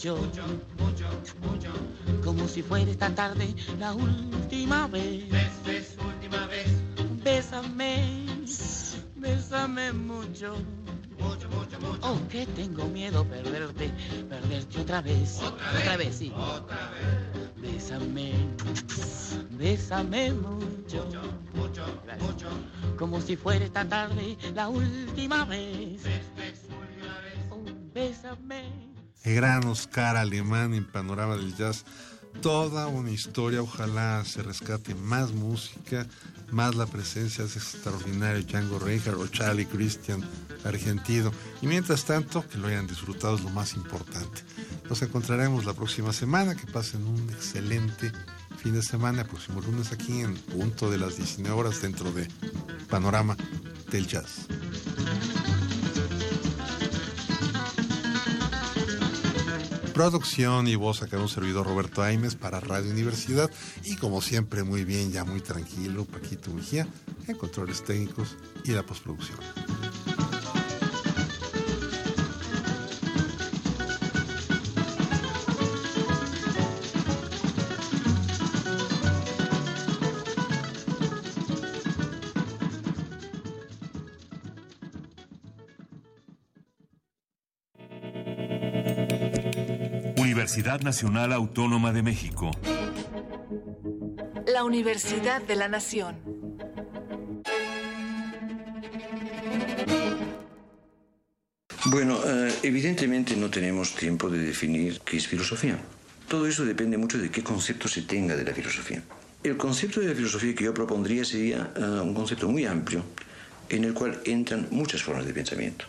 bésame mucho, como si fuera esta tarde la última vez. última vez. Bésame, bésame mucho. Mucho, mucho, mucho. Oh, que tengo miedo perderte, perderte otra vez. ¿Otra vez? sí. Otra vez. Bésame, bésame mucho. Mucho, Gracias. mucho. Como si fuera esta tarde la última vez. Ves, ves, última vez. Oh, bésame. El gran Oscar alemán en panorama del jazz. Toda una historia, ojalá se rescate más música, más la presencia de ese extraordinario Django Reinhardt o Charlie Christian argentino. Y mientras tanto, que lo hayan disfrutado es lo más importante. Nos encontraremos la próxima semana, que pasen un excelente fin de semana, el próximo lunes aquí en punto de las 19 horas dentro de Panorama del Jazz. Producción y voz acá un servidor Roberto Aimes para Radio Universidad y como siempre muy bien, ya muy tranquilo, Paquito Mejía en controles técnicos y la postproducción. Universidad Nacional Autónoma de México. La Universidad de la Nación. Bueno, eh, evidentemente no tenemos tiempo de definir qué es filosofía. Todo eso depende mucho de qué concepto se tenga de la filosofía. El concepto de la filosofía que yo propondría sería eh, un concepto muy amplio en el cual entran muchas formas de pensamiento.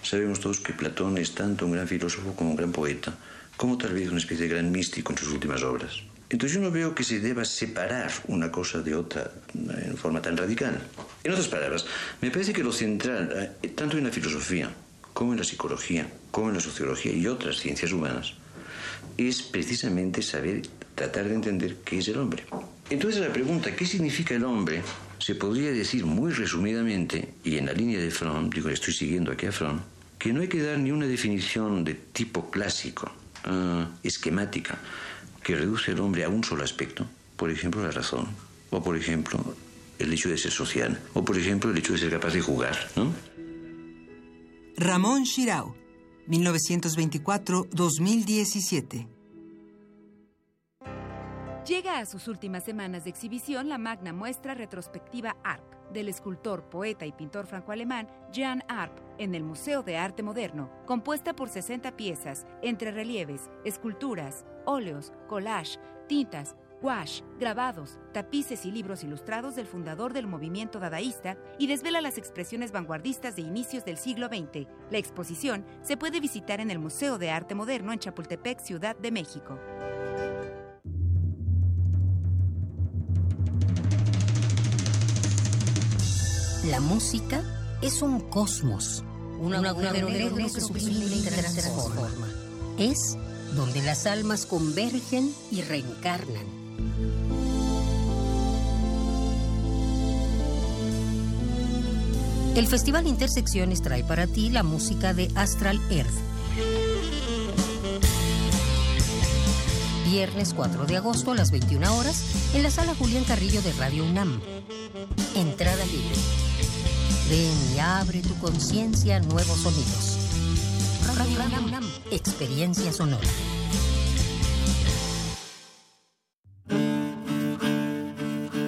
Sabemos todos que Platón es tanto un gran filósofo como un gran poeta, como tal vez una especie de gran místico en sus últimas obras. Entonces yo no veo que se deba separar una cosa de otra eh, en forma tan radical. En otras palabras, me parece que lo central, eh, tanto en la filosofía como en la psicología, como en la sociología y otras ciencias humanas, es precisamente saber tratar de entender qué es el hombre. Entonces la pregunta, ¿qué significa el hombre? Se podría decir muy resumidamente, y en la línea de Fromm, digo, estoy siguiendo aquí a Fromm, que no hay que dar ni una definición de tipo clásico, ah, esquemática, que reduce al hombre a un solo aspecto, por ejemplo la razón, o por ejemplo el hecho de ser social, o por ejemplo el hecho de ser capaz de jugar, ¿no? Ramón Shirao, 1924-2017. Llega a sus últimas semanas de exhibición la magna muestra retrospectiva ARP del escultor, poeta y pintor franco-alemán Jan Arp en el Museo de Arte Moderno, compuesta por 60 piezas entre relieves, esculturas, óleos, collage, tintas, gouache, grabados, tapices y libros ilustrados del fundador del movimiento dadaísta y desvela las expresiones vanguardistas de inicios del siglo XX. La exposición se puede visitar en el Museo de Arte Moderno en Chapultepec, Ciudad de México. La música es un cosmos, un agujero negro que sublime y transforma. Es donde las almas convergen y reencarnan. El Festival Intersecciones trae para ti la música de Astral Earth. Viernes 4 de agosto a las 21 horas en la sala Julián Carrillo de Radio UNAM. Entrada libre. Ven y abre tu conciencia a nuevos sonidos. Radio experiencia sonora.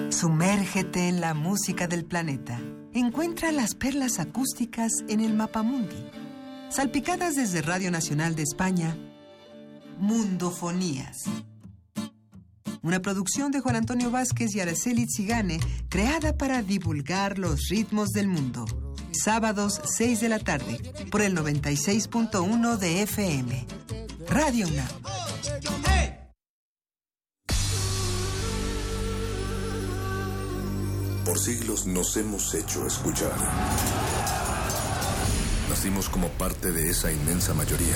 Sumérgete en la música del planeta. Encuentra las perlas acústicas en el Mapamundi. Salpicadas desde Radio Nacional de España, Mundofonías. Una producción de Juan Antonio Vázquez y Araceli Zigane, creada para divulgar los ritmos del mundo. Sábados 6 de la tarde, por el 96.1 de FM. Radio UNAM. Por siglos nos hemos hecho escuchar. Nacimos como parte de esa inmensa mayoría.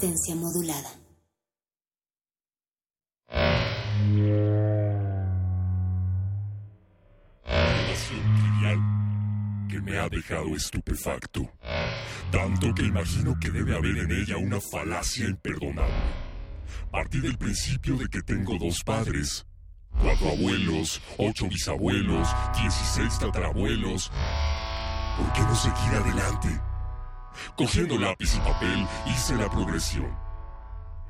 Resistencia modulada. Que me ha dejado estupefacto. Tanto que imagino que debe haber en ella una falacia imperdonable. Partí del principio de que tengo dos padres, cuatro abuelos, ocho bisabuelos, dieciséis tatarabuelos. ¿Por qué no seguir adelante? Cogiendo lápiz y papel, hice la progresión.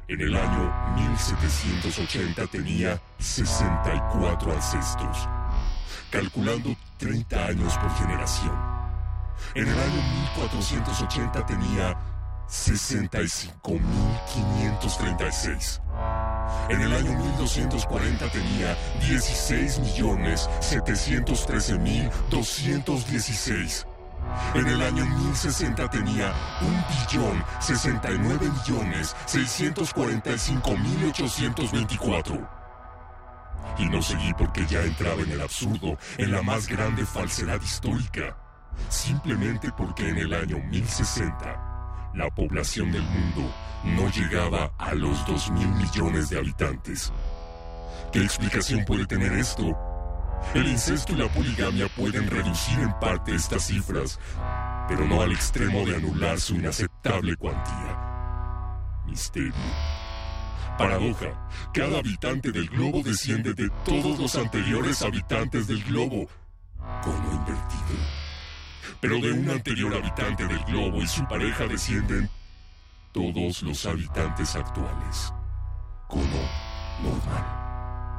En el año 1780 tenía 64 ancestros, calculando 30 años por generación. En el año 1480 tenía 65.536. En el año 1240 tenía 16.713.216. En el año 1060 tenía 1.069.645.824. Y no seguí porque ya entraba en el absurdo, en la más grande falsedad histórica. Simplemente porque en el año 1060 la población del mundo no llegaba a los 2 mil millones de habitantes. ¿Qué explicación puede tener esto? El incesto y la poligamia pueden reducir en parte estas cifras, pero no al extremo de anular su inaceptable cuantía. Misterio. Paradoja. Cada habitante del globo desciende de todos los anteriores habitantes del globo. Como invertido. Pero de un anterior habitante del globo y su pareja descienden todos los habitantes actuales. Como normal.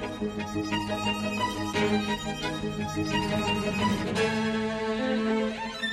Thank you.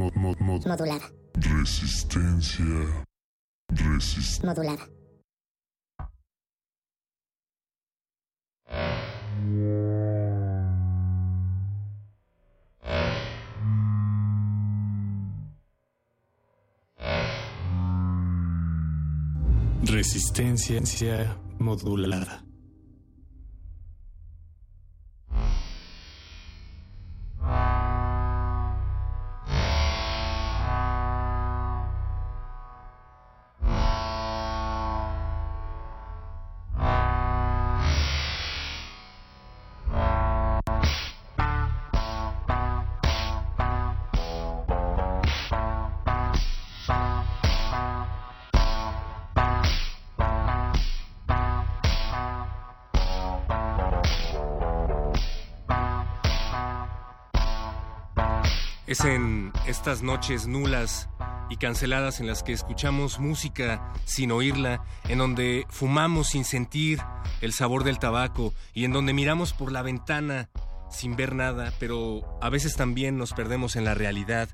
Mod. Modulada. Resistencia. Resist Modulada. Resistencia modulada. Es en estas noches nulas y canceladas en las que escuchamos música sin oírla, en donde fumamos sin sentir el sabor del tabaco y en donde miramos por la ventana sin ver nada, pero a veces también nos perdemos en la realidad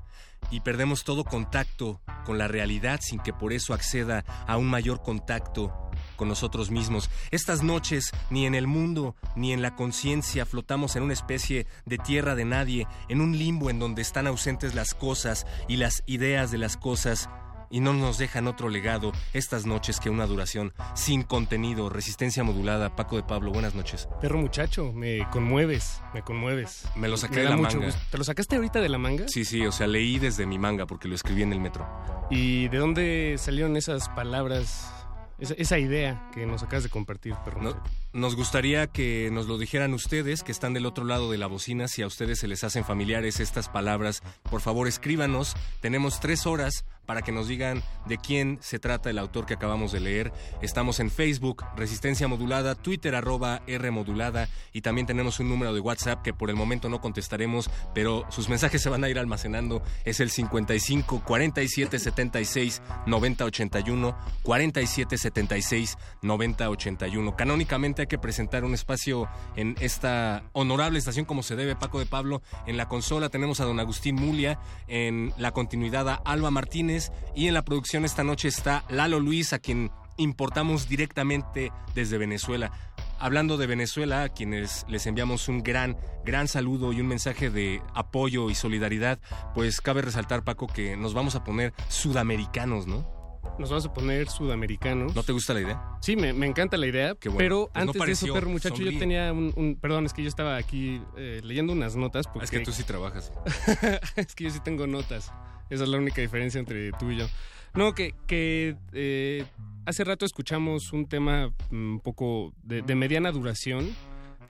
y perdemos todo contacto con la realidad sin que por eso acceda a un mayor contacto con nosotros mismos. Estas noches, ni en el mundo, ni en la conciencia, flotamos en una especie de tierra de nadie, en un limbo en donde están ausentes las cosas y las ideas de las cosas y no nos dejan otro legado estas noches que una duración sin contenido, resistencia modulada. Paco de Pablo, buenas noches. Perro muchacho, me conmueves, me conmueves. Me lo saqué Me de la manga. ¿Te lo sacaste ahorita de la manga? Sí, sí, o sea, leí desde mi manga porque lo escribí en el metro. ¿Y de dónde salieron esas palabras, esa, esa idea que nos acabas de compartir, perro No-? Nos gustaría que nos lo dijeran ustedes, que están del otro lado de la bocina, si a ustedes se les hacen familiares estas palabras. Por favor, escríbanos. Tenemos tres horas para que nos digan de quién se trata el autor que acabamos de leer. Estamos en Facebook, Resistencia Modulada, Twitter arroba R Modulada y también tenemos un número de WhatsApp que por el momento no contestaremos, pero sus mensajes se van a ir almacenando. Es el 55 47 76 90 81 47 76 90 81. Canónicamente que presentar un espacio en esta honorable estación como se debe, Paco de Pablo. En la consola tenemos a don Agustín Mulia, en la continuidad a Alba Martínez y en la producción esta noche está Lalo Luis, a quien importamos directamente desde Venezuela. Hablando de Venezuela, a quienes les enviamos un gran, gran saludo y un mensaje de apoyo y solidaridad, pues cabe resaltar, Paco, que nos vamos a poner sudamericanos, ¿no? Nos vamos a poner sudamericanos. ¿No te gusta la idea? Sí, me, me encanta la idea, bueno. pero Pues no antes de eso, perro muchacho, yo tenía un, un- Perdón, es que yo estaba aquí eh, leyendo unas notas. Porque, Es que tú sí trabajas. es que yo sí tengo notas. Esa es la única diferencia entre tú y yo. No, que, que eh, hace rato escuchamos un tema mm, un poco de, de mediana duración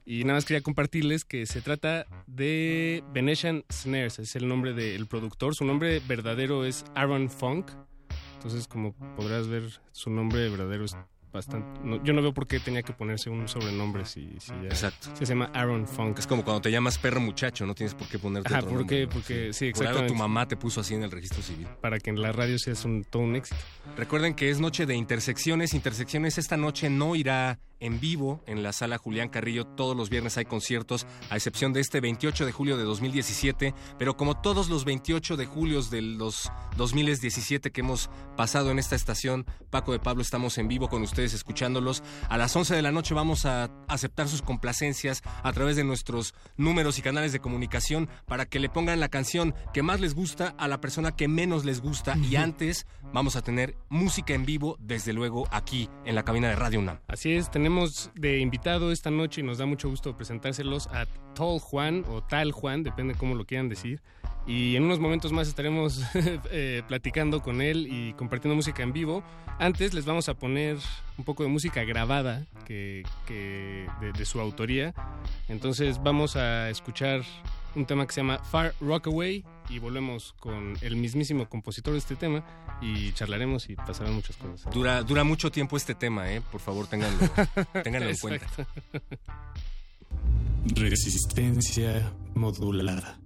y nada más quería compartirles que se trata de Venetian Snares, es el nombre del productor. Su nombre verdadero es Aaron Funk. Entonces, como podrás ver, su nombre verdadero es bastante... no- yo no veo por qué tenía que ponerse un sobrenombre si, si ya- Exacto. Se llama Aaron Funk. Es como cuando te llamas perro muchacho, no tienes por qué ponerte Ajá, otro ¿por nombre, qué? ¿no? Porque- sí, Por algo exactamente. tu mamá te puso así en el registro civil. Para que en la radio sea un, todo un éxito. Recuerden que es noche de intersecciones. Intersecciones esta noche no irá en vivo en la sala Julián Carrillo. Todos los viernes hay conciertos, a excepción de este 28 de julio de 2017. Pero como todos los 28 de julio de los 2017 que hemos pasado en esta estación, Paco de Pablo, estamos en vivo con ustedes escuchándolos. A las 11 de la noche vamos a aceptar sus complacencias a través de nuestros números y canales de comunicación para que le pongan la canción que más les gusta a la persona que menos les gusta. Y antes vamos a tener música en vivo, desde luego, aquí en la cabina de Radio UNAM. Así es, tenemos de invitado esta noche y nos da mucho gusto presentárselos a Tall Juan o Tal Juan, depende cómo lo quieran decir. Y en unos momentos más estaremos eh, platicando con él y compartiendo música en vivo. Antes les vamos a poner un poco de música grabada que, que de, de su autoría. Entonces vamos a escuchar un tema que se llama Far Rockaway y volvemos con el mismísimo compositor de este tema y charlaremos y pasarán muchas cosas. Dura, dura mucho tiempo este tema, ¿eh? Por favor, ténganlo, ténganlo en cuenta. Resistencia modulada.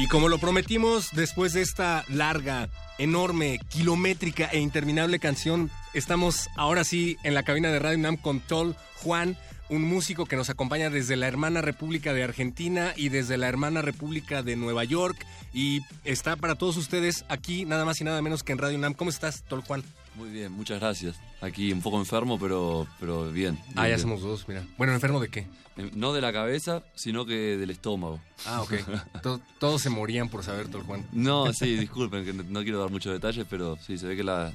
Y como lo prometimos, después de esta larga, enorme, kilométrica e interminable canción, estamos ahora sí en la cabina de Radio Nam con Tol Juan, un músico que nos acompaña desde la hermana República de Argentina y desde la hermana República de Nueva York. Y está para todos ustedes aquí, nada más y nada menos que en Radio Nam. ¿Cómo estás, Tol Juan? Muy bien, muchas gracias. Aquí un poco enfermo, pero, pero bien. Ah, bien, ya bien. somos dos, mira. Bueno, ¿enfermo de qué? Eh, No de la cabeza, sino que del estómago. Ah, ok. To- Todos se morían por saber, Tol Juan. No, sí, disculpen, que no quiero dar muchos detalles, pero sí, se ve que la,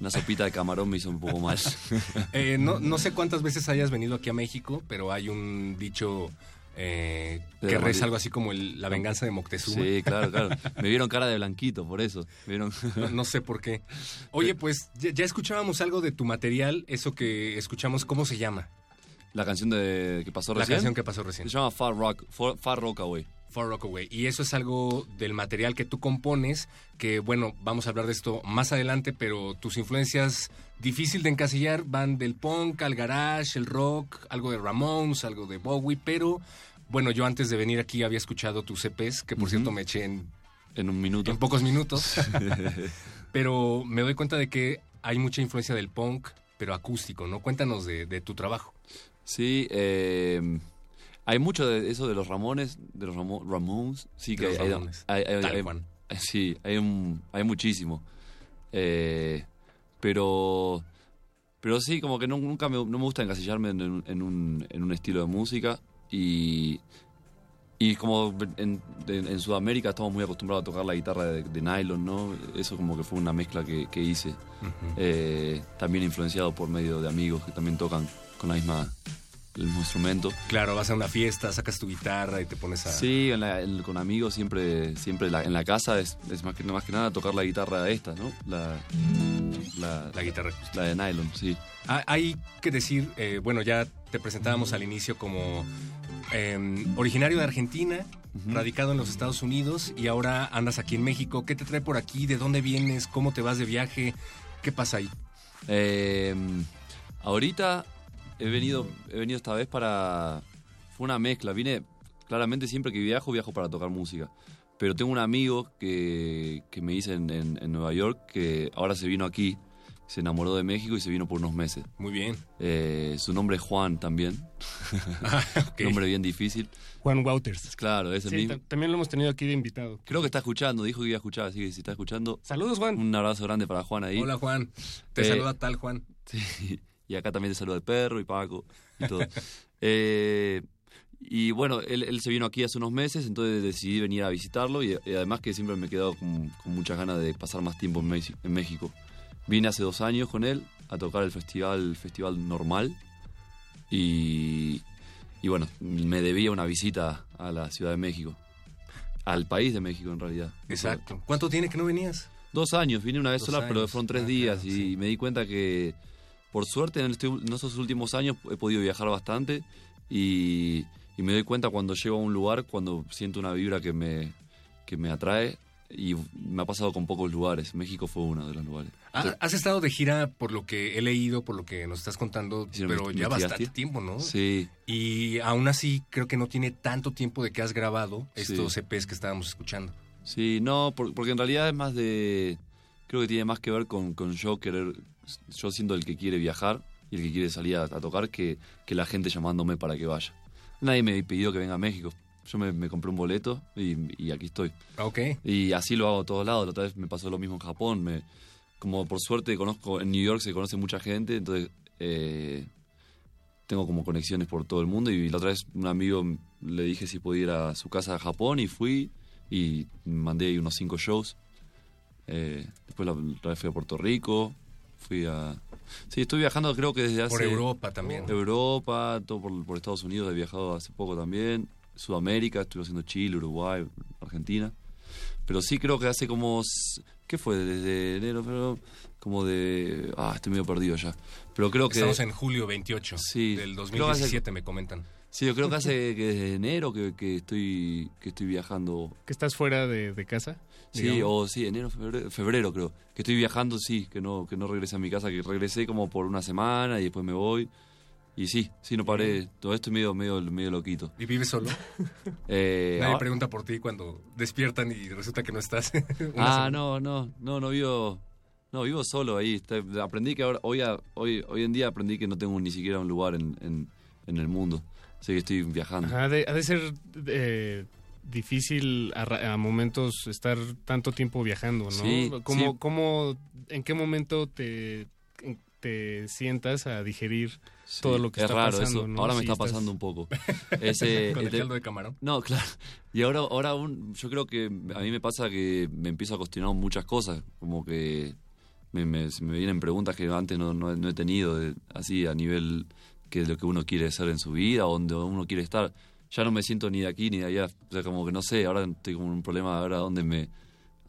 una sopita de camarón me hizo un poco mal. Eh, no, no sé cuántas veces hayas venido aquí a México, pero hay un dicho eh, que la reza algo así como el- la venganza de Moctezuma. Sí, claro, claro. Me vieron cara de blanquito, por eso. Me vieron... No, no sé por qué. Oye, pues ya, ya escuchábamos algo de tu material, eso que escuchamos, ¿cómo se llama? La canción de que pasó La recién. canción que pasó recién. Se llama Far Rock, Far, Far Rockaway. Far Rockaway. Y eso es algo del material que tú compones, que bueno, vamos a hablar de esto más adelante, pero tus influencias difícil de encasillar van del punk al garage, el rock, algo de Ramones, algo de Bowie, pero bueno, yo antes de venir aquí había escuchado tus EPs, que por cierto me eché en, En un minuto. en pocos minutos, pero me doy cuenta de que hay mucha influencia del punk, pero acústico, ¿no? Cuéntanos de, de tu trabajo. Sí, eh, hay mucho de eso de los Ramones, de los Ramo- Ramones. Sí, De que los hay, Ramones. hay- hay- Tal hay-. Sí, hay, un- hay muchísimo. Eh, pero, pero sí, como que no- nunca me, no me gusta encasillarme en, un- en un, en un estilo de música. Y, y como en, en- en Sudamérica estamos muy acostumbrados a tocar la guitarra de, de nylon, ¿no? Eso como que fue una mezcla que, que hice. Eh, también influenciado por medio de amigos que también tocan con la misma, el instrumento. Claro, vas a una fiesta, sacas tu guitarra y te pones a... Sí, en la- en- con amigos siempre, siempre la- en la casa es, es más, que, más que nada tocar la guitarra esta, ¿no? La, la, La guitarra. la de nylon, sí. Ah, Hay que decir, eh, bueno, ya te presentábamos al inicio como eh, originario de Argentina, radicado en los Estados Unidos y ahora andas aquí en México. ¿Qué te trae por aquí? ¿De dónde vienes? ¿Cómo te vas de viaje? ¿Qué pasa ahí? Eh, ahorita he venido, he venido esta vez para... Fue una mezcla, vine... Claramente siempre que viajo, viajo para tocar música. Pero tengo un amigo que, que me hice en, en- en Nueva York que ahora se vino aquí, se enamoró de México y se vino por unos meses. Muy bien. Eh, su nombre es Juan también. nombre bien difícil. Juan Wouters. Claro, es el Sí, mismo. ta- también lo hemos tenido aquí de invitado. Creo que está escuchando, dijo que iba a escuchar, así que si está escuchando. Saludos, Juan. Un abrazo grande para Juan ahí. Hola, Juan. Te Eh, saluda tal Juan. Sí, y acá también te saluda el perro y Paco y todo. Eh, y bueno, él, él se vino aquí hace unos meses, entonces decidí venir a visitarlo y, y además que siempre me he quedado con, con muchas ganas de pasar más tiempo en, México. Vine hace dos años con él a tocar el festival, festival normal y, y bueno, me debía una visita a la Ciudad de México, al país de México en realidad. Exacto. ¿Cuánto tiene que no venías? Dos años, vine una vez Dos sola, pero fueron tres Ah, días y me di cuenta que, por suerte, en, este- en estos últimos años he podido viajar bastante y, y me doy cuenta cuando llego a un lugar, cuando siento una vibra que me, que me atrae y me ha pasado con pocos lugares. México fue uno de los lugares. Ah, Has estado de gira por lo que he leído, por lo que nos estás contando, Sí, pero ¿me- ya bastante tiempo, ¿no? Sí, Y aún así creo que no tiene tanto tiempo de que has grabado Sí. estos EPs que estábamos escuchando. sí, no, por- porque en realidad es más de... Creo que tiene más que ver con, con yo querer, yo siendo el que quiere viajar y el que quiere salir a, a tocar que, que la gente llamándome para que vaya. Nadie me pidió que venga a México. Yo me, me compré un boleto y, y aquí estoy. Ok. Y así lo hago a todos lados. La otra vez me pasó lo mismo en Japón. Me, como por suerte conozco, en New York se conoce mucha gente, entonces eh, tengo como conexiones por todo el mundo. Y la otra vez un amigo le dije si podía ir a su casa a Japón y fui y mandé ahí unos cinco shows. Eh, después la, la vez fui a Puerto Rico, fui a... Sí, estoy viajando creo que desde hace... Por Europa también. Europa, todo por, por Estados Unidos he viajado hace poco también. Sudamérica, estuve haciendo Chile, Uruguay, Argentina. Pero sí creo que hace como... ¿Qué fue? Desde enero, pero como de... Ah, estoy medio perdido ya. Pero creo que... Estamos en julio 28 Sí, del creo que hace- 2017, me comentan. Sí, yo creo que hace que desde enero que, que estoy que estoy viajando. ¿Que estás fuera de, de casa? Sí, digamos? o sí, enero, febrero, febrero creo. Que estoy viajando, sí, que no que no regresé a mi casa, que regresé como por una semana y después me voy. Y sí, sí, no paré. Todo esto es medio, medio, medio loquito. ¿Y vives solo? Eh, Nadie ah- pregunta por ti cuando despiertan y resulta que no estás. Ah, semana. no, no, no, no vivo, no vivo solo ahí. Aprendí que ahora, hoy, hoy, hoy en día aprendí que no tengo ni siquiera un lugar en, en, en el mundo. Así que estoy viajando. Ajá, ha de, ha de ser eh, difícil a, a momentos estar tanto tiempo viajando, ¿no? Sí, ¿Cómo, sí. cómo, ¿En qué momento te, te sientas a digerir Sí, todo lo que es está raro pasando? eso. ¿no? Ahora me está estás- pasando un poco. Ese, Con el este- caldo de camarón. No, claro. Y ahora, ahora aún, yo creo que a mí me pasa que me empiezo a cuestionar muchas cosas. Como que me, me, vienen preguntas que antes no, no, no he tenido, de- así a nivel que es lo que uno quiere ser en su vida, o donde uno quiere estar. Ya no me siento ni de aquí ni de allá. O sea, como que no sé, ahora estoy como en un problema ahora dónde me,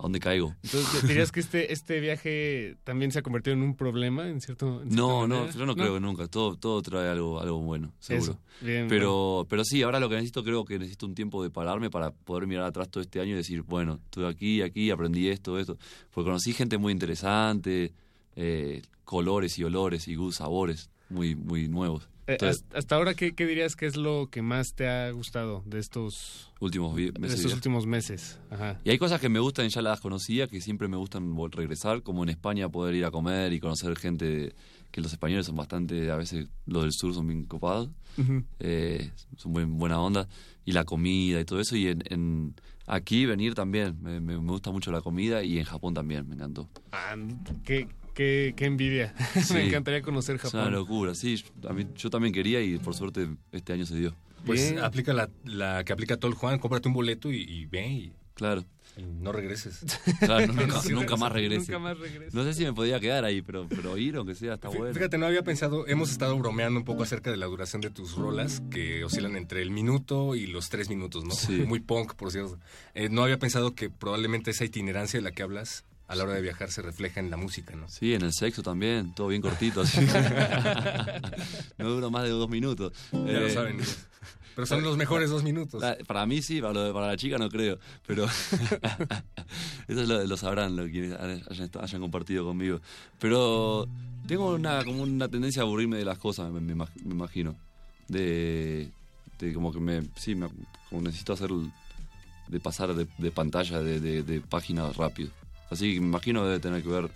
a dónde caigo. Entonces, ¿dirías que este, este viaje también se ha convertido en un problema en cierto en No, no, yo no, creo que nunca. Todo, todo trae algo, algo bueno, seguro. Eso, bien, pero, pero sí, ahora lo que necesito, creo que necesito un tiempo de pararme para poder mirar atrás todo este año y decir, bueno, estuve aquí, aquí, aprendí esto, esto. Porque conocí gente muy interesante, eh, colores y olores y sabores muy, muy nuevos. Eh, Entonces, hasta, ahora, ¿qué, qué dirías que es lo que más te ha gustado de estos, últimos vi- de meses. estos últimos meses? Ajá. Y hay cosas que me gustan, ya las conocía, que siempre me gustan regresar, como en España poder ir a comer y conocer gente, que los españoles son bastante, a veces los del sur son bien copados, eh, son buen- buena onda, y la comida y todo eso, y en, en- aquí venir también, me gusta mucho la comida, y en Japón también, me encantó. Ah, qué, qué, qué envidia. Sí. Me encantaría conocer Es una Japón. locura, sí, yo, a mí- yo también quería y por suerte este año se dio. Pues aplica la, la que aplica todo el Juan, cómprate un boleto y, y ve y, Claro. no regreses. Claro, no- nunca, Sí, nunca más regrese. Nunca más regrese. No sé si me podía quedar ahí, pero, pero ir, aunque sea, está bueno. Fíjate, no había pensado, hemos estado bromeando un poco acerca de la duración de tus rolas, que oscilan entre el minuto y los tres minutos, ¿no? Sí. Muy punk, por cierto. Eh, no había pensado que probablemente esa itinerancia de la que hablas a la hora de viajar se refleja en la música, ¿no? Sí, en el sexo también, todo bien cortito. así. no dura más de dos minutos. Ya lo Eh, saben. Pero son los mejores dos minutos. la- para mí sí, para, lo- para la chica no creo. Pero eso lo, lo sabrán los quienes hayan, hayan compartido conmigo. Pero tengo una, como una tendencia a aburrirme de las cosas, me, me imag- me imagino. De, de como que me. Sí, me, como necesito hacer. De pasar de, de pantalla, de, de, de página rápido. Así que me imagino debe tener que ver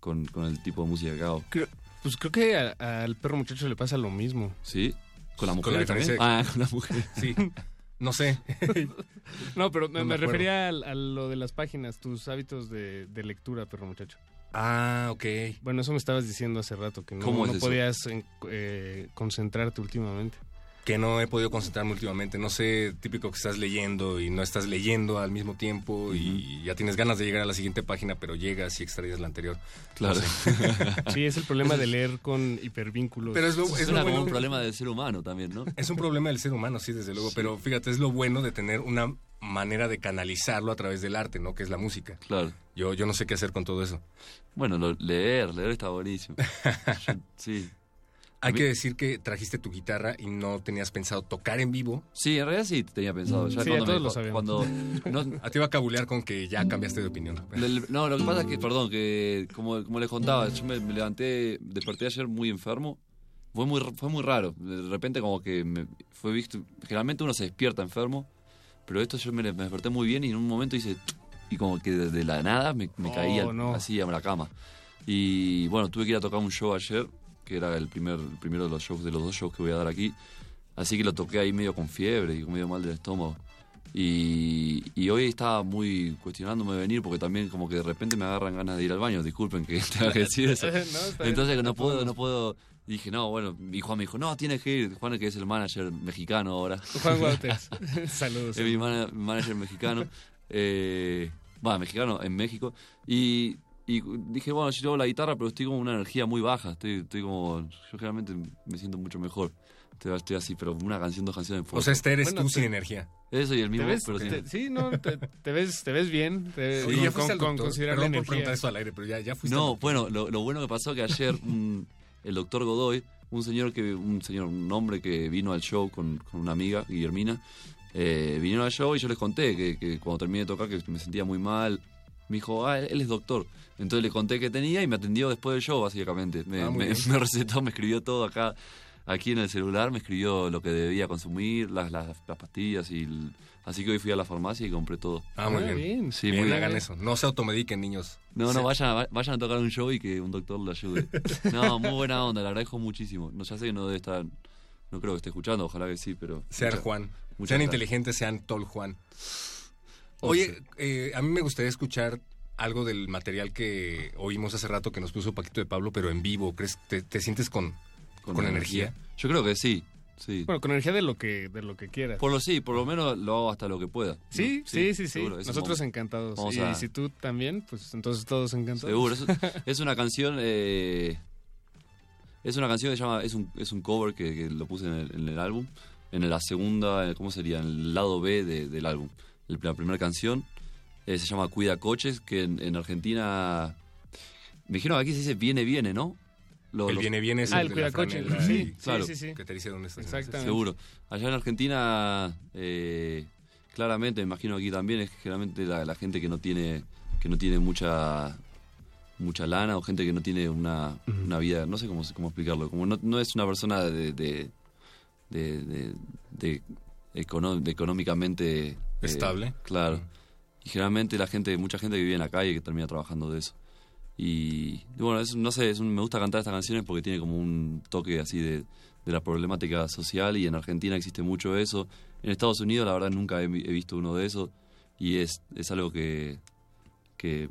con, con el tipo de música que hago. Creo- pues creo que a- al perro muchacho le pasa lo mismo. ¿Sí? ¿Con la Con mujer la también? Ah, con la mujer. Sí. No sé. No, pero me, No me me acuerdo. refería al- a, lo de las páginas, tus hábitos de, de lectura, perro muchacho. Ah, ok. Bueno, eso me estabas diciendo hace rato, que no, ¿Cómo es no podías en- eh, concentrarte últimamente. Que no he podido concentrarme últimamente. No sé, típico que estás leyendo y no estás leyendo al mismo tiempo y ya tienes ganas de llegar a la siguiente página, pero llegas y extraías la anterior. Claro. No sé. Sí, es el problema de leer con hipervínculos. Pero es lo, Es es lo como bueno. un problema del ser humano también, ¿no? Es un problema del ser humano, sí, desde luego. Pero fíjate, es lo bueno de tener una manera de canalizarlo a través del arte, ¿no? Que es la música. Claro. Yo, yo no sé qué hacer con todo eso. Bueno, lo- leer, leer está buenísimo. Sí. Hay que decir que trajiste tu guitarra y no tenías pensado tocar en vivo. Sí, en realidad sí tenía pensado. Ya Sí, cuando a todos me- lo sabemos. Cuando, no, A ti iba a cabulear con que ya cambiaste de opinión. no, lo que pasa es que, perdón, que como, como les contaba, yo me, me levanté, desperté ayer muy enfermo. Fue muy, fue muy raro. De repente como que me fue visto... Generalmente uno se despierta enfermo, pero esto yo me, me desperté muy bien y en un momento hice... Y como que de, de la nada me, me Oh, caí al- no. así a la cama. Y bueno, tuve que ir a tocar un show ayer, que era el, primer, el primero de los shows, de los dos shows que voy a dar aquí. Así que lo toqué ahí medio con fiebre y medio mal del estómago. Y, y hoy estaba muy cuestionándome de venir porque también como que de repente me agarran ganas de ir al baño. Disculpen que tenga que decir eso. No. Entonces no puedo, no puedo. Dije, no, bueno, y Juan me dijo, no, tienes que ir. Juan, que es el manager mexicano ahora. Juan Walters. Saludos. Es mi mana- manager mexicano. Eh, bueno, mexicano en México. Y, y dije, bueno, yo llevo la guitarra, pero estoy como una energía muy baja. Estoy, estoy como. Yo generalmente me siento mucho mejor. Estoy, estoy así, pero una canción, dos canciones. O sea, este eres Bueno, tú te- sin energía. Eso y el ¿Te mismo, ves? pero sí. te- sí, no, te, te ves, te ves bien. Te, Oye, con, ya fuiste con- al con doctor. considerable Perdón por preguntar esto al aire, pero ya, ya fuiste No, bueno, lo, lo bueno que pasó que ayer un- el doctor Godoy un señor que un señor un hombre que vino al show con, con una amiga Guillermina eh, vinieron al show y yo les conté que, que cuando terminé de tocar que me sentía muy mal me dijo ah él, él es doctor entonces le conté que tenía y me atendió después del show básicamente me, Ah, me- bien. me recetó me escribió todo acá aquí en el celular me escribió lo que debía consumir las, las, las pastillas y el- así que hoy fui a la farmacia y compré todo Ah, muy bien. sí Bien, muy hagan bien eso. No se automediquen, niños. no, no, Sí. vayan, a- vayan a tocar un show y que un doctor lo ayude. No, muy buena onda, le agradezco muchísimo. No, ya sé que no debe estar, no creo que esté escuchando, ojalá que sí, pero... Sean muchas- Juan. muchas sean gracias. inteligentes, sean Tol Juan. Oye, eh, a mí me gustaría escuchar algo del material que oímos hace rato que nos puso Paquito de Pablo, pero en vivo. ¿Crees te, te sientes con, con, energía? Yo creo que sí, sí. Bueno, con energía de lo que, de lo que quieras. Por lo sí, por lo menos lo hago hasta lo que pueda. Sí, ¿no? sí, sí, sí. Nosotros encantados. vamos y a- si tú también, pues entonces todos encantados. Seguro, es, es una canción. eh, es una canción que se llama. Es un, es un cover que, que lo puse en el, en el álbum. En la segunda, ¿cómo sería? En el lado B de- del álbum. La primera canción eh, se llama Cuida Coches, que en, en Argentina. Me dijeron que aquí se dice viene, viene, ¿no? Lo- El los- viene, viene es Ah, el el cuidacoche, franela sí, claro. sí, sí. Que te dice dónde estás. Exactamente. Seguro. Allá en Argentina, eh, claramente, me imagino aquí también, es generalmente la, la gente que no tiene que no tiene mucha mucha lana o gente que no tiene una, una vida, no sé cómo, cómo explicarlo, como no, no es una persona de, de, de, de- de econo- económicamente... eh, Estable. claro. Y generalmente la gente, mucha gente que vive en la calle que termina trabajando de eso. Y, y bueno, es- no sé, es un- me gusta cantar estas canciones porque tiene como un toque así de, de la problemática social y en Argentina existe mucho eso. En Estados Unidos la verdad nunca he, he visto uno de esos y es, es algo que, que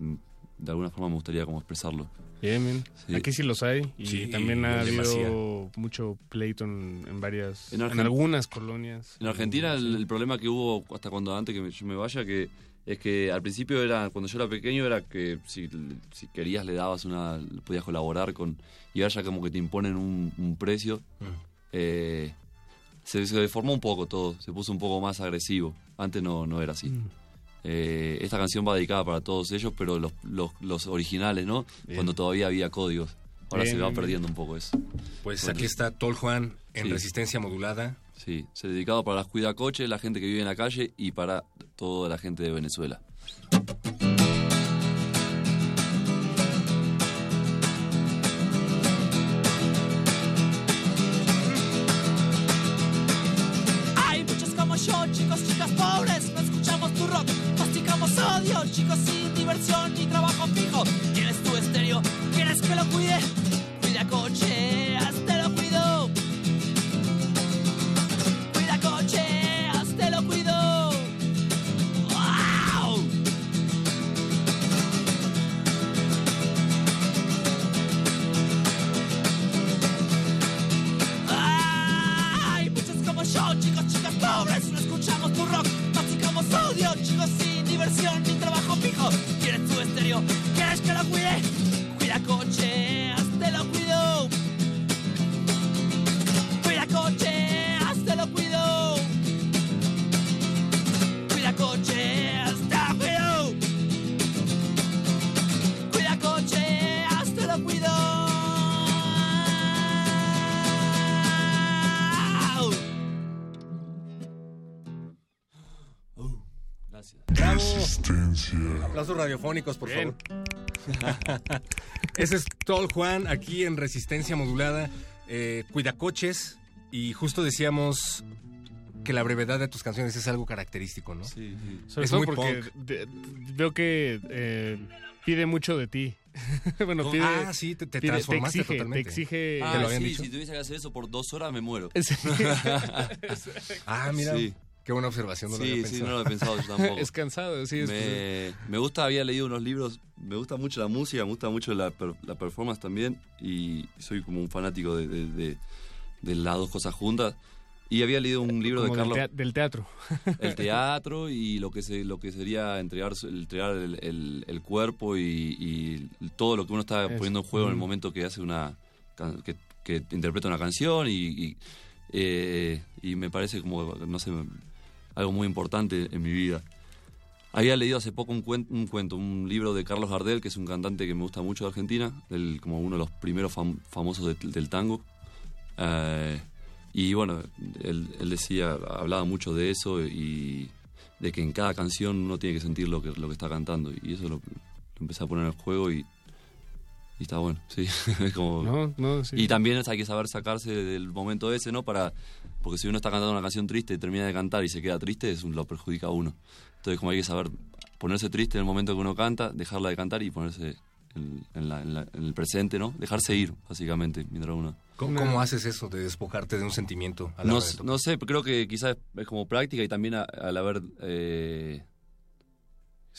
de alguna forma me gustaría como expresarlo. Bien, bien. Sí. Aquí sí los hay. Y Sí, también ha habido mucho pleito en, en varias. En algunas colonias. En Argentina el, el problema que hubo hasta cuando antes que me- yo me vaya que es que al principio era cuando yo era pequeño era que si, si querías le dabas una podías colaborar con y ahora ya como que te imponen un, un precio eh, se, se deformó un poco todo se puso un poco más agresivo antes no, no era así Eh, esta canción va dedicada para todos ellos pero los, los, los originales no Bien. cuando todavía había códigos ahora Bien, se va perdiendo un poco eso Pues Bueno. aquí está Tol Juan en Sí. resistencia modulada. Sí, se dedicado para las cuidacoches, la gente que vive en la calle y para toda la gente de Venezuela. Odio, chicos sin diversión ni trabajo fijo. ¿Quieres tu estéreo? ¿Quieres que lo cuide? Cuida coche, ¿Quieres que lo cuide? Bravo. Aplausos radiofónicos, por Bien. favor. Ese es Tol Juan aquí en Resistencia Modulada. Eh, Cuidacoches. Y justo decíamos que la brevedad de tus canciones es algo característico, ¿no? Sí, sí. Sobre es todo muy porque punk. de- veo que eh, pide mucho de ti. bueno, No, pide. ah, sí, te- te pide- transformaste exige, totalmente. Te exige. Ah, ¿Te lo habían sí, dicho? si tuviese que hacer eso por dos horas me muero. Ah, mira. Sí. Qué buena observación. No lo Sí, había sí, pensado. no lo he pensado yo tampoco. es cansado, sí. Es, me, me gusta, había leído unos libros, me gusta mucho la música, me gusta mucho la, la performance también y soy como un fanático de, de- de- de las dos cosas juntas. Y había leído un libro de como del, Carlos, del teatro. el teatro y lo que se, lo que sería entregar, entregar el, el- el cuerpo y, y todo lo que uno está Eso. poniendo en juego en el Mm. momento que hace una que, que interpreta una canción y, y, eh, y me parece como no sé algo muy importante en mi vida. Había leído hace poco un, cuen- un cuento, un libro de Carlos Gardel, que es un cantante que me gusta mucho de Argentina, como uno de los primeros fam- famosos de- del tango. Eh, y bueno, él, él decía, hablaba mucho de eso y de que en cada canción uno tiene que sentir lo que, lo que está cantando. Y eso lo, lo empecé a poner en el juego y, y está bueno, sí. Es como- No, no, sí. Y también hay que saber sacarse del momento ese, ¿no? Para, porque si uno está cantando una canción triste y termina de cantar y se queda triste, es un, lo perjudica a uno. Entonces como hay que saber ponerse triste en el momento que uno canta, dejarla de cantar y ponerse en, en la- en la- en el presente, ¿no? Dejarse ir, básicamente, mientras uno... ¿Cómo, cómo haces eso de despojarte de un sentimiento? a la No, no sé, creo que quizás es como práctica y también a- al haber... eh,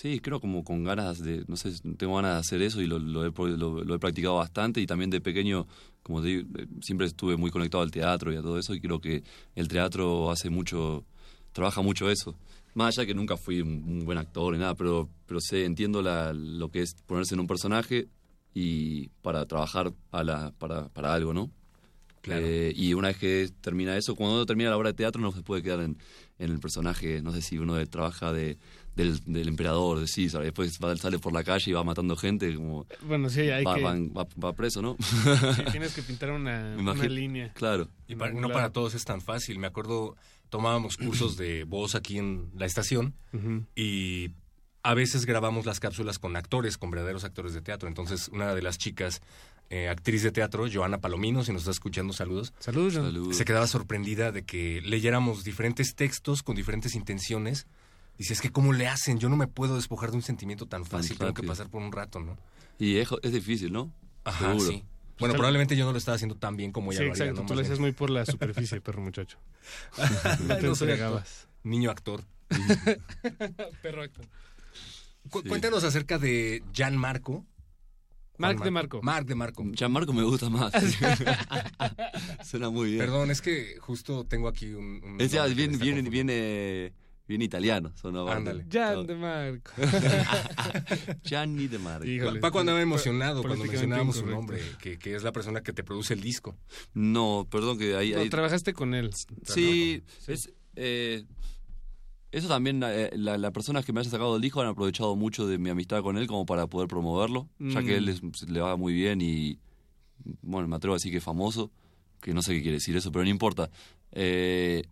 sí, creo como con ganas de... No sé, tengo ganas de hacer eso y lo, lo he, lo- lo he practicado bastante y también de pequeño, como te digo, eh, siempre estuve muy conectado al teatro y a todo eso y creo que el teatro hace mucho... Trabaja mucho eso. Más allá que nunca fui un, un buen actor ni nada, pero, pero sé, entiendo la, lo que es ponerse en un personaje y para trabajar a la, para, para algo, ¿no? Claro. Eh, y una vez que termina eso, cuando uno termina la obra de teatro no se puede quedar en, en el personaje, no sé si uno de- trabaja de, del, del emperador, de César, después va- sale por la calle y va matando gente, como Bueno, sí, hay va, que... va- va- va preso, ¿no? sí, tienes que pintar una, una línea. Claro. Y para- no para todos es tan fácil. Me acuerdo, tomábamos cursos de voz aquí en la estación y a veces grabamos las cápsulas con actores, con verdaderos actores de teatro. Entonces, una de las chicas, eh, actriz de teatro, Joana Palomino, si nos está escuchando, saludos. Saludos. Salud. Se quedaba sorprendida de que leyéramos diferentes textos con diferentes intenciones. Dice, es que ¿cómo le hacen? Yo no me puedo despojar de un sentimiento tan fácil, tengo que pasar por un rato, ¿no? Y es, es difícil, ¿no? Ajá, Seguro. sí. Bueno, probablemente yo no lo estaba haciendo tan bien como ella Sí, lo haría, exacto. ¿no? Tú lo hacías muy por la superficie, perro muchacho. No te No entregabas. actor, niño actor. Perro actor. Cu- Sí. Cuéntanos acerca de Jan Marco. Marc de Marco. Marc de Marco. Gianmarco me gusta más. Suena muy bien. Perdón, es que justo tengo aquí un... un Es ya, bien, está bien, italiano. Sonó aparte. Ándale. Jan de Marco. Gianni de Marco. Híjole. Paco andaba emocionado cuando mencionábamos su nombre, que, que es la persona que te produce el disco. No, perdón que ahí... No, ahí- trabajaste con él. Sí, es, eh, eso también, eh, la- las personas que me hayan sacado del disco han aprovechado mucho de mi amistad con él como para poder promoverlo, ya que Mm. él es- le va muy bien y, bueno, me atrevo a decir que es famoso, que no sé qué quiere decir eso, pero no importa. Eh,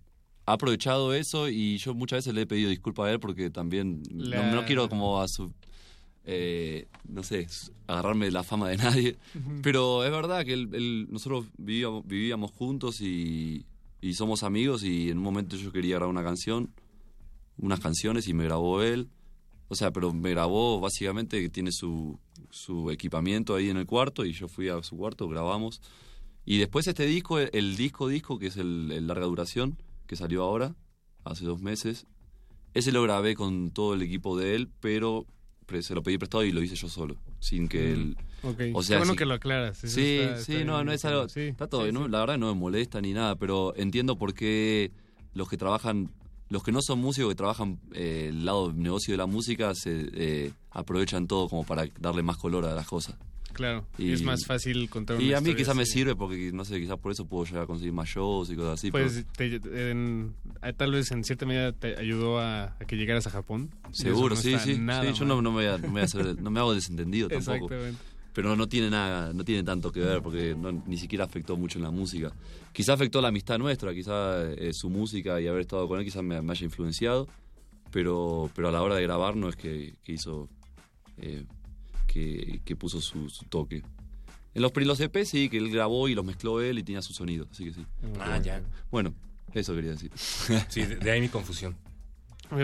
ha aprovechado eso y yo muchas veces le he pedido disculpas a él porque también La- no, no quiero como a su... eh, no sé, agarrarme la fama de nadie, pero es verdad que él- él- nosotros vivíamos, vivíamos juntos y, y somos amigos y en un momento yo quería grabar una canción, unas canciones y me grabó él. O sea, pero me grabó básicamente que tiene su, su equipamiento ahí en el cuarto y yo fui a su cuarto, grabamos. Y después este disco, el, el disco disco, que es el, el larga duración, que salió ahora, hace dos meses, ese lo grabé con todo el equipo de él, pero se lo pedí prestado y lo hice yo solo, sin que Mm, él... Ok. O Qué sea, bueno sí- que lo aclaras. Eso Sí, está- sí, está no, no es algo. Sí, está todo. La verdad no me molesta ni nada, pero entiendo por qué los que trabajan, los que no son músicos, que trabajan eh, el lado del negocio de la música, se eh, aprovechan todo como para darle más color a las cosas. Claro. Y- es más fácil contar Y una a mí historia quizás me así. sirve porque, no sé, quizás por eso puedo llegar a conseguir más shows y cosas así. Pues pero te- en- a- tal vez en cierta medida te ayudó a, a que llegaras a Japón. Y seguro, sí, sí. nada sí, yo no, no me voy a, no me voy a hacer- no me hago desentendido tampoco. Exactamente. pero no tiene nada, no tiene tanto que ver porque no- ni siquiera afectó mucho en la música. Quizá afectó la amistad nuestra, quizá eh, su música y haber estado con él quizás me, me haya influenciado, pero, pero a la hora de grabar no es que, que hizo, eh, que, que puso su, su toque. En los, pri- los EP sí, que él grabó y los mezcló él y tenía su sonido, así que sí. Ah, ya. Bueno, eso quería decir. Sí, de, de ahí mi confusión.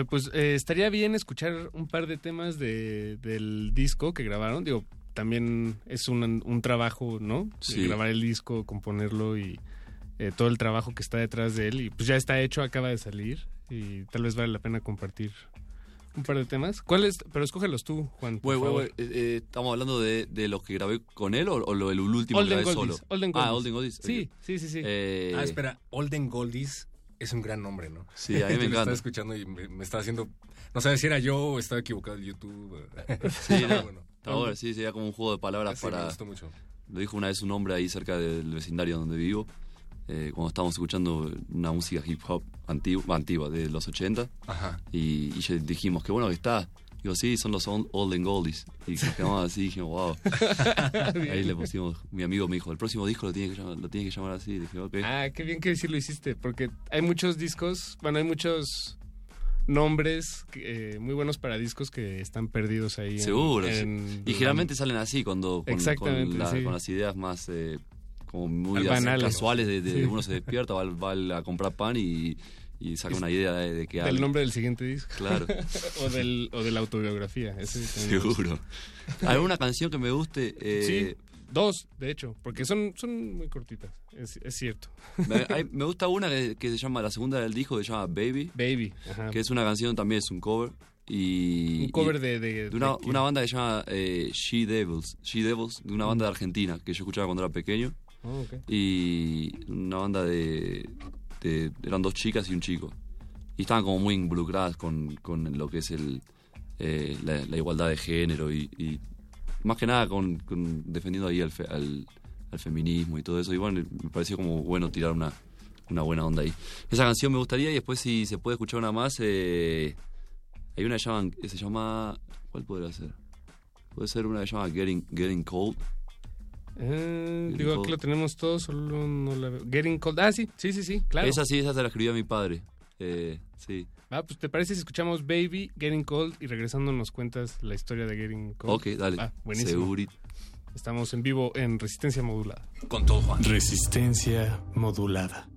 Pues eh, estaría bien escuchar un par de temas de, del disco que grabaron. Digo, también es un, un trabajo, ¿no? Sí. Grabar el disco, componerlo y eh, todo el trabajo que está detrás de él. Y pues ya está hecho, acaba de salir. Y tal vez vale la pena compartir un par de temas. ¿Cuáles? Pero escógelos tú, Juan. por favor. eh, eh, ¿estamos hablando de, de los que grabé con él o, o lo, el último que Olden grabé Goldies, solo? Olden Ah, Goldies. Olden Goldies. Sí, sí, sí, sí. Eh, Ah, espera, Olden Goldies es un gran nombre, ¿no? Sí, a mí me Yo lo encanta. estaba escuchando y me, me estaba haciendo... No sabía si era yo o estaba equivocado el YouTube. Sí, no, bueno. ahora sí, sería como un juego de palabras Sí, me para... gustó mucho. Lo dijo una vez un hombre ahí cerca del vecindario donde vivo, eh, cuando estábamos escuchando una música hip hop antigua, antigua de los 80. Ajá. Y, y dijimos, qué bueno que está Digo, sí, son los Old Old and Goldies. Y nos quedamos así, dijimos, wow. Ahí le pusimos, mi amigo me dijo, el próximo disco lo tiene que llamar, lo tiene que llamar así. Dije. Ah, qué bien que sí lo hiciste, porque hay muchos discos, bueno, hay muchos nombres eh, muy buenos para discos que están perdidos ahí. Seguro. en- y generalmente salen así, cuando con, Exactamente, con, la- sí. con las ideas más eh, como muy banales. casuales de, de Sí. uno se despierta, va, va a comprar pan y, y saca una idea de, de que Del nombre del siguiente disco. Claro. o, del, o de la autobiografía. ese. Seguro. ¿Alguna canción que me guste? Eh, Sí, dos, de hecho, porque son, son muy cortitas, es, es cierto. Me, hay- me gusta una que, que se llama, la segunda del disco, que se llama Baby. Baby, ajá. Que es una canción, también es un cover. Y, Un cover y- de- de- una, de quién? una banda que se llama eh, She Devils. She Devils, de una banda de Argentina que yo escuchaba cuando era pequeño. Ok. Y una banda de, Eran dos chicas y un chico. Y estaban como muy involucradas con, con lo que es el eh, la, igualdad de género y, más que nada con, defendiendo ahí al, fe- al, feminismo y todo eso. Y bueno, me pareció como bueno tirar una, una buena onda ahí. Esa canción me gustaría y después si se puede escuchar una más, eh, hay una que se llama... ¿Cuál podría ser? Puede ser una que se llama Getting, Getting Cold. Eh, Getting digo, aquí Cold. lo tenemos todo, solo no la veo. Getting Cold. Ah, sí, sí, sí, sí, claro. Esa sí, esa se la escribió mi padre. Eh, sí. Ah, pues te parece si escuchamos Baby, Getting Cold y regresando nos cuentas la historia de Getting Cold. Ok, dale. Ah, buenísimo. Estamos en vivo en Resistencia Modulada. Con todo Juan. Resistencia modulada.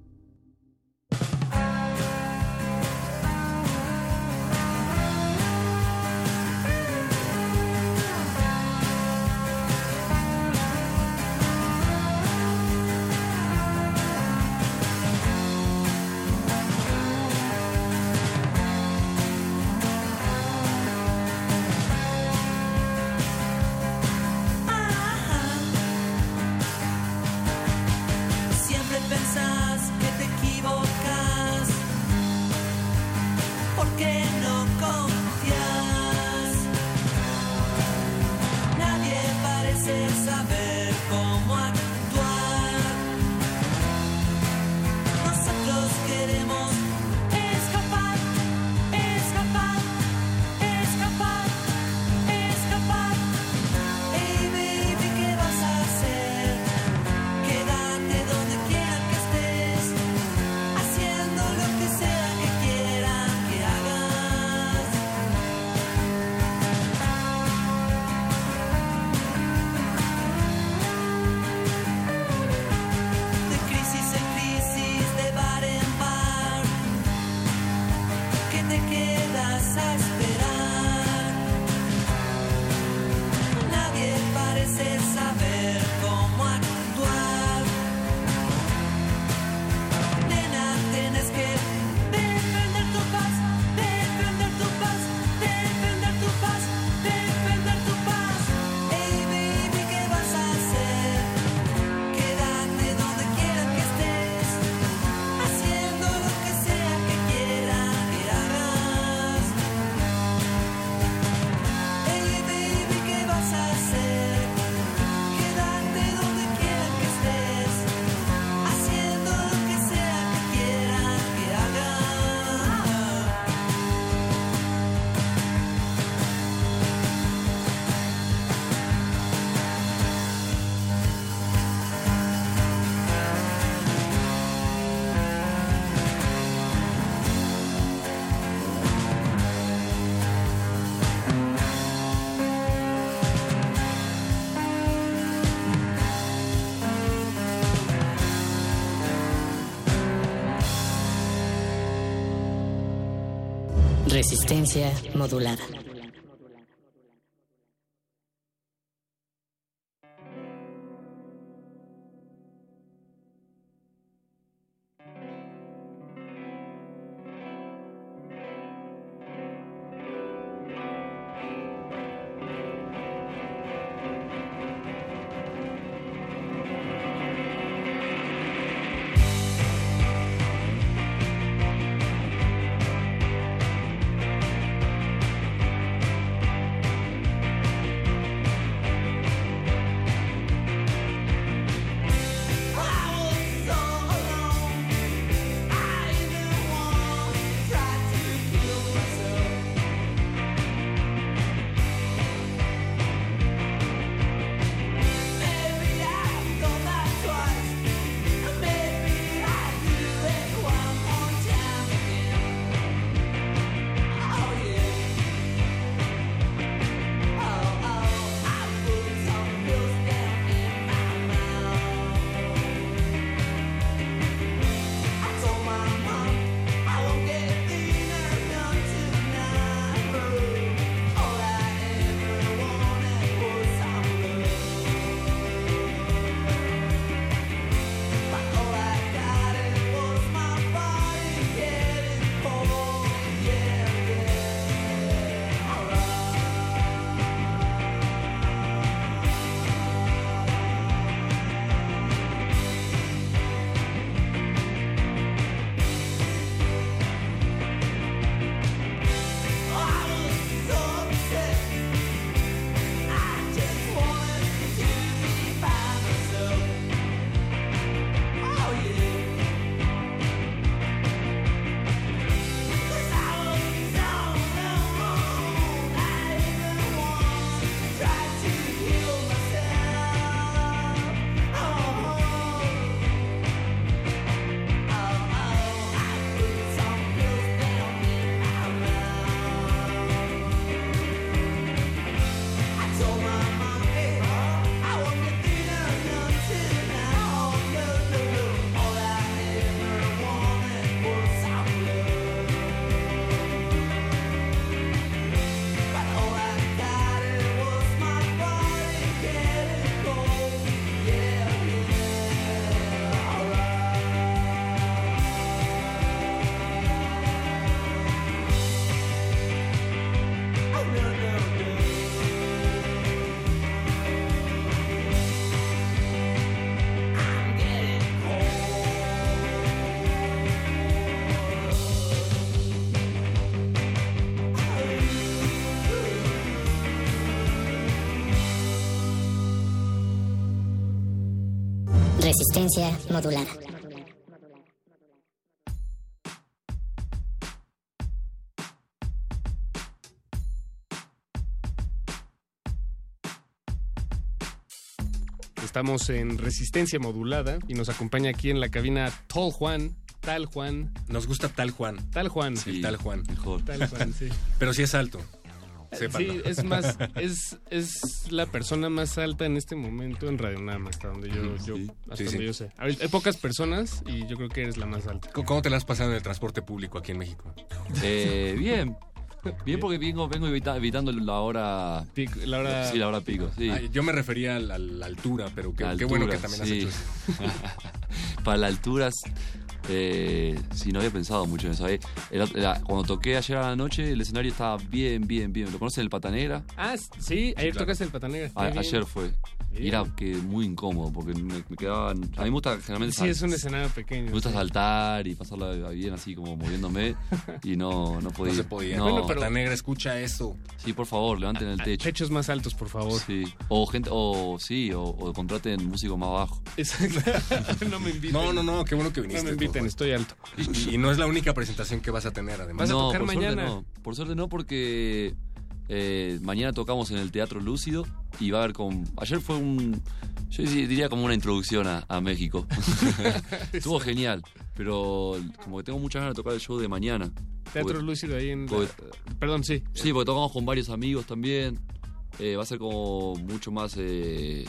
Resistencia modulada. Resistencia modulada. Estamos en resistencia modulada y nos acompaña aquí en la cabina Tall Juan, Tal Juan. Nos gusta Tal Juan. Tal Juan. El Tal Juan. Mejor. Tal Juan, sí. Pero sí es alto. Sépanlo. Sí, es más, es, es la persona más alta en este momento en Radio Nama, hasta donde yo, yo, hasta Sí, donde sí. yo sé. Hay, hay pocas personas y yo creo que eres la más alta. ¿Cómo- ¿Cómo te la has pasado en el transporte público aquí en México? Eh, bien. Bien porque vengo, vengo evita- evitando la hora... la hora... Sí, la hora pico, sí. Ay, yo me refería a la, a la altura, pero qué, La qué bueno que altura, también sí. has hecho eso. Para las alturas, eh, sí, no había pensado mucho en eso. Eh, cuando toqué ayer a la noche, el escenario estaba bien, bien, bien. ¿Lo conocen el Pata Negra? Ah, sí, ayer claro. tocaste el patanegra. A- ayer fue. Y era que muy incómodo porque me, me quedaban. A mí me gusta generalmente. Sí, sal- es un escenario pequeño. Me gusta sí. saltar y pasarla bien así como moviéndome y no, no podía. No se podía. No. Bueno, Pata Negra, escucha eso. Sí, por favor, levanten el techo. Techos más altos, por favor. Sí. O gente, o sí, o, o contraten músico más bajo. Exacto. no me inviten. No, no, no, qué bueno que viniste. No me inviten, por estoy alto. Y, y no es la única presentación que vas a tener, además. Vas a no, tocar por mañana. Suerte no. Por suerte no, porque eh, mañana tocamos en el Teatro Lúcido y va a haber con. Ayer fue un. Yo diría como una introducción a, a México. Estuvo genial, pero como que tengo muchas ganas de tocar el show de mañana. Teatro Porque- Lúcido ahí en... porque- Perdón, sí. Sí, porque tocamos con varios amigos también. Eh, va a ser como mucho más. eh,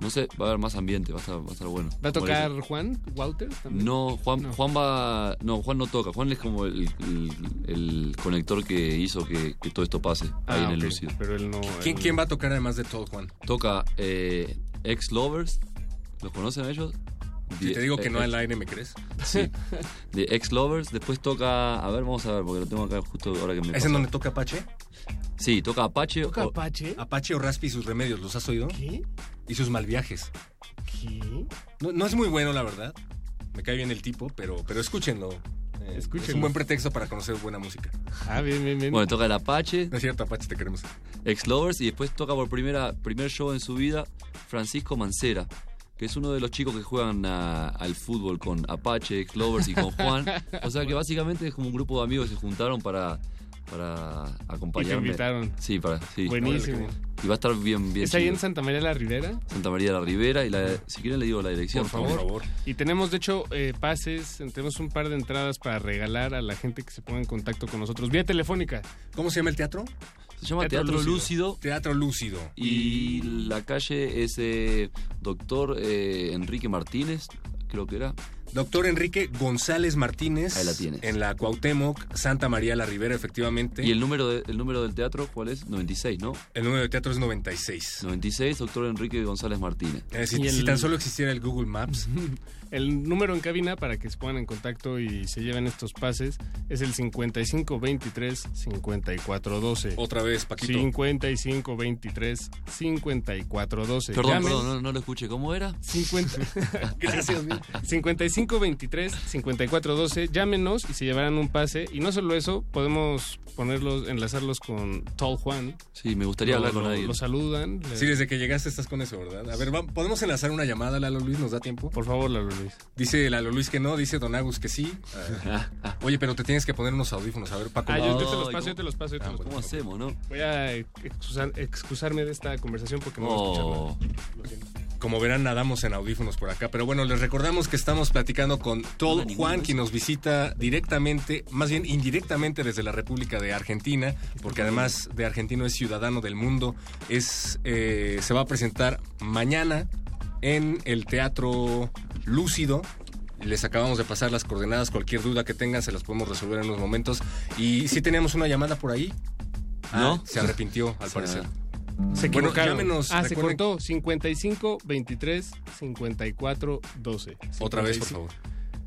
no sé, va a haber más ambiente, va a estar, va a estar bueno. ¿Va a tocar eso. Juan Walter también? No, Juan, No. Juan va. No, Juan no toca. Juan es como el, el- el conector que hizo que, que todo esto pase ahí Ah, en el ok, Lúcido. Pero él no... ¿Quién, él- quién va a tocar además de todo, Juan? Toca eh, Ex Lovers. ¿Los conocen a ellos? Si te digo que eh, no ex- al aire, ¿me crees? Sí. De Ex Lovers. Después toca. A ver, vamos a ver, porque lo tengo acá justo ahora que me. ¿Es pasa. en donde toca Apache? Sí, toca Apache. ¿Toca o- Apache? Apache o Raspi y sus remedios, ¿los has oído? ¿Qué? Y sus mal viajes. ¿Qué? No, no es muy bueno, la verdad. Me cae bien el tipo, pero, pero escúchenlo. Eh, Es Escúchenlo. un buen pretexto para conocer buena música. Ah, bien, bien, bien. Bueno, toca el Apache. No es cierto, Apache, te queremos. Ex Lovers y después toca por primera primer show en su vida Francisco Mancera, que es uno de los chicos que juegan a- al fútbol con Apache, Ex Lovers y con Juan. O sea que básicamente es como un grupo de amigos que se juntaron para para acompañarme. invitaron. Sí, para sí. Buenísimo. Y va a estar bien bien. ¿Es ahí en Santa María la Ribera? Santa María de la Ribera y la, si quieren le digo la dirección. Por favor. Y tenemos, de hecho, eh, pases, tenemos un par de entradas para regalar a la gente que se ponga en contacto con nosotros vía telefónica. ¿Cómo se llama el teatro? Se llama Teatro, Lúcido. Teatro Lúcido. Y la calle es eh, Doctor eh, Enrique Martínez, creo que era. Doctor Enrique González Martínez. Ahí la tienes. En la Cuauhtémoc, Santa María la Ribera, efectivamente. ¿Y el número, de- el número del teatro cuál es? 96, ¿no? El número de teatro es 96. 96, doctor Enrique González Martínez. Eh, si, Y el- si tan solo existiera el Google Maps. El número en cabina para que se pongan en contacto y se lleven estos pases es el 5523-5412. Otra vez, Paquito. 5523-5412. Perdón, perdón, no, no lo escuché. ¿Cómo era? 50... Gracias. 5523-5412. Llámenos y se llevarán un pase. Y no solo eso, podemos ponerlos, enlazarlos con Tall Juan. Sí, me gustaría hablar con alguien. Lo saludan. le- Sí, desde que llegaste estás con eso, ¿verdad? A ver, ¿podemos enlazar una llamada, Lalo Luis? ¿Nos da tiempo? Por favor, Lalo Luis. Dice Lalo Luis que no, dice Don Agus que sí. Ah, oye, pero te tienes que poner unos audífonos. A ver, Paco. Ah, yo, yo te los paso, ¿cómo? yo te los paso, yo te Ah, los bueno, paso. ¿Cómo hacemos, no? Voy a excusar- excusarme de esta conversación porque no voy a Oh. escucharla. Lo siento. Como verán, nadamos en audífonos por acá. Pero bueno, les recordamos que estamos platicando con Tol Juan, quien nos visita directamente, más bien indirectamente desde la República de Argentina, porque además de argentino es ciudadano del mundo. Es, eh, se va a presentar mañana en el Teatro Lúcido. Les acabamos de pasar las coordenadas. Cualquier duda que tengan se las podemos resolver en unos momentos. Y si teníamos una llamada por ahí. Ah, ¿No? Se arrepintió, al O sea, parecer. Se Bueno, llámenos, ah, se cortó. 55 23 54 12. Otra vez, por 55. favor.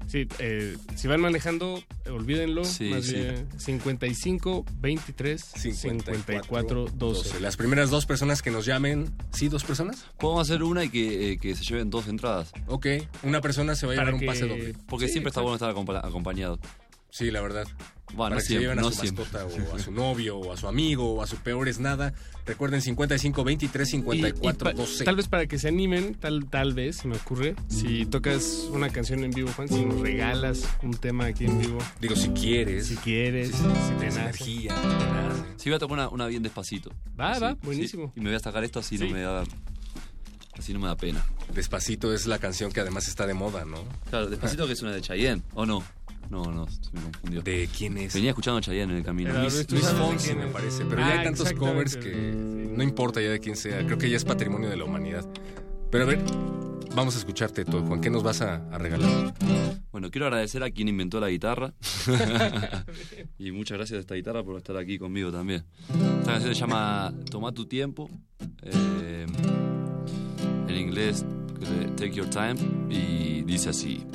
Sí, eh, si van manejando, olvídenlo. Sí, más sí. bien 55 23 54 12. Las primeras dos personas que nos llamen. ¿Sí, dos personas? Podemos hacer una y que, eh, que se lleven dos entradas. Ok. Una persona se va a llevar un pase doble. Porque Sí, siempre está bueno estar acompa- acompañado. Sí, la verdad. Bueno, para que siempre, se lleven a no su siempre. mascota o a su novio o a su amigo o a su peor es nada. Recuerden 55 23 Y- y 54 pa- 12. Tal vez para que se animen, tal, tal vez, se me ocurre, si tocas una canción en vivo, Juan, si nos regalas un tema aquí en vivo. Digo, si quieres. Si quieres, Si- si, si tienes energía, te nace. Sí, voy a tocar una, una bien despacito. Va, Así, va, sí. buenísimo. Y me voy a sacar esto así Sí. no me da. Así no me da pena. Despacito es la canción que además está de moda, ¿no? Claro, despacito que es una de Chayanne, ¿o no? No, no, se me confundió. ¿De quién es? Venía escuchando Chayanne en el camino. Pero, Luis, Luis, Fonsi me parece, pero Ah, ya hay tantos exactamente. covers que no importa ya de quién sea, creo que ya es patrimonio de la humanidad. Pero a ver, vamos a escucharte todo, Juan, ¿qué nos vas a, a regalar? Bueno, quiero agradecer a quien inventó la guitarra. y muchas gracias a esta guitarra por estar aquí conmigo también. Esta canción se llama Toma tu tiempo. eh, en inglés, eh, Take Your Time. Y dice así.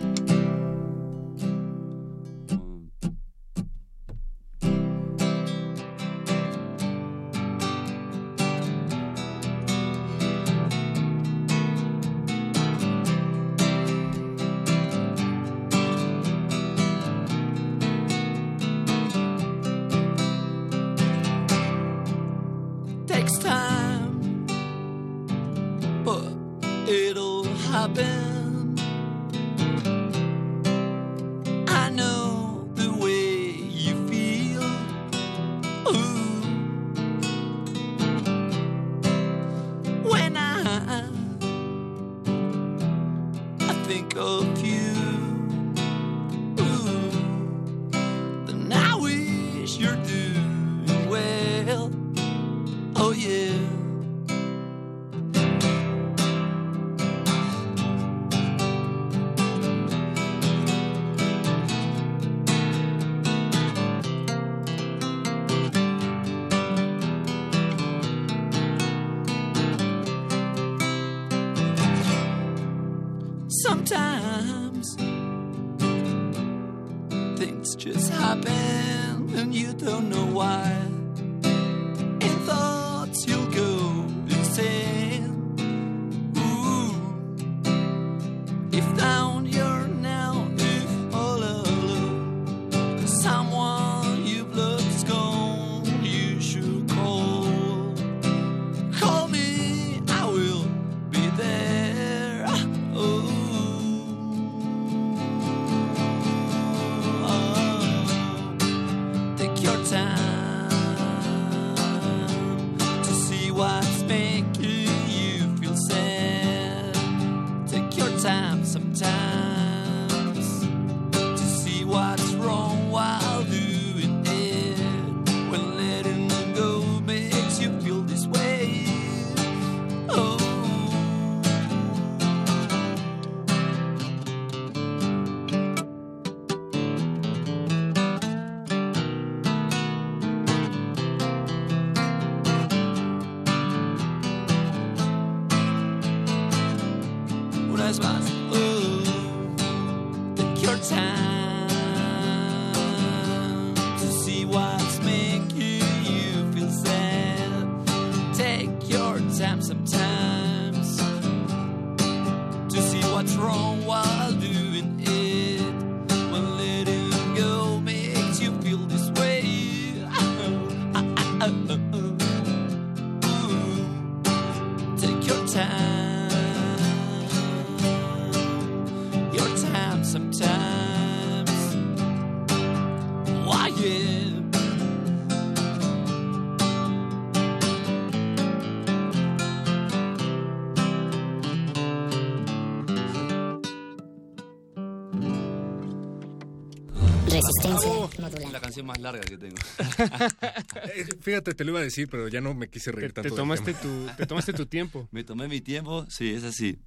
Fíjate, te lo iba a decir, pero ya no me quise reír Te, tanto. te tomaste tu, te tomaste tu tiempo. Me tomé mi tiempo, sí, es así.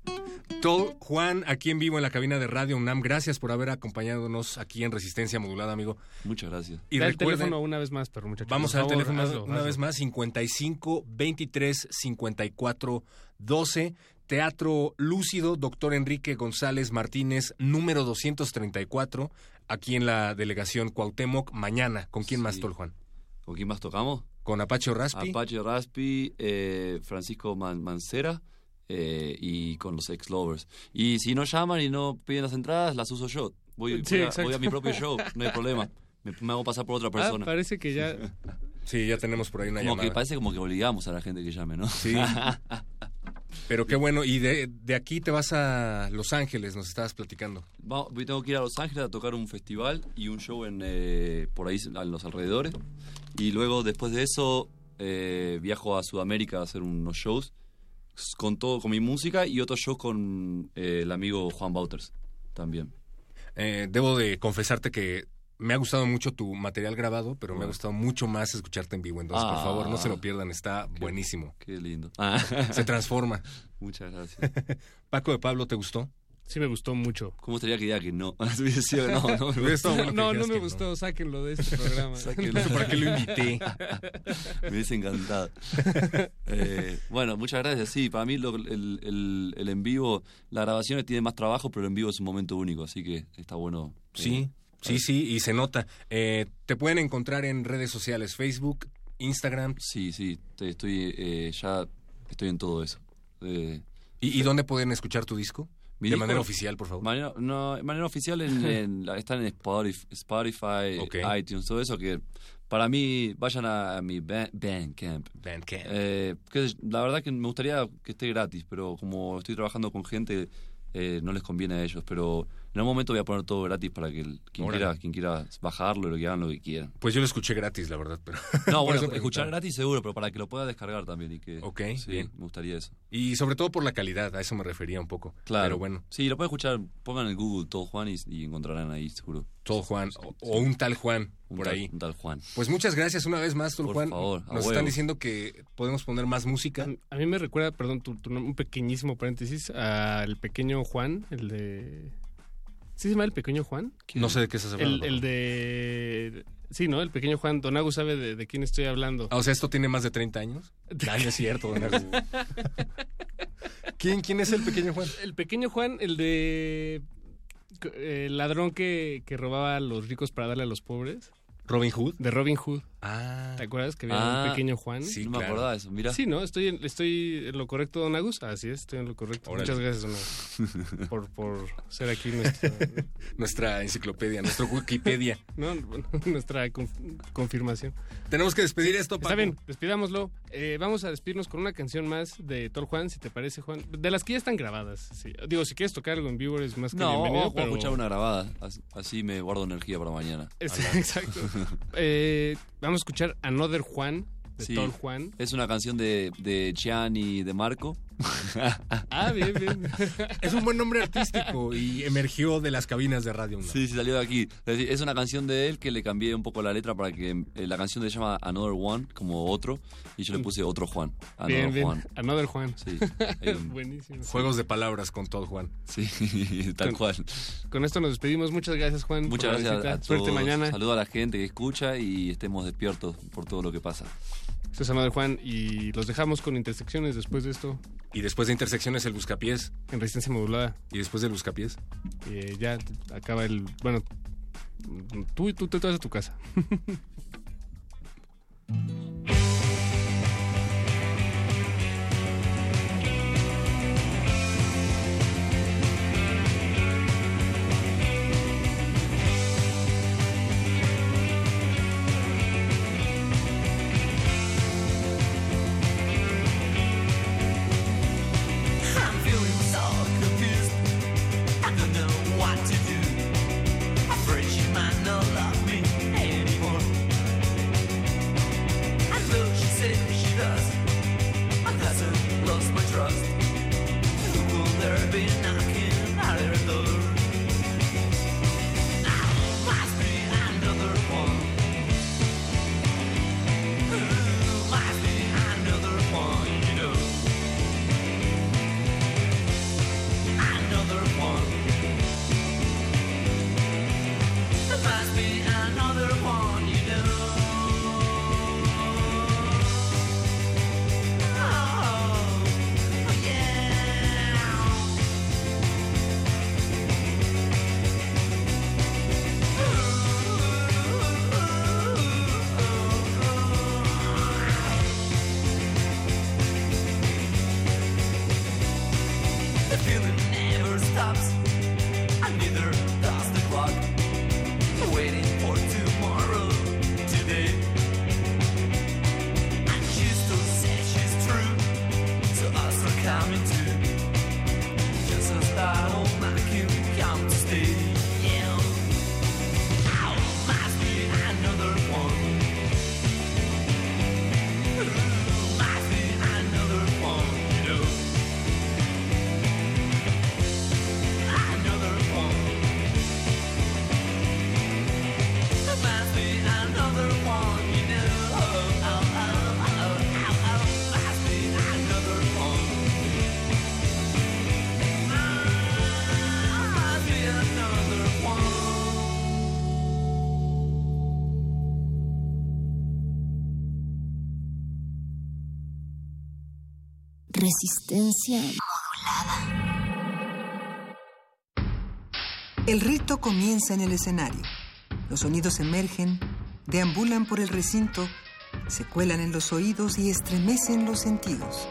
Tol Juan, aquí en vivo en la cabina de Radio UNAM, gracias por haber acompañados aquí en Resistencia Modulada, amigo. Muchas gracias. Y da el recuerden, teléfono una vez más, pero muchachos. Vamos al favor, teléfono hazlo, una hazlo. vez más, 55 23 54 12. Teatro Lúcido, doctor Enrique González Martínez, número 234, aquí en la delegación Cuauhtémoc, mañana. ¿Con quién más. Tol Juan? ¿Con quién más tocamos? ¿Con Apache Raspi? Apache Raspi, eh, Francisco Man- Mancera eh, y con los ex lovers. Y si no llaman y no piden las entradas, las uso yo. Voy, Sí, voy a, voy a mi propio show, no hay problema. Me, me hago pasar por otra Ah, persona. parece que ya... Sí, ya tenemos por ahí una como llamada. que parece como que obligamos a la gente que llame, ¿no? Sí. Pero qué bueno. Y de, de aquí te vas a Los Ángeles, nos estabas platicando. Va- tengo que ir a Los Ángeles a tocar un festival y un show en eh, por ahí en los alrededores. Y luego, después de eso, eh, viajo a Sudamérica a hacer unos shows con todo, con mi música y otros shows con eh, el amigo Juan Bauters también. Debo de confesarte que me ha gustado mucho tu material grabado, pero me ha gustado mucho más escucharte en vivo. Entonces, por Ah. favor, no se lo pierdan, está buenísimo. Qué lindo. Se transforma. Muchas gracias. Paco de Pablo, ¿te gustó? Sí me gustó mucho. ¿Cómo estaría que diga que no? Hubiese sido, no, no, me gustó. No, no dijeras me gustó, sáquenlo de este programa. Sáquenlo. No sé para qué lo invité. Me hubiese encantado. Eh, bueno, muchas gracias. Sí, para mí lo- el, el- el en vivo, la grabación tiene más trabajo, pero el en vivo es un momento único, así que está bueno. eh, Sí, sí, y se nota. Eh, te pueden encontrar en redes sociales, Facebook, Instagram. Sí, sí, te- estoy eh, ya estoy en todo eso. Eh, ¿Y, y dónde pueden escuchar tu disco? De disco- manera oficial, por favor. Manera, no, de manera oficial en, están en Spotify, iTunes, todo eso que para mí vayan a, a mi Ban- Bandcamp. Bandcamp. Eh, que la verdad que me gustaría que esté gratis, pero como estoy trabajando con gente eh, no les conviene a ellos, pero en un momento voy a poner todo gratis para que el- quien Órale. quiera quien quiera bajarlo, lo que hagan lo que quieran. Pues yo lo escuché gratis, la verdad. Pero No, por bueno, eso escuchar gratis seguro, pero para que lo pueda descargar también y que Ok, sí, bien. me gustaría eso. Y sobre todo por la calidad, a eso me refería un poco. Claro. Pero bueno, Sí, lo pueden escuchar, pongan en Google todo Juan y, y encontrarán ahí seguro. todo Juan, o, o un tal Juan, Un por tal- ahí. Un tal Juan. Pues muchas gracias una vez más, Tol Por Juan. favor, a Nos están diciendo que podemos poner más música. A mí me recuerda, perdón, tu- tu un pequeñísimo paréntesis, al pequeño Juan, el de... ¿Sí se llama el pequeño Juan? No sé de qué estás hablando. El, el de... Sí, ¿no? El pequeño Juan. Don Agus sabe de, de quién estoy hablando. Ah, o sea, ¿esto tiene más de 30 años? Ah, no es cierto, don Agus. ¿Quién, ¿Quién es el pequeño Juan? El pequeño Juan, el de... eh, El ladrón que, que robaba a los ricos para darle a los pobres. ¿Robin Hood? De Robin Hood. Ah. ¿Te acuerdas que había Ah, un pequeño Juan? sí, no me acordaba de eso, mira. Sí, ¿no? Estoy en, estoy en lo correcto, Don Agus. Así es, estoy en lo correcto. Órale. Muchas gracias, Don Agus, por, por ser aquí nuestro, Nuestra enciclopedia, nuestro Wikipedia. ¿no? nuestra conf- confirmación. Tenemos que despedir esto, Paco. Está bien, despidámoslo. Eh, vamos a despedirnos con una canción más de Tol Juan, si te parece, Juan. De las que ya están grabadas. sí. Digo, si quieres tocar algo en vivo, es más que No, bienvenido. a pero- escuchar una grabada, así, así me guardo energía para mañana. Es- exacto. Eh, vamos a escuchar Another Juan, de Sí. Tol Juan. Es una canción de, de Gian y de Marco. Ah, bien, bien. Es un buen nombre artístico y emergió de las cabinas de radio. UNAM. Sí, sí, salió de aquí. Es una canción de él que le cambié un poco la letra para que eh, la canción se llama Another One, como otro, y yo le puse otro Juan. Another bien, bien. Juan. Another Juan. Sí, un- Buenísimo. Juegos de palabras con Todd Juan. sí, tal cual. Con esto nos despedimos. Muchas gracias, Juan. Muchas gracias a todos. Suerte mañana. Saludo a la gente que escucha y estemos despiertos por todo lo que pasa. Es Another Juan y los dejamos con intersecciones después de esto Y después de intersecciones el buscapiés. en resistencia modulada. Y después del buscapiés. Eh, ya acaba el. Bueno, tú, tú te vas a tu casa. Resistencia El rito comienza en el escenario. Los sonidos emergen, deambulan por el recinto, se cuelan en los oídos y estremecen los sentidos.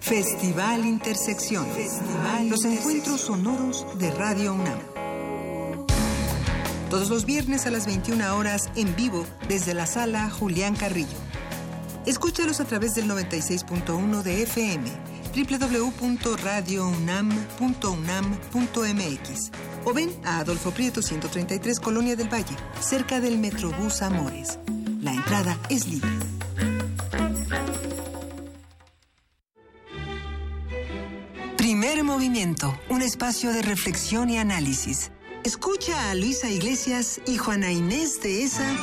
Festival Intersección. los encuentros sonoros de Radio UNAM. Todos los viernes a las 21 horas en vivo desde la sala Julián Carrillo. Escúchalos a través del 96.1 de FM, www.radiounam.unam.mx o ven a Adolfo Prieto 133 Colonia del Valle, cerca del Metrobús Amores. La entrada es libre. Primer movimiento, un espacio de reflexión y análisis. Escucha a Luisa Iglesias y Juana Inés de esa.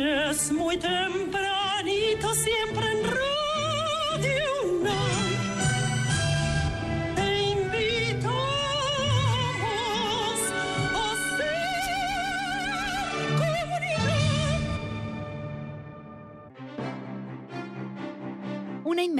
De 7 a 10, muy tempranito, siempre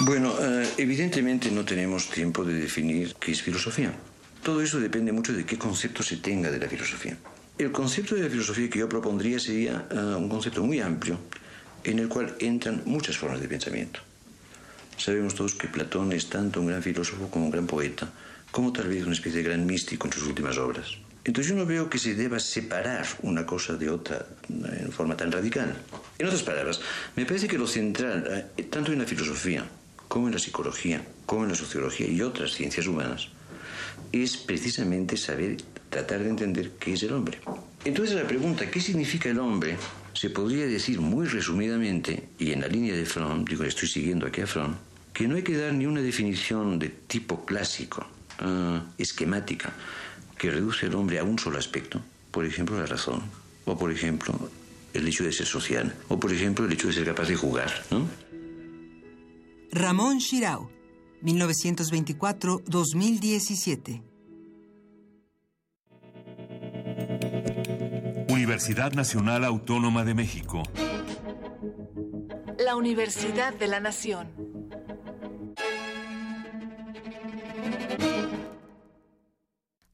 Bueno, eh, evidentemente no tenemos tiempo de definir qué es filosofía. Todo eso depende mucho de qué concepto se tenga de la filosofía. El concepto de la filosofía que yo propondría sería eh, un concepto muy amplio en el cual entran muchas formas de pensamiento. Sabemos todos que Platón es tanto un gran filósofo como un gran poeta, como tal vez una especie de gran místico en sus últimas obras. Entonces yo no veo que se deba separar una cosa de otra eh, en forma tan radical. En otras palabras, me parece que lo central, tanto en la filosofía como en la psicología, como en la sociología y otras ciencias humanas, es precisamente saber tratar de entender qué es el hombre. Entonces la pregunta, ¿qué significa el hombre? Se podría decir muy resumidamente, y en la línea de Fromm, digo, estoy siguiendo aquí a Fromm, que no hay que dar ni una definición de tipo clásico, ah, esquemática, que reduce al hombre a un solo aspecto, por ejemplo la razón, o por ejemplo el hecho de ser social, o por ejemplo el hecho de ser capaz de jugar, ¿no? Ramón Shirao, 1924-2017. Universidad Nacional Autónoma de México. La Universidad de la Nación.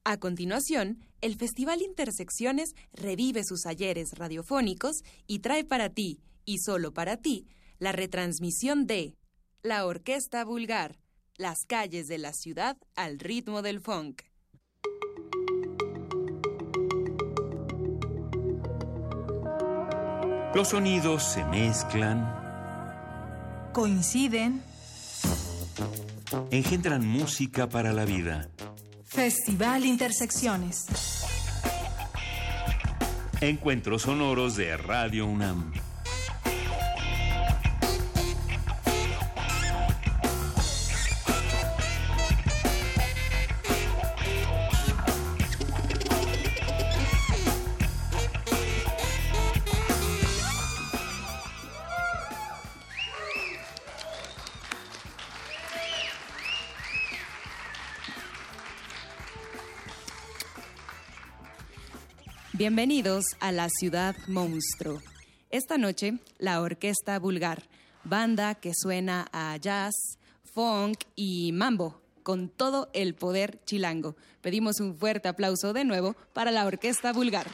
A continuación, el Festival Intersecciones revive sus ayeres radiofónicos y trae para ti, y solo para ti, la retransmisión de La Orquesta Vulgar, las calles de la ciudad al ritmo del funk. Los sonidos se mezclan, Coinciden. engendran música para la vida. Festival Intersecciones. Encuentros sonoros de Radio UNAM. Bienvenidos a la ciudad monstruo. Esta noche, la Orquesta Vulgar, banda que suena a jazz, funk y mambo, con todo el poder chilango. Pedimos un fuerte aplauso de nuevo para la Orquesta Vulgar.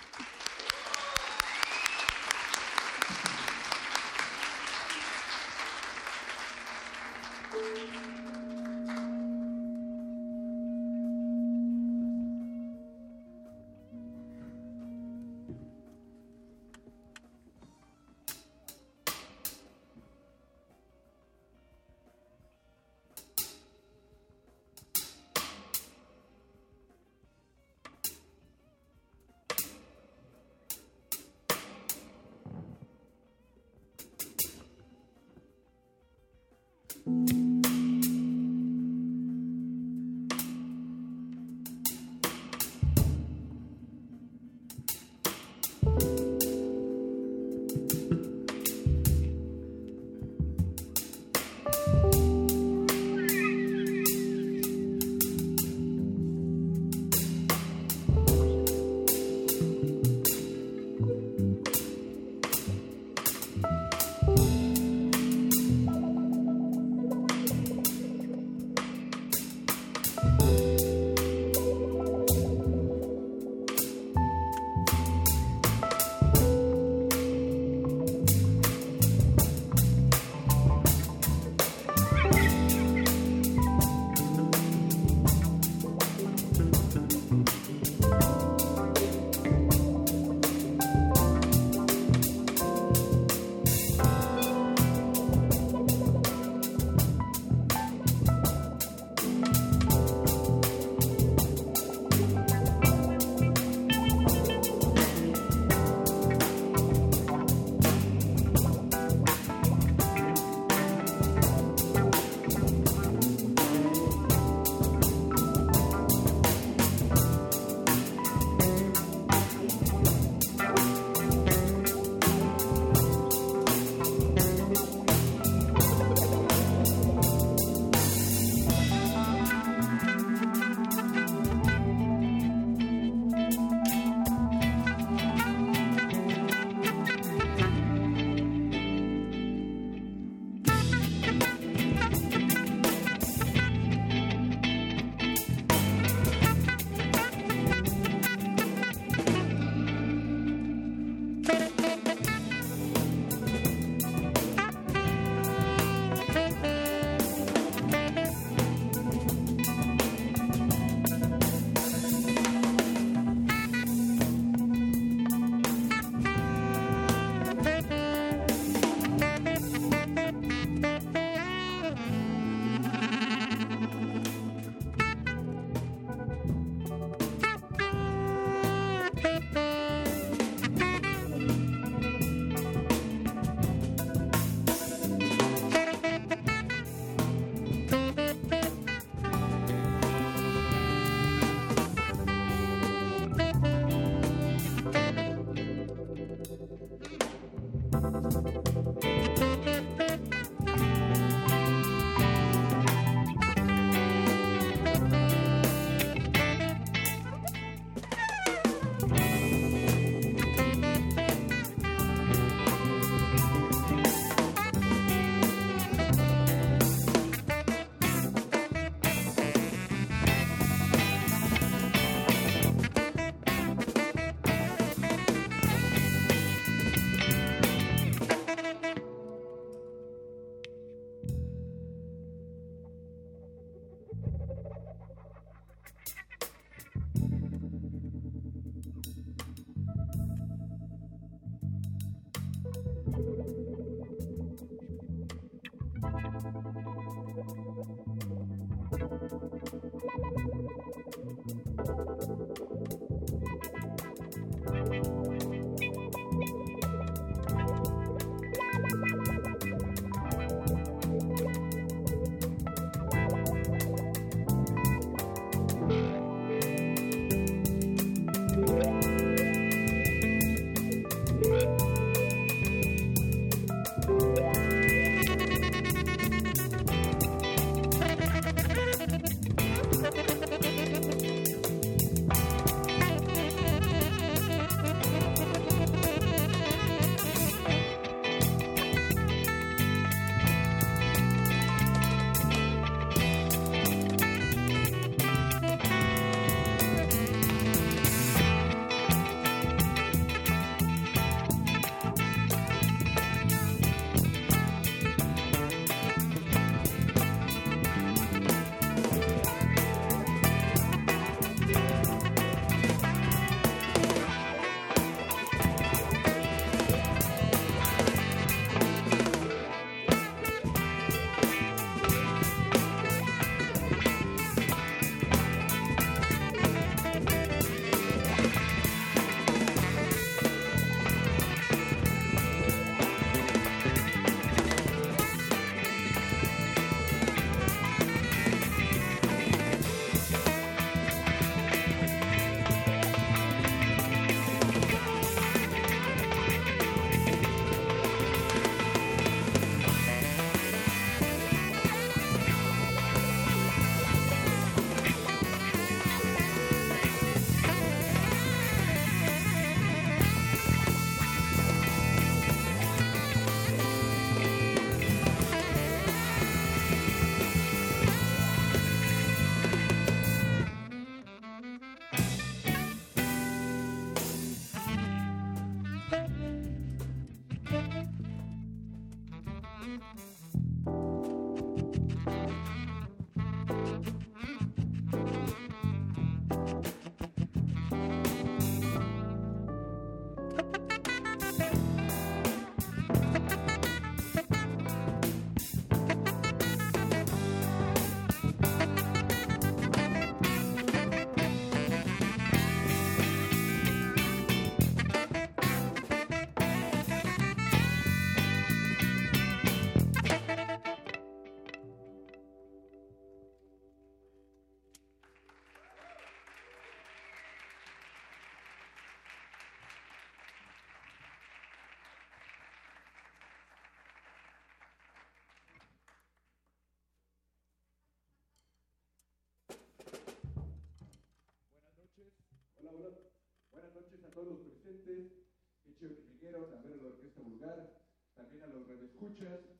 Los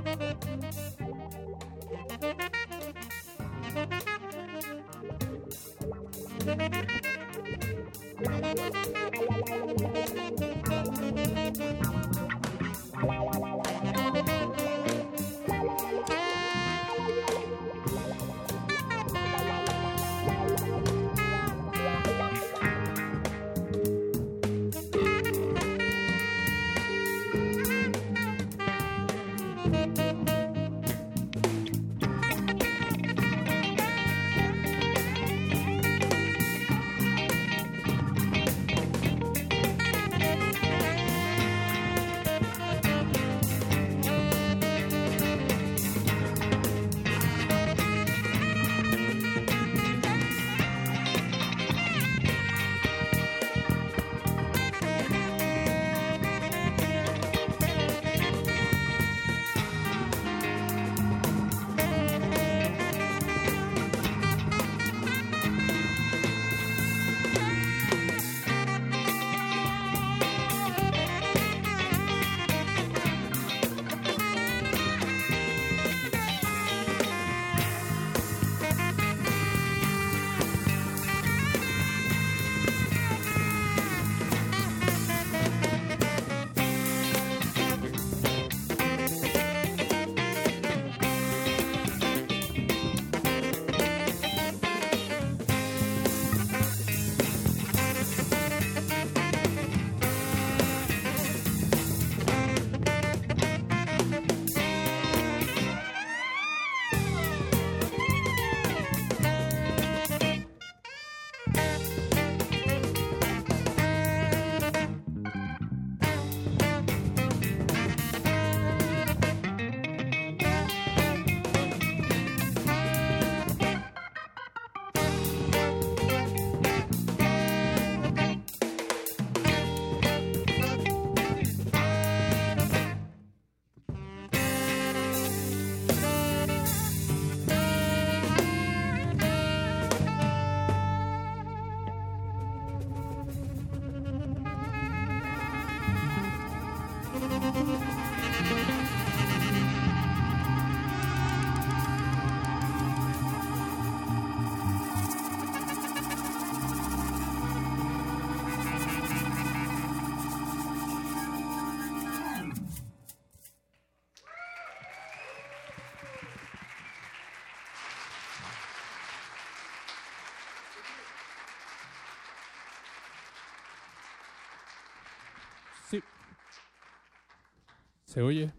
Thank you. Se oye.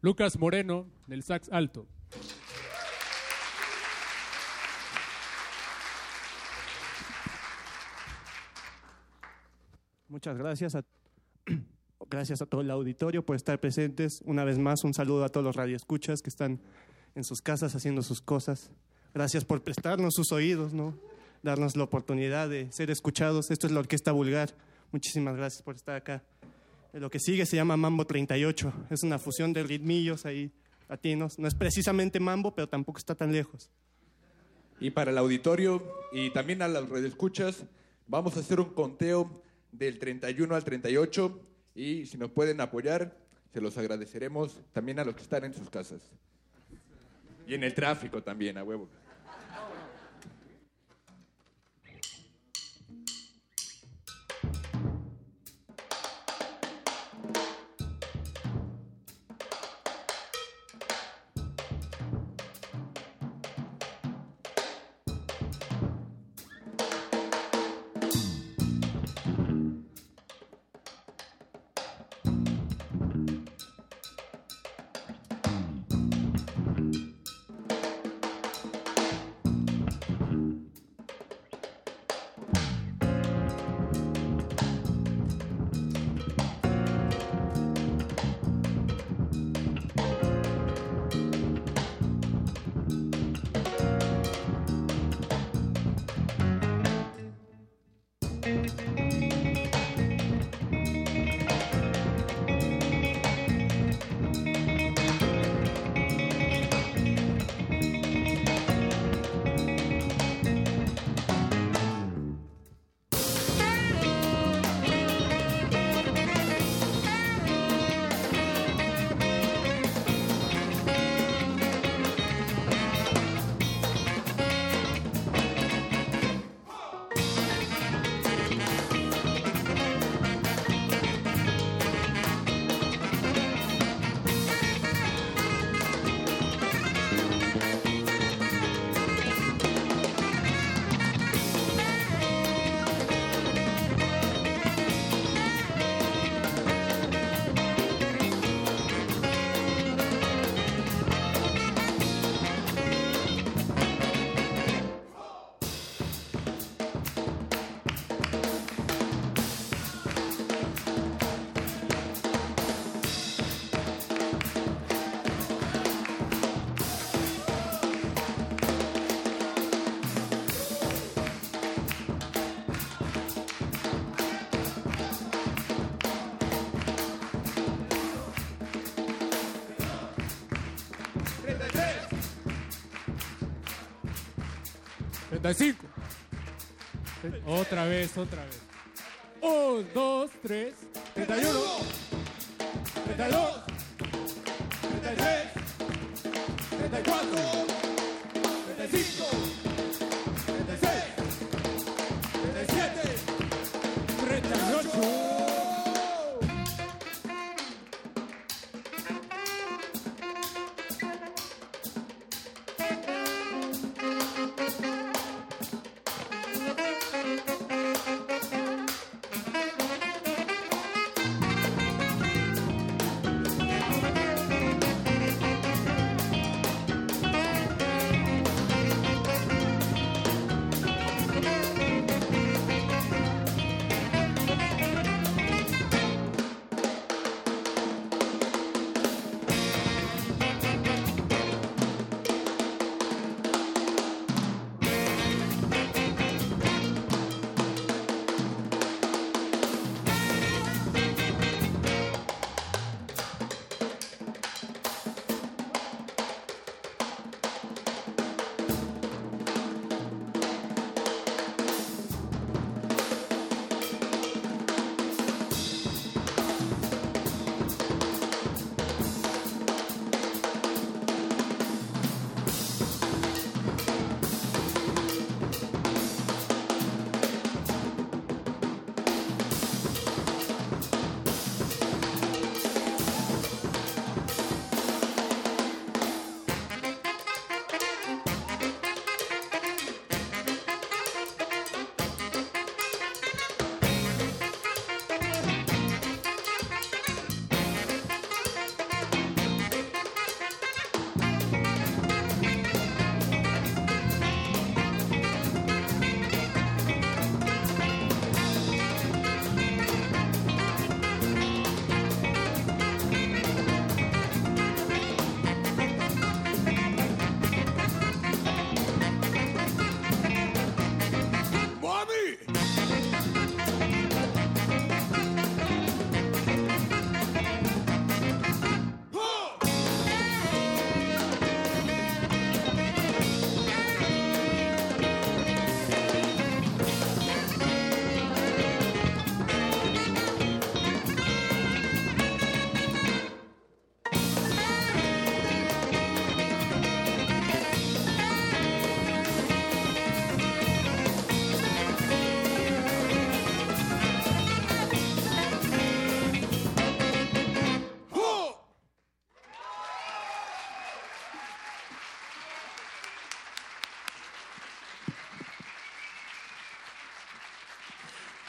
Lucas Moreno, del sax alto. Muchas gracias a, gracias a todo el auditorio por estar presentes. Una vez más, un saludo a todos los radioescuchas que están en sus casas haciendo sus cosas. Gracias por prestarnos sus oídos, ¿no? darnos la oportunidad de ser escuchados. Esto es la Orquesta Vulgar. Muchísimas gracias por estar acá. Eh, Lo que sigue se llama Mambo 38. Es una fusión de ritmillos ahí latinos. No es precisamente mambo, pero tampoco está tan lejos. Y para el auditorio y también a las redescuchas, vamos a hacer un conteo del 31 al 38 y si nos pueden apoyar, se los agradeceremos también a los que están en sus casas. Y en el tráfico también, a huevo. 45. Otra vez, otra vez. 1, 2, 3, 31.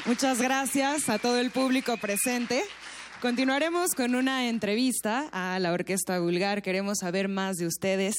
Muchas gracias a todo el público presente. Continuaremos con una entrevista a la Orquesta Vulgar. Queremos saber más de ustedes.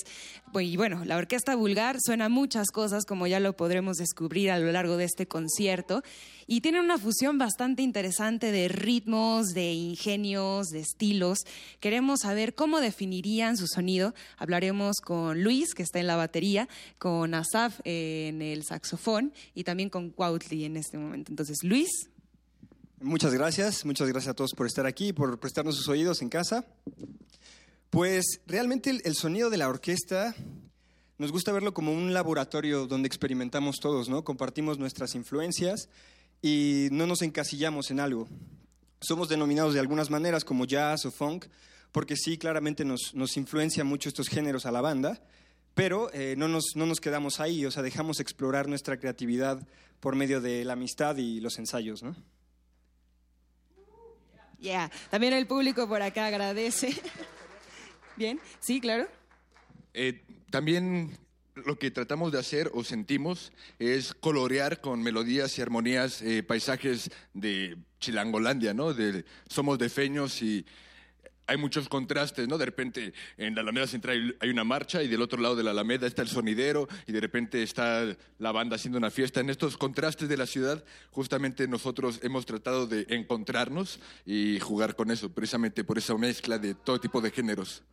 Y bueno, la Orquesta Vulgar suena muchas cosas, como ya lo podremos descubrir a lo largo de este concierto. Y tiene una fusión bastante interesante de ritmos, de ingenios, de estilos. Queremos saber cómo definirían su sonido. Hablaremos con Luis, que está en la batería, con Asaf en el saxofón y también con Cuautli en este momento. Entonces, Luis, Muchas gracias, muchas gracias a todos por estar aquí, por prestarnos sus oídos en casa. Pues realmente el, el sonido de la orquesta nos gusta verlo como un laboratorio donde experimentamos todos, ¿no? Compartimos nuestras influencias y no nos encasillamos en algo. Somos denominados de algunas maneras como jazz o funk, porque sí, claramente nos, nos influencia mucho estos géneros a la banda, pero eh, no, nos, no nos quedamos ahí, o sea, dejamos explorar nuestra creatividad por medio de la amistad y los ensayos, ¿no? ya, también el público por acá agradece. Bien, sí, claro. Eh, también lo que tratamos de hacer o sentimos es colorear con melodías y armonías eh, paisajes de Chilangolandia, ¿no? De, somos de feños y hay muchos contrastes, ¿no? De repente en la Alameda Central hay una marcha y del otro lado de la Alameda está el sonidero y de repente está la banda haciendo una fiesta. En estos contrastes de la ciudad, justamente nosotros hemos tratado de encontrarnos y jugar con eso, precisamente por esa mezcla de todo tipo de géneros.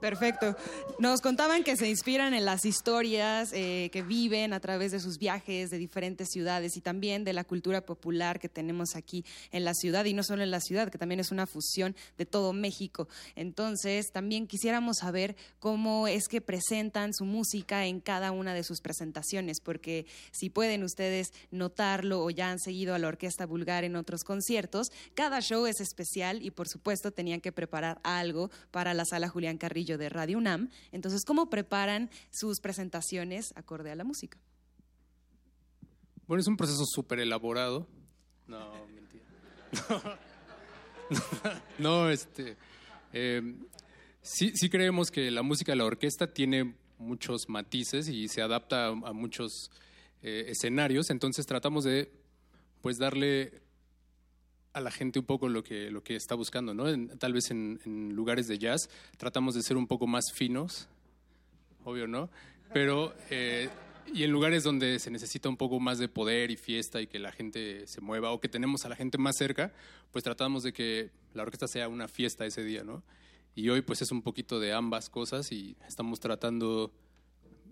Perfecto. Nos contaban que se inspiran en las historias eh, que viven a través de sus viajes de diferentes ciudades y también de la cultura popular que tenemos aquí en la ciudad y no solo en la ciudad, que también es una fusión de todo México. Entonces, también quisiéramos saber cómo es que presentan su música en cada una de sus presentaciones, porque si pueden ustedes notarlo o ya han seguido a la Orquesta Vulgar en otros conciertos, cada show es especial y por supuesto tenían que preparar algo para la sala Julián Carrillo de Radio UNAM. Entonces, ¿cómo preparan sus presentaciones acorde a la música? Bueno, es un proceso súper elaborado. No, mentira. no, este. eh, sí, sí creemos que la música de la orquesta tiene muchos matices y se adapta a, a muchos eh, escenarios. Entonces tratamos de pues darle a la gente un poco lo que, lo que está buscando, ¿no? En- tal vez en, lugares de jazz tratamos de ser un poco más finos, obvio, ¿no? Pero, eh, y en lugares donde se necesita un poco más de poder y fiesta y que la gente se mueva o que tenemos a la gente más cerca, pues tratamos de que la orquesta sea una fiesta ese día, ¿no? Y hoy pues es un poquito de ambas cosas y estamos tratando,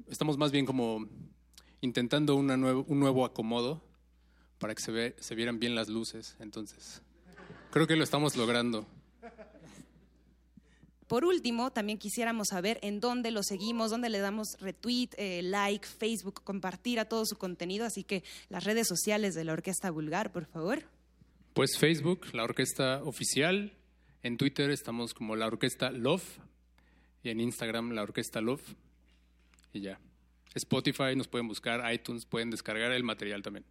estamos más bien como intentando una nuevo- un nuevo acomodo para que se, ve, se vieran bien las luces. Entonces, creo que lo estamos logrando. Por último, también quisiéramos saber en dónde lo seguimos, dónde le damos retweet, eh, like, Facebook, compartir a todo su contenido. Así que las redes sociales de la Orquesta Vulgar, por favor. Pues Facebook, la orquesta oficial. En Twitter estamos como la orquesta Love. Y en Instagram, la orquesta Love. Y ya. Spotify nos pueden buscar, iTunes pueden descargar el material también.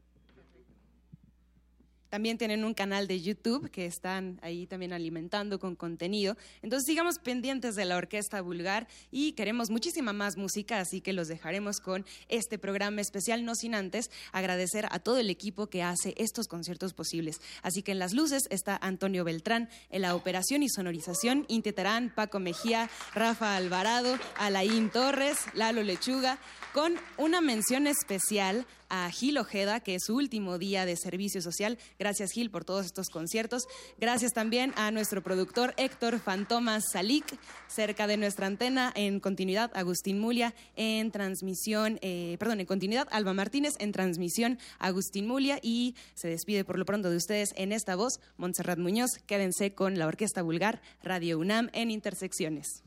También tienen un canal de YouTube que están ahí también alimentando con contenido. Entonces sigamos pendientes de la Orquesta Vulgar y queremos muchísima más música, así que los dejaremos con este programa especial, no sin antes agradecer a todo el equipo que hace estos conciertos posibles. Así que en las luces está Antonio Beltrán, en la operación y sonorización, Inti Terán, Paco Mejía, Rafa Alvarado, Alain Torres, Lalo Lechuga, con una mención especial a Gil Ojeda, que es su último día de servicio social. Gracias, Gil, por todos estos conciertos. Gracias también a nuestro productor Héctor Fantomas Salik, cerca de nuestra antena, en continuidad Agustín Mulia, en transmisión, eh, perdón, en continuidad Alba Martínez, en transmisión Agustín Mulia, y se despide por lo pronto de ustedes en esta voz, Montserrat Muñoz. Quédense con la Orquesta Vulgar, Radio UNAM en Intersecciones.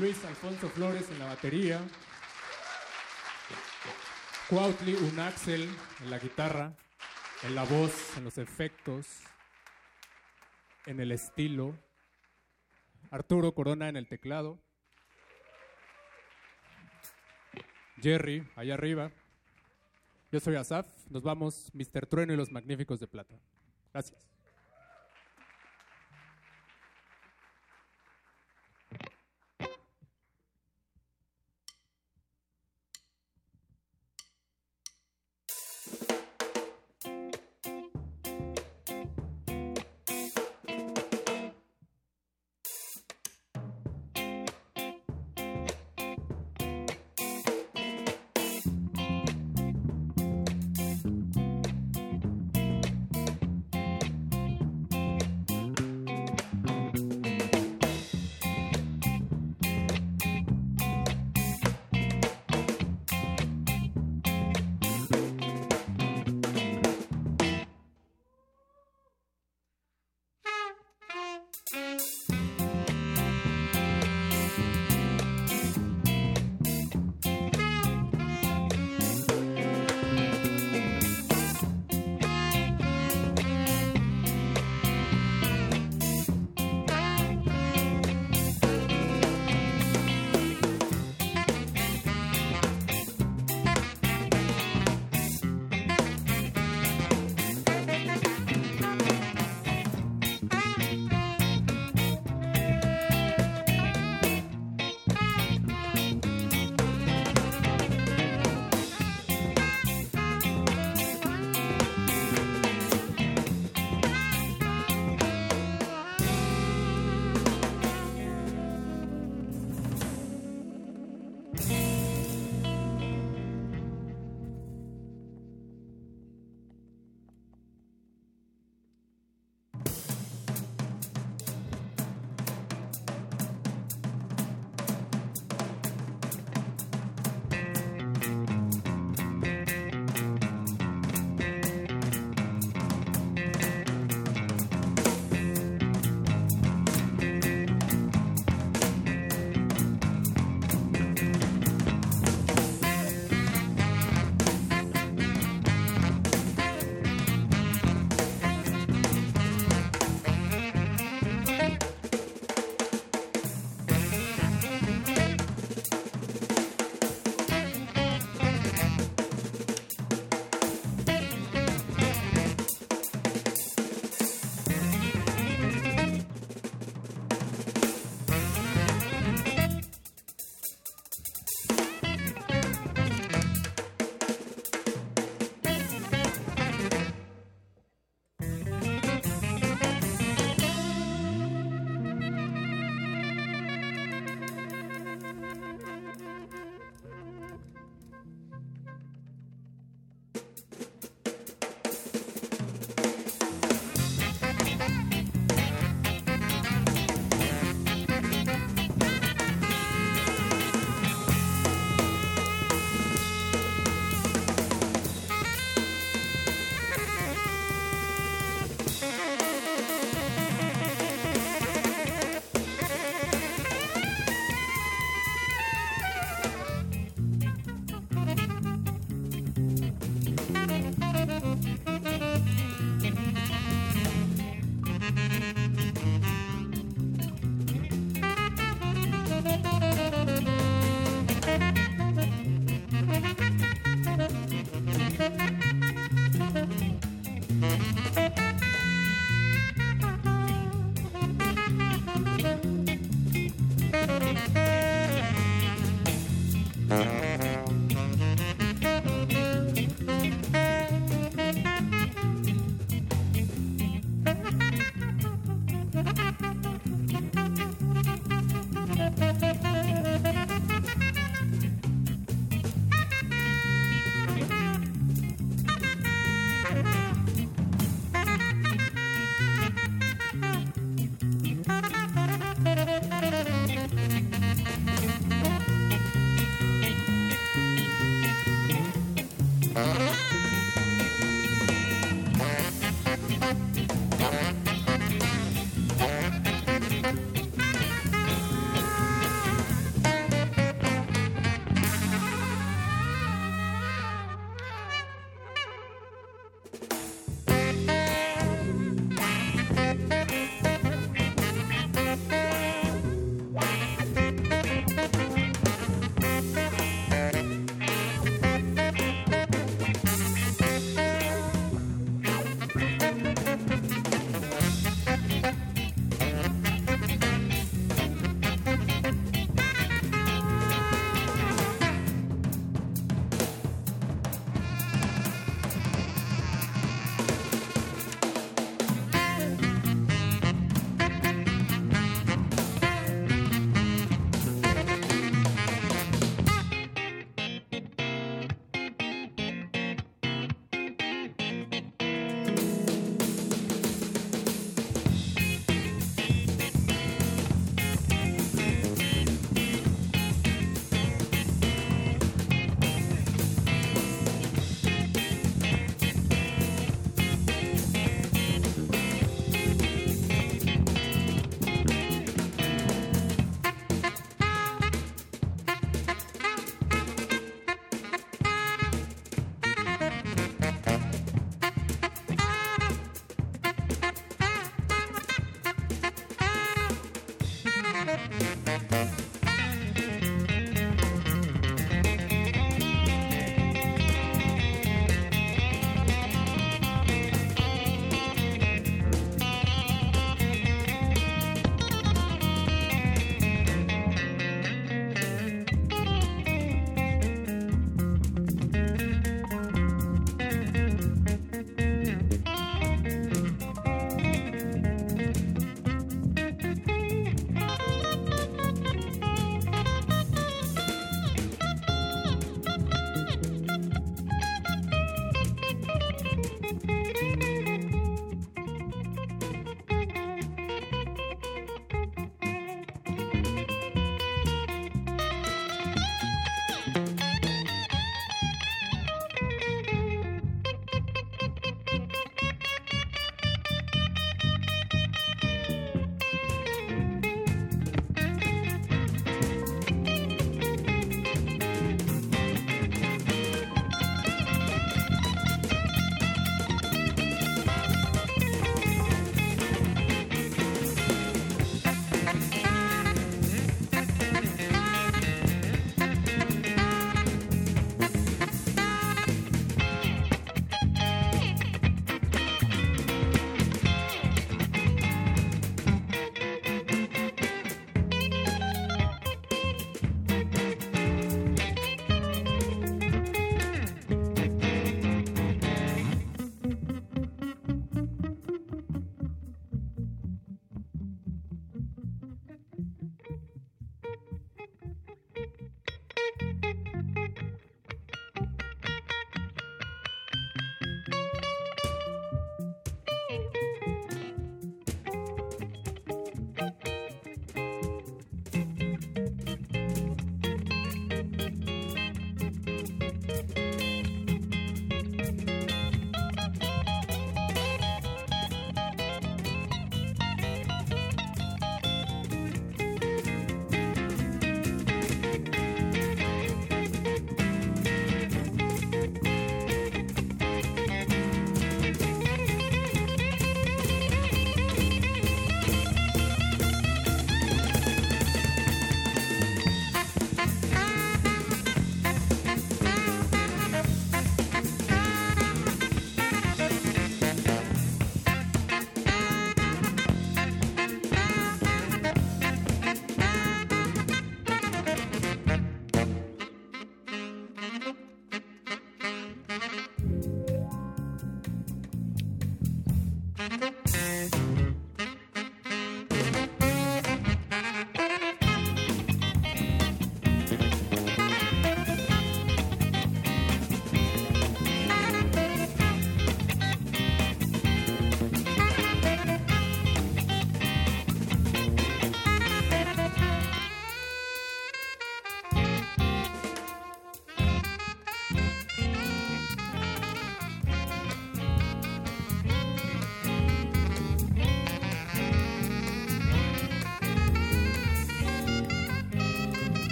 Luis Alfonso Flores en la batería. Cuautli Unaxel en la guitarra, en la voz, en los efectos, en el estilo. Arturo Corona en el teclado. Jerry, allá arriba. Yo soy Asaf. Nos vamos, Mr. Trueno y los Magníficos de Plata. Gracias.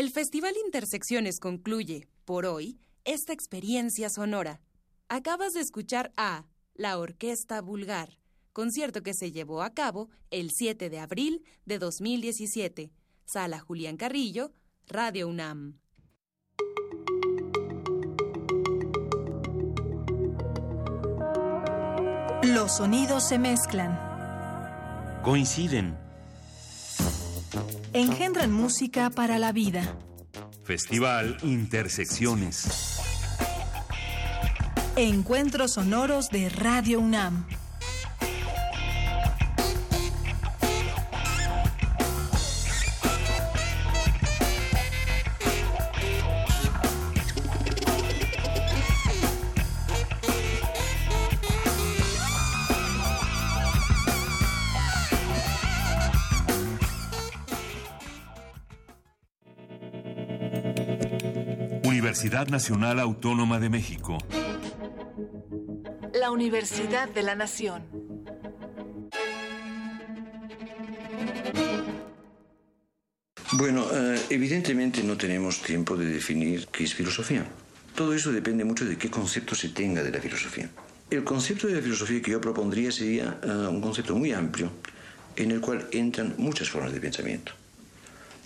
El Festival Intersecciones concluye, por hoy, esta experiencia sonora. Acabas de escuchar a La Orquesta Vulgar, concierto que se llevó a cabo el 7 de abril de 2017. Sala Julián Carrillo, Radio UNAM. Los sonidos se mezclan, Coinciden. Engendran música para la vida. Festival Intersecciones. Encuentros sonoros de Radio UNAM. Universidad Nacional Autónoma de México. La Universidad de la Nación. Bueno, eh, evidentemente no tenemos tiempo de definir qué es filosofía. Todo eso depende mucho de qué concepto se tenga de la filosofía. El concepto de la filosofía que yo propondría sería eh, un concepto muy amplio en el cual entran muchas formas de pensamiento.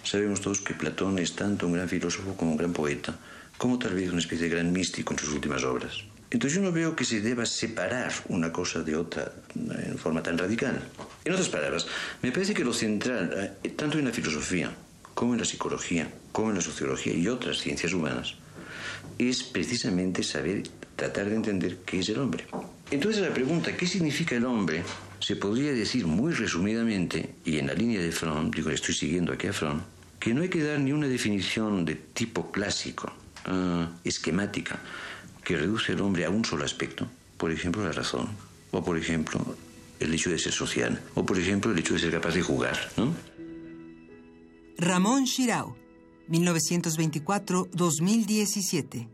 Sabemos todos que Platón es tanto un gran filósofo como un gran poeta, como tal vez una especie de gran místico en sus últimas obras. Entonces yo no veo que se deba separar una cosa de otra eh, en forma tan radical. En otras palabras, me parece que lo central, eh, tanto en la filosofía como en la psicología, como en la sociología y otras ciencias humanas, es precisamente saber tratar de entender qué es el hombre. Entonces la pregunta, ¿qué significa el hombre? Se podría decir muy resumidamente, y en la línea de Fromm, digo, estoy siguiendo aquí a Fromm, que no hay que dar ni una definición de tipo clásico, ah, esquemática, que reduce al hombre a un solo aspecto, por ejemplo la razón, o por ejemplo el hecho de ser social, o por ejemplo el hecho de ser capaz de jugar. Ramón Shirao, 1924-2017.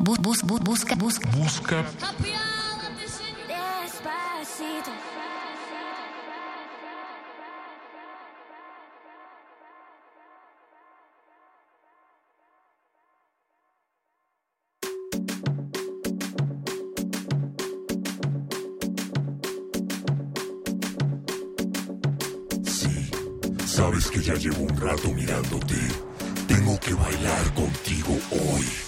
Bus, bus, bus, busca, busca. Busca. Despacito. Sabes que ya llevo un rato mirándote. Tengo que bailar contigo hoy.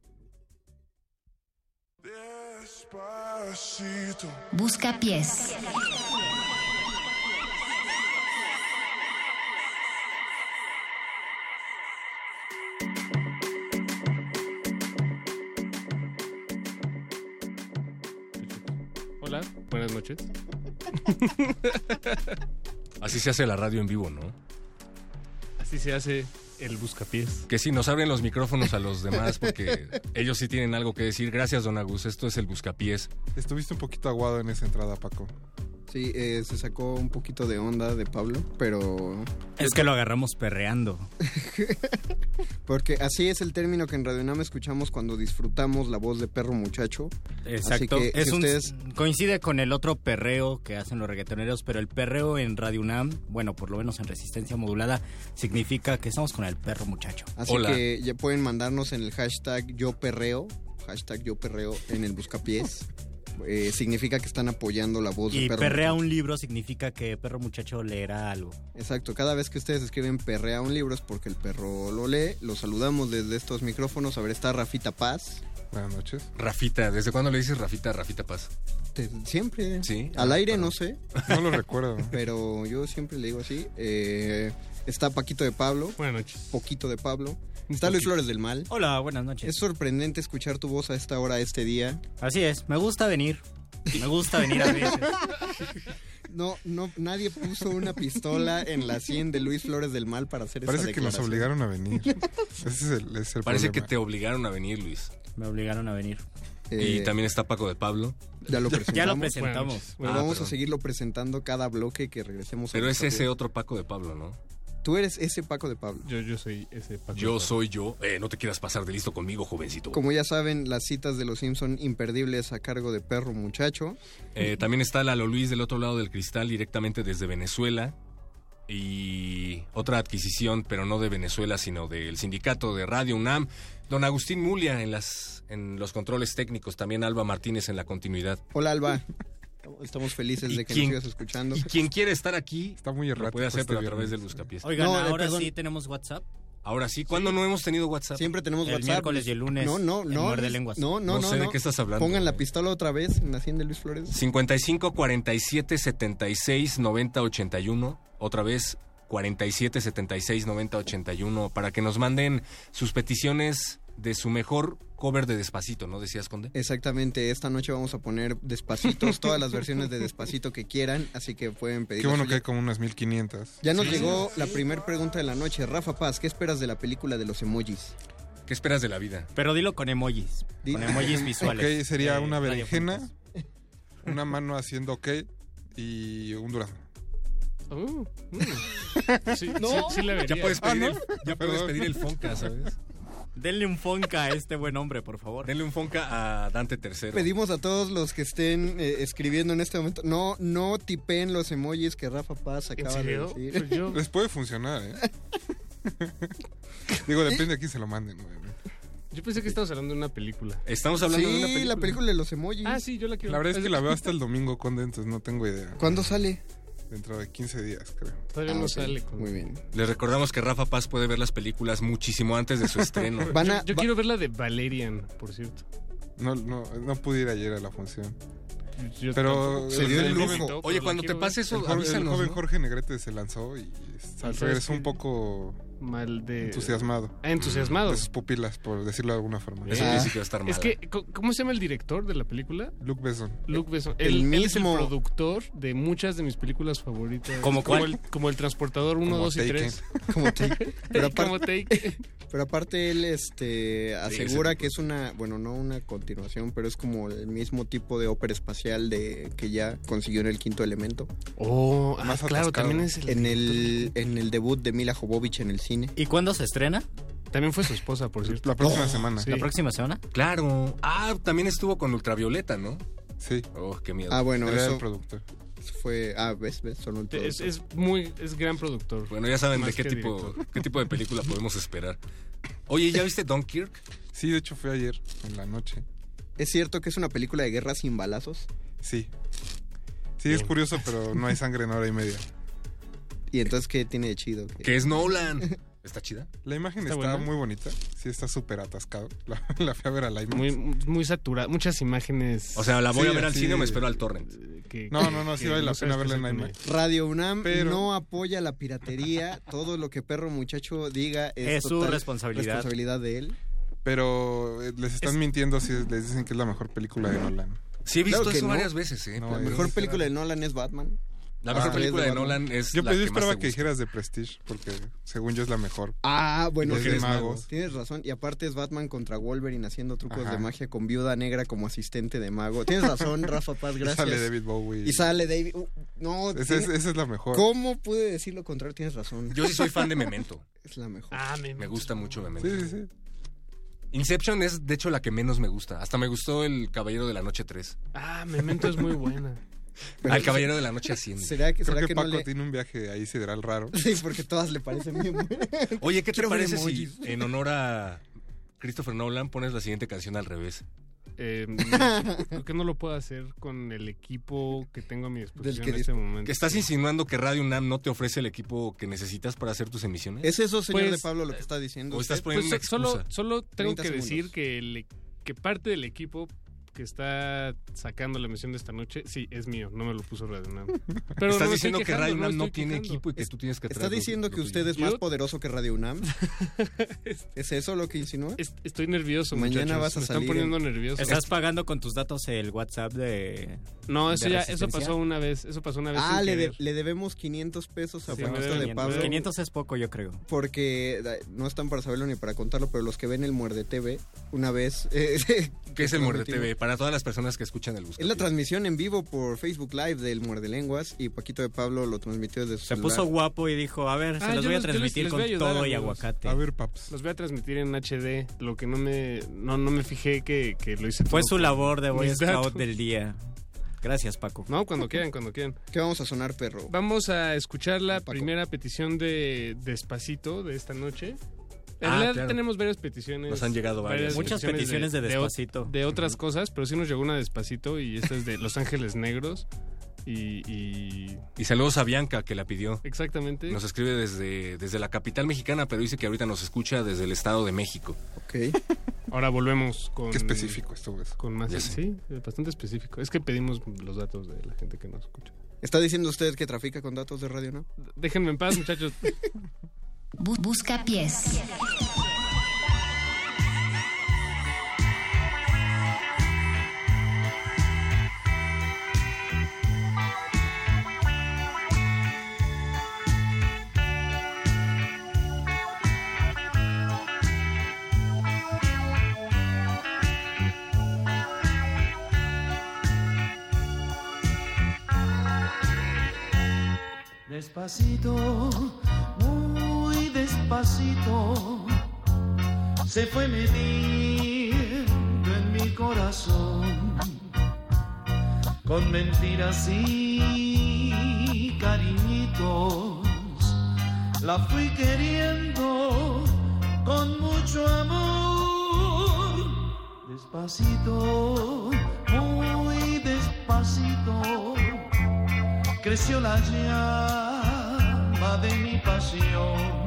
Busca pies. Hola, buenas noches. Así se hace la radio en vivo, ¿no? Así se hace el buscapiés. Que sí, nos abren los micrófonos a los demás porque ellos sí tienen algo que decir. Gracias, don Agus. Esto es el buscapiés. Estuviste un poquito aguado en esa entrada, Paco. Sí, eh, se sacó un poquito de onda de Pablo, pero... Es que lo agarramos perreando. Porque así es el término que en Radio Nam escuchamos cuando disfrutamos la voz de perro muchacho. Exacto. Así que es si un- ustedes... coincide con el otro perreo que hacen los reggaetoneros, pero el perreo en Radio UNAM, bueno, por lo menos en resistencia modulada, significa que estamos con el perro muchacho. Así que ya pueden mandarnos en el hashtag yo perreo, hashtag yo perreo en el buscapiés. Eh, significa que están apoyando la voz de Y perro perrea muchacho. un libro significa que perro muchacho leerá algo. Exacto, cada vez que ustedes escriben perrea un libro es porque el perro lo lee. Los saludamos desde estos micrófonos. A ver, está Rafita Paz. Buenas noches. Rafita, ¿desde cuándo le dices Rafita Rafita Paz? siempre. Sí. Al aire no sé. No lo recuerdo. Pero yo siempre le digo así. Eh, está Paquito de Pablo. Buenas noches. Poquito de Pablo. Está Luis Flores del Mal. Hola, buenas noches. Es sorprendente escuchar tu voz a esta hora, este día. Así es, me gusta venir. Me gusta venir a veces. No, no, nadie puso una pistola en la 100 de Luis Flores del Mal para hacer Parece que nos obligaron a venir. Ese es el, es el Parece que te obligaron a venir, Luis. Me obligaron a venir. Eh, y también está Paco de Pablo. Ya lo presentamos. Ya lo presentamos. Bueno, Ah, vamos perdón. a seguirlo presentando cada bloque que regresemos. a Pero es nuestra ese otro Paco de Pablo, ¿no? Tú eres ese Paco de Pablo. Yo, yo soy ese Paco. Yo soy yo. Eh, no te quieras pasar de listo conmigo, jovencito. Como ya saben, las citas de los Simpson imperdibles a cargo de Perro Muchacho. Eh, también está Lalo Luis del otro lado del cristal, directamente desde Venezuela. Y otra adquisición, pero no de Venezuela, sino del sindicato de Radio UNAM. Don Agustín Mulia en, las, en los controles técnicos. También Alba Martínez en la continuidad. Hola, Alba. Estamos felices ¿Y de que quién- nos sigas escuchando. Y quien quiere estar aquí, Está muy lo errático puede hacer, este pero a través del Buscapiés. Oigan, No, eh, ahora perdón. sí tenemos WhatsApp. Ahora sí, ¿cuándo no hemos tenido WhatsApp? Siempre tenemos El WhatsApp. miércoles y el lunes, No, no, no. Luis. lenguas. No, no, No no. sé de no. qué estás hablando, Pongan la pistola otra vez en la 100 de Luis Flores. 55 47 76 90 81. Otra vez 47 76 90 81 para que nos manden sus peticiones de su mejor cover de Despacito, ¿no decías, Conde? Exactamente, esta noche vamos a poner despacitos, todas las versiones de despacito que quieran, así que pueden pedir. Qué bueno que hay como unas 1500. Ya nos Sí. llegó la primera pregunta de la noche. Rafa Paz, ¿qué esperas de la película de los emojis? ¿Qué esperas de la vida? Pero dilo con emojis. Con emojis visuales. Ok, sería eh, una berenjena, una mano haciendo ok y un durazno. Uh, mm. Sí, No. sí, sí la Ya vería. puedes pedir, Ah, ya puedes pedir el Fonca, ¿sabes? Denle un fonca a este buen hombre, por favor. Denle un Fonca a Dante III. Pedimos a todos los que estén eh, escribiendo en este momento, no, no tipeen los emojis que Rafa Paz ¿En acaba de serio? decir. Pues yo- Les puede funcionar, ¿eh? Digo, depende de quién se lo manden. güey. Yo pensé que estábamos hablando de una película. Estamos hablando de una Sí, película. la película de los emojis. Ah, sí, yo la quiero La verdad es que la veo hasta el domingo, Conde, entonces no tengo idea. ¿Cuándo sale? Dentro de 15 días, creo. Todavía Ah, no sale. con- Muy bien. Les recordamos que Rafa Paz puede ver las películas muchísimo antes de su estreno. Van Yo, a, yo va- quiero ver la de Valerian, por cierto. No, no, no pude ir ayer a la función. Yo Pero se dio el el lujo. joven, Pero Oye, cuando te pase el eso, joven- el avísanos. joven ¿no? Jorge Negrete se lanzó y ¿sabes regresó un poco. Mal de... entusiasmado. Entusiasmado. De sus pupilas, por decirlo de alguna forma. Eso Ah. dice que va a estar Es que, ¿cómo se llama el director de la película? Luke Besson. Luke Besson. El Él, él es el mismo- productor de muchas de mis películas favoritas. ¿Cómo como cuál? el, como el Transportador 1, Como 2 y Taken. 3. como Take. Pero aparte, como Take. Pero aparte él este, asegura que es una, bueno, no una continuación, pero es como el mismo tipo de ópera espacial de que ya consiguió en el quinto elemento. Oh, ah, Más claro, atascado. también es el... En el, en el debut de Mila Jovovich en el cine. ¿Y cuándo se estrena? También fue su esposa, por cierto. La próxima semana. Sí. ¿La próxima semana? Claro. Ah, también estuvo con Ultravioleta, ¿no? Sí, Oh, qué miedo. Ah, bueno, era el eso productor. Fue, ah, ves, ves, son un Es, muy... Es gran productor. Bueno, ya saben de qué tipo, director. qué tipo de película podemos esperar. Oye, ¿ya viste Dunkirk? Sí, de hecho fue ayer, en la noche. ¿Es cierto que es una película de guerra sin balazos? Sí. Sí, es curioso, pero no hay sangre en hora y media. ¿Y entonces qué tiene de chido? Que es Nolan. ¿Está chida? La imagen ¿Está muy bonita. Sí, está súper atascado. La, la fui a ver al IMAX. Muy, muy saturada. Muchas imágenes... O sea, la voy Sí, a ver al sí. cine o me espero al torrent. que- No, no, no, sí vale la pena verla en IMAX. Radio UNAM Pero- no apoya la piratería. Todo lo que perro muchacho diga es, Es su responsabilidad. responsabilidad de él. Pero eh, les están mintiendo si les dicen que es la mejor película de Nolan. Sí, he visto Claro eso no. varias veces, ¿eh? No, La es- mejor película de Nolan es Batman. La mejor Ah, película de. Nolan es Yo, la pues, yo que más esperaba te que gusta. dijeras de Prestige, porque según yo es la mejor. Ah, bueno, Porque sí, es magos. Tienes razón. Y aparte es Batman contra Wolverine haciendo trucos Ajá. de magia con Viuda Negra como asistente de mago. Tienes razón, Rafa Paz, Y gracias. sale David Bowie. Y sale David. uh, no, Esa es- esa es la mejor. ¿Cómo pude decir lo contrario? Tienes razón. Yo sí soy fan de Memento. Es la mejor. Ah, Me gusta mucho Memento. Sí, sí, sí. Inception es, de hecho, la que menos me gusta. Hasta me gustó El Caballero de la Noche 3. Ah, Memento es muy buena. Al Caballero de la Noche asciende. ¿Será que, Creo será que, que no Paco le... tiene un viaje ahí sideral raro. Sí, porque todas le parecen bien buenas. Oye, ¿qué te parece si en honor a Christopher Nolan pones la siguiente canción al revés? Eh, creo que no lo puedo hacer con el equipo que tengo a mi disposición que en este momento. ¿Que ¿Estás insinuando que Radio UNAM no te ofrece el equipo que necesitas para hacer tus emisiones? ¿Es eso, señor Pues, de Pablo, lo que está diciendo? o estás usted? poniendo Pues, una so- excusa. solo, solo tengo 30 que segundos. decir que, el- que parte del equipo que está sacando la emisión de esta noche, sí, es mío, no me lo puso Radio UNAM. Pero Estás no diciendo que quejando, Radio no UNAM no tiene quejando. equipo y que tú tienes que ¿Está lo- diciendo lo que usted es Yo- más poderoso que Radio UNAM? ¿Es eso lo que insinúa? Es- Estoy nervioso, Mañana muchachos. vas a me salir están poniendo en- nervioso. ¿Estás pagando con tus datos el WhatsApp de. No, eso de ya, eso pasó una vez, eso pasó una vez Ah, le, de- le debemos 500 pesos a Sí, deben de 500, Pablo. 500 es poco, yo creo. Porque no están para saberlo ni para contarlo, pero los que ven el Muerde TV, una vez... eh, ¿Qué es el Muerde TV? Para todas las personas que escuchan el Es buscador. la transmisión en vivo por Facebook Live del Muerde Lenguas y Paquito de Pablo lo transmitió desde su Se celular. puso guapo y dijo: A ver, se Ah, los voy a les- transmitir les con voy a ayudar, todo y aguacate. A ver, paps. Los voy a transmitir en HD, lo que no me no, no me fijé que, que lo hice Fue todo su labor de Boy Scout datos. del día. Gracias, Paco. No, cuando quieran, cuando quieran. ¿Qué vamos a sonar, perro? Vamos a escuchar la Paco. primera petición de Despacito de esta noche. En Ah, realidad claro. tenemos varias peticiones. Nos han llegado varias. Muchas peticiones de Despacito. De, otras cosas, pero sí nos llegó una Despacito y esta es de Los Ángeles Negros. Y, y- Y saludos a Bianca, que la pidió. exactamente. Nos escribe desde, desde la capital mexicana, pero dice que ahorita nos escucha desde el Estado de México. Ok. Ahora volvemos con... Qué específico estuvo eso. Con más... Sí, bastante específico. Es que pedimos los datos de la gente que nos escucha. ¿Está diciendo usted que trafica con datos de radio, no? Déjenme en paz, muchachos. Bu- busca pies. Despacito, muy despacito, se fue metiendo en mi corazón con mentiras y cariñitos. La fui queriendo con mucho amor. Despacito, muy despacito creció la llama de mi pasión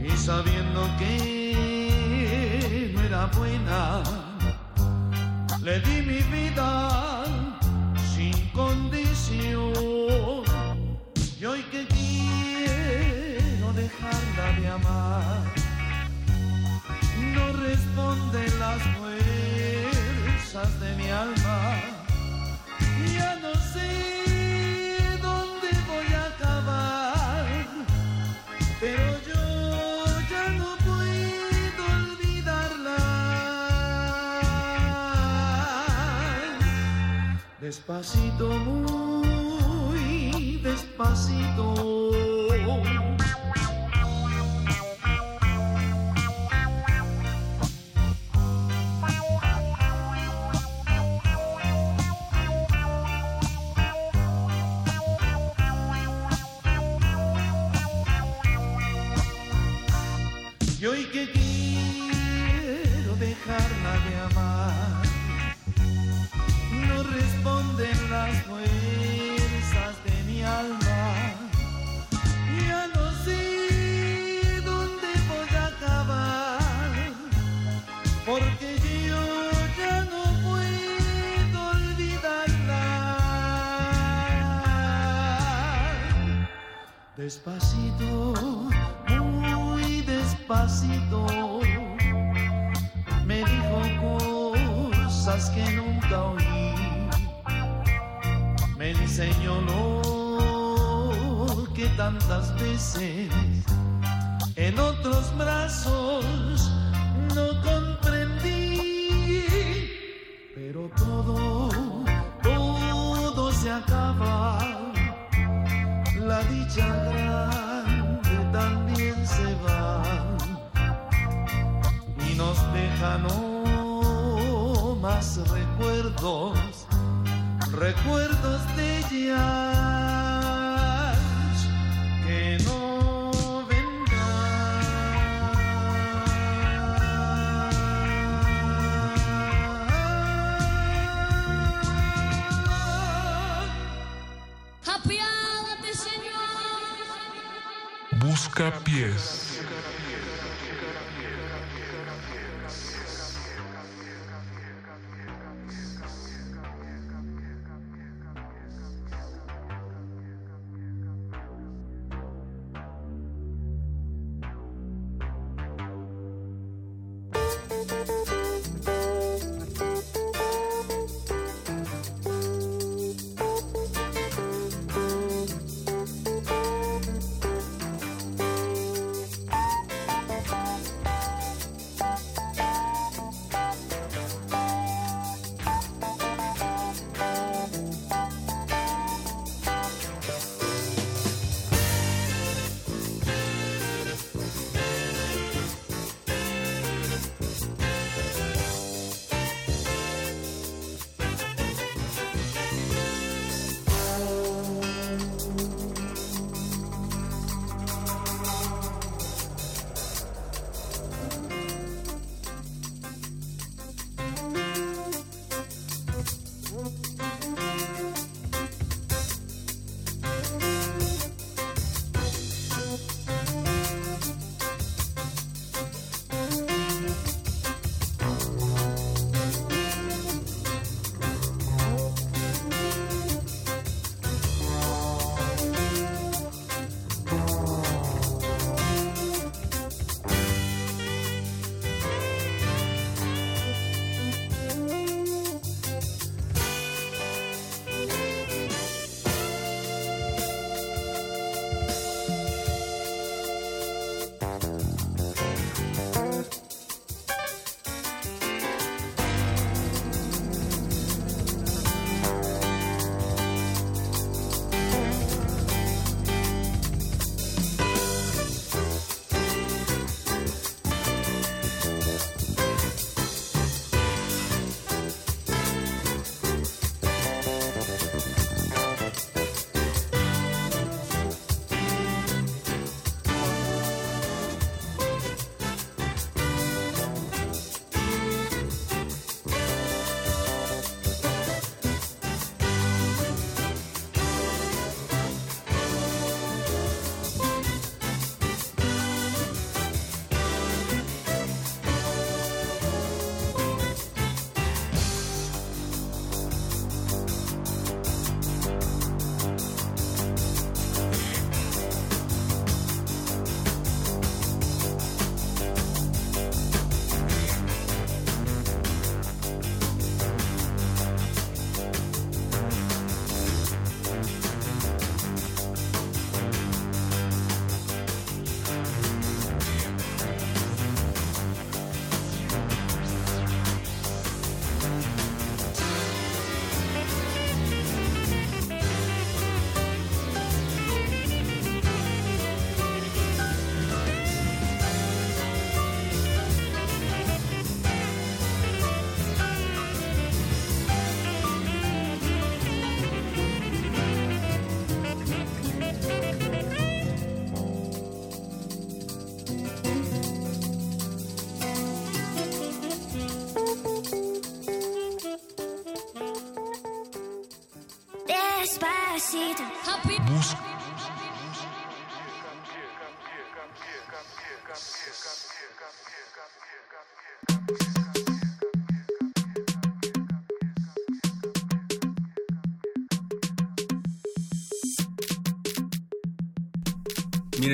y sabiendo que no era buena, le di mi vida sin condición y hoy que quiero dejarla de amar, no responden las fuerzas de mi alma. Ya no sé Despacito, muy despacito. Despacito, muy despacito, me dijo cosas que nunca oí. Me enseñó lo que tantas veces en otros brazos no comprendí. Pero todo, todo se acaba. La dicha grande también se va y nos deja no más recuerdos, recuerdos de ellas que no Busca.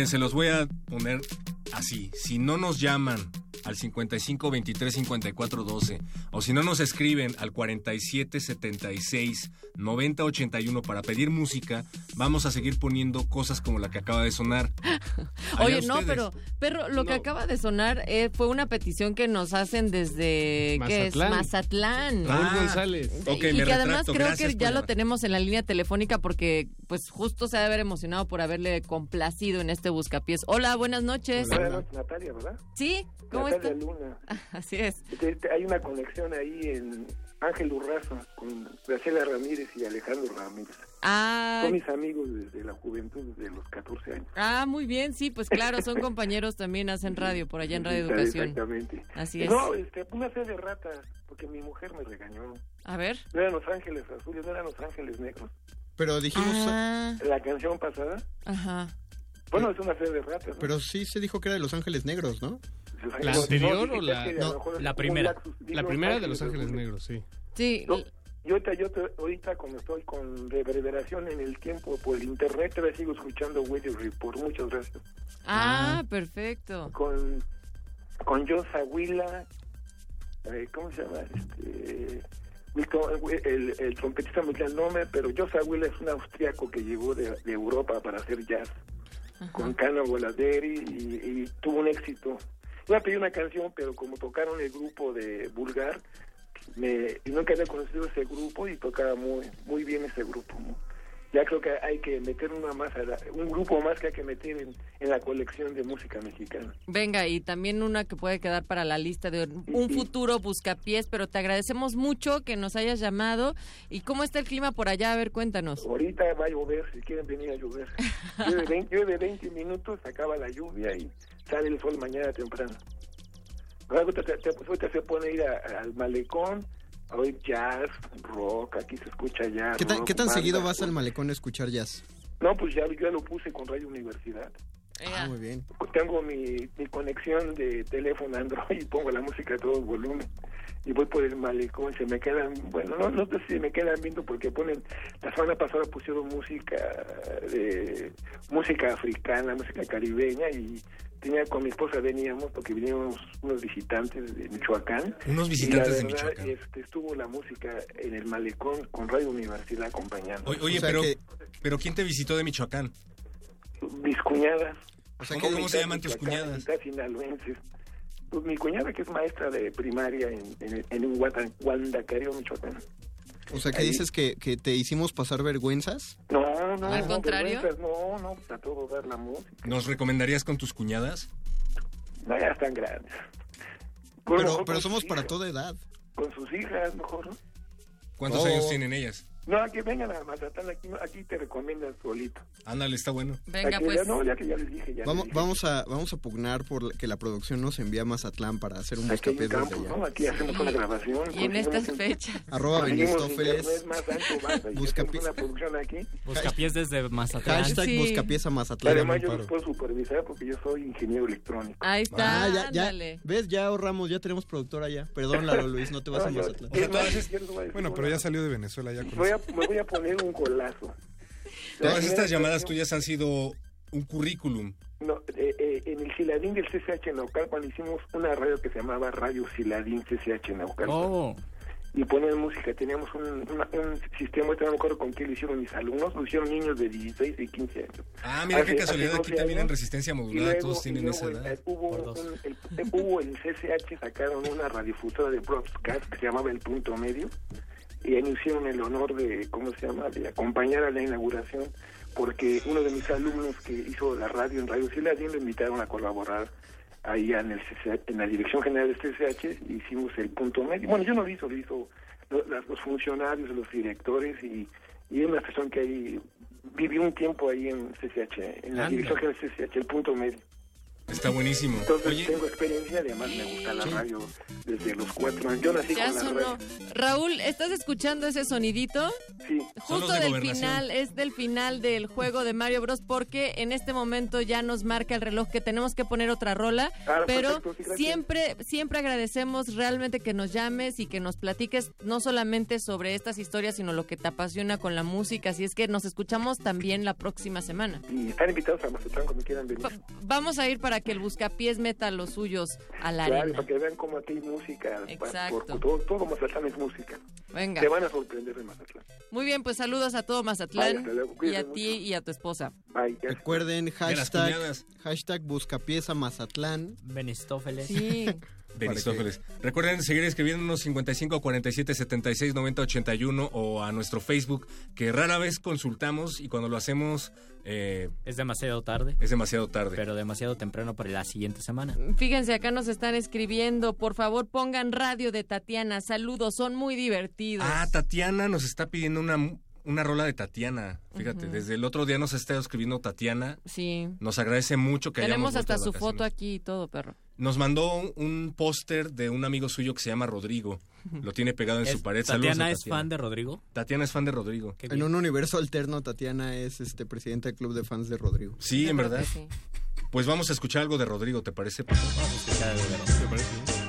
Miren, se los voy a poner así. Si no nos llaman al 55 23 54 12. O si no nos escriben al 47 76 90 81 para pedir música, vamos a seguir poniendo cosas como la que acaba de sonar. Oye, no, pero, perro, lo que acaba de sonar eh, fue una petición que nos hacen desde ¿qué es? Mazatlán. Raúl González. Ok, y me que además creo gracias que ya lo tenemos en la línea telefónica porque pues justo se ha de haber emocionado por haberle complacido en este buscapiés. Hola, buenas noches. Buenas noches, Natalia, ¿verdad? Sí, ¿cómo Natalia está? Luna. Así es. Te- te- hay una conexión ahí en Ángel Urraza con Graciela Ramírez y Alejandro Ramírez. Ah, Son mis amigos desde la juventud, desde los 14 años. ah, muy bien, sí, pues claro, son compañeros también, hacen radio por allá en Radio Educación. Exactamente. Así es. No, este, una fe de rata, porque mi mujer me regañó. A ver. No eran Los Ángeles Azules, no eran Los Ángeles Negros. Pero dijimos... Ah, La canción pasada, ajá. bueno, es una fe de rata, ¿no? Pero sí se dijo que era de Los Ángeles Negros, ¿no? ¿La anterior no, o la- no, La primera. La primera de Los Ángeles Ángeles Negros, sí. Sí, No, yo, ahorita, yo ahorita como estoy con reverberación en el tiempo por el internet, todavía sigo escuchando Weather Report. Muchas gracias. ah, perfecto. Con, con John eh, ¿cómo se llama? Este, el, el trompetista me olvidé el nombre, pero John Zahuila es un austriaco que llegó de, de Europa para hacer jazz con Cano Goladeri y, y tuvo un éxito. Iba a pedir una canción, pero como tocaron el grupo de Bulgar, me, nunca había conocido ese grupo y tocaba muy muy bien ese grupo. ¿no? Ya creo que hay que meter una más, a la- un grupo más que hay que meter en, en la colección de música mexicana. Venga, y también una que puede quedar para la lista de un futuro buscapiés, pero te agradecemos mucho que nos hayas llamado. ¿Y cómo está el clima por allá? A ver, cuéntanos. Ahorita va a llover, si quieren venir a llover. Llueve 20, llueve 20 minutos, acaba la lluvia y sale el sol mañana temprano. Luego te, te- te- pues, se pone a ir a- al malecón, a oír jazz, rock, aquí se escucha jazz. ¿Qué tan, rock, qué tan banda. seguido vas al malecón a escuchar jazz? No, pues ya, ya lo puse con Radio Universidad. Ah, muy bien. Tengo mi, mi conexión de teléfono Android y pongo la música a todo volumen. Y voy por el malecón, se me quedan, bueno, no, no sé si me quedan viendo porque ponen, la semana pasada pusieron música de, música africana, música caribeña y tenía con mi esposa veníamos porque vinieron unos visitantes de Michoacán. Unos Y visitantes de Michoacán. Este, estuvo la música en el malecón con Radio Universidad acompañando. Oye, oye, O sea pero, que pero ¿quién te visitó de Michoacán? mis cuñadas. sea, ¿cómo- cómo se llaman tus cuñadas? Sinaloenses. Pues mi cuñada que es maestra de primaria en, en, en un Guandacario, Michoacán. O sea, que Ahí. dices que, que te hicimos pasar vergüenzas. No, no, ¿Al no, contrario? No, no, pues a todo dar la música. ¿Nos recomendarías con tus cuñadas? No, ya están grandes. Pero, pero somos para toda edad. Con sus hijas, mejor, ¿no? ¿Cuántos años tienen ellas? No, que vengan a Mazatán, aquí, aquí te recomiendan solito. Ándale, está bueno. Venga, Aquí pues. ya- no, ya que ya les dije, ya Vamos, les dije. vamos, a, vamos a pugnar por que la producción nos envíe a Mazatlán para hacer un buscapiés desde allá. ¿no? Aquí hacemos una grabación. Y en estas fechas. Arroba Benistófeles. una producción aquí. Buscapiés desde Mazatlán. Hashtag Sí. buscapiés a Mazatlán. Además, yo los puedo supervisar porque yo soy ingeniero electrónico. Ahí está, Ah, ya, ya. ándale. ¿Ves? Ya ahorramos, ya tenemos productor allá. Perdón, Lalo Luis, no te vas a Mazatlán. Bueno, pero ya salió de Venezuela ya con a, me voy a poner un golazo. Todas estas llamadas tuyas han sido un currículum. No, eh, eh, en el Siladín del CCH Naucal, cuando hicimos una radio que se llamaba Radio Siladín CCH Naucal. Oh. Y ponían música, teníamos un, una- un sistema, no me acuerdo con qué lo hicieron mis alumnos, lo hicieron niños de 16 y 15 años. Ah, mira qué Hace- casualidad, hace aquí 12 también en resistencia modulada luego- todos tienen luego esa el- edad. el- hubo, un- el, eh, hubo el CCH, sacaron una radiofusora de broadcast que se llamaba El Punto Medio, y ahí me hicieron el honor de, ¿cómo se llama?, de acompañar a la inauguración, porque uno de mis alumnos que hizo la radio en Radio Siladín lo invitaron a colaborar ahí en, el CCH, en la Dirección General del CCH, hicimos El Punto Medio. Bueno, yo no lo hizo, lo hizo los funcionarios, los directores, y, y una persona que ahí vivió un tiempo ahí en CCH, en la Anda. Dirección General del CCH, El Punto Medio. Está buenísimo. Entonces Oye, tengo experiencia, además me gusta la radio desde los cuatro años. Yo nací Ya con la sonó. radio. Raúl, ¿estás escuchando ese sonidito? Sí. Justo de del final, es del final del juego de Mario Bros. Porque en este momento ya nos marca el reloj que tenemos que poner otra rola. Ah, pero perfecto, sí, gracias. siempre, siempre agradecemos realmente que nos llames y que nos platiques no solamente sobre estas historias, sino lo que te apasiona con la música. Así es que nos escuchamos también la próxima semana. Y están invitados a Mazatlán cuando quieran venir. Vamos a ir para para que el buscapiés meta los suyos a la Claro, arena. para que vean cómo aquí hay música. Exacto. por- todo, todo Mazatlán es música. Venga. Se van a sorprender de Mazatlán. Muy bien, pues saludos a todo Bye, Mazatlán y a ti y a tu esposa. Recuerden las hashtag, hashtag buscapiés a Mazatlán. Benistófeles. Sí. Benistófeles. Recuerden seguir escribiéndonos 55 47 76 90 81 o a nuestro Facebook, que rara vez consultamos y cuando lo hacemos eh, Es demasiado tarde. es demasiado tarde. Pero demasiado temprano para la siguiente semana. Fíjense, acá nos están escribiendo. Por favor, pongan radio de Tatiana. Saludos, son muy divertidos. Ah, Tatiana nos está pidiendo una, una rola de Tatiana. Fíjate, desde el otro día nos ha estado escribiendo Tatiana. Sí. Nos agradece mucho que hayamos Tenemos hasta su foto aquí y todo, perro. Nos mandó un, un póster de un amigo suyo que se llama Rodrigo. Lo tiene pegado en Es- su pared. Saludos ¿Tatiana a es fan de Rodrigo? Tatiana es fan de Rodrigo. En un universo alterno, Tatiana es este presidente del club de fans de Rodrigo. Sí, en verdad. Pues vamos a escuchar algo de Rodrigo, ¿te parece? Vamos a escuchar algo de Rodrigo. ¿Te parece?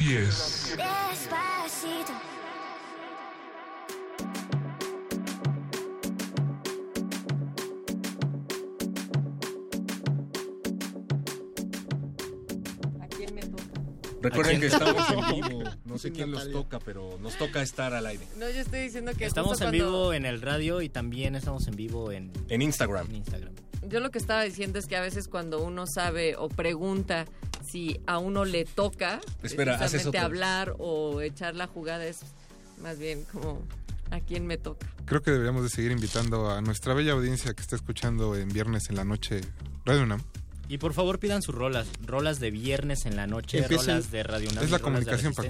Pies. Despacito. Recuerden ¿A que quién? estamos en vivo. No sé quién los toca, pero nos toca estar al aire. No, yo estoy diciendo que Estamos justo en cuando- vivo en el radio y también estamos en vivo en, En Instagram. en Instagram. Yo lo que estaba diciendo es que a veces cuando uno sabe o pregunta si a uno le toca Espera, haces precisamente otro. hablar o echar la jugada es más bien como a quién me toca. Creo que deberíamos de seguir invitando a nuestra bella audiencia que está escuchando en viernes en la noche Radio UNAM. Y por favor pidan sus rolas, rolas de viernes en la noche, Empiecen- rolas de Radio UNAM Es la rolas de comunicación, Paco.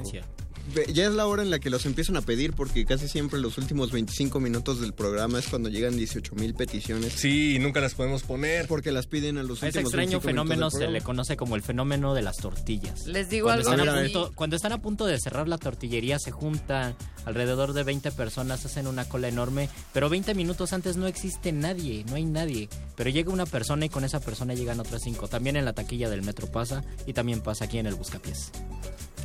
Ya es la hora en la que los empiezan a pedir porque casi siempre los últimos 25 minutos del programa es cuando llegan 18 mil peticiones. Sí, y nunca las podemos poner. Porque las piden a los A ese últimos extraño 25 fenómeno se le conoce como el fenómeno de las tortillas. Les digo cuando algo están, a punto, cuando están a punto de cerrar la tortillería se juntan alrededor de 20 personas, hacen una cola enorme, pero 20 minutos antes no existe nadie, no hay nadie. Pero llega una persona y con esa persona llegan otras 5. También en la taquilla del metro pasa y también pasa aquí en el Buscapiés.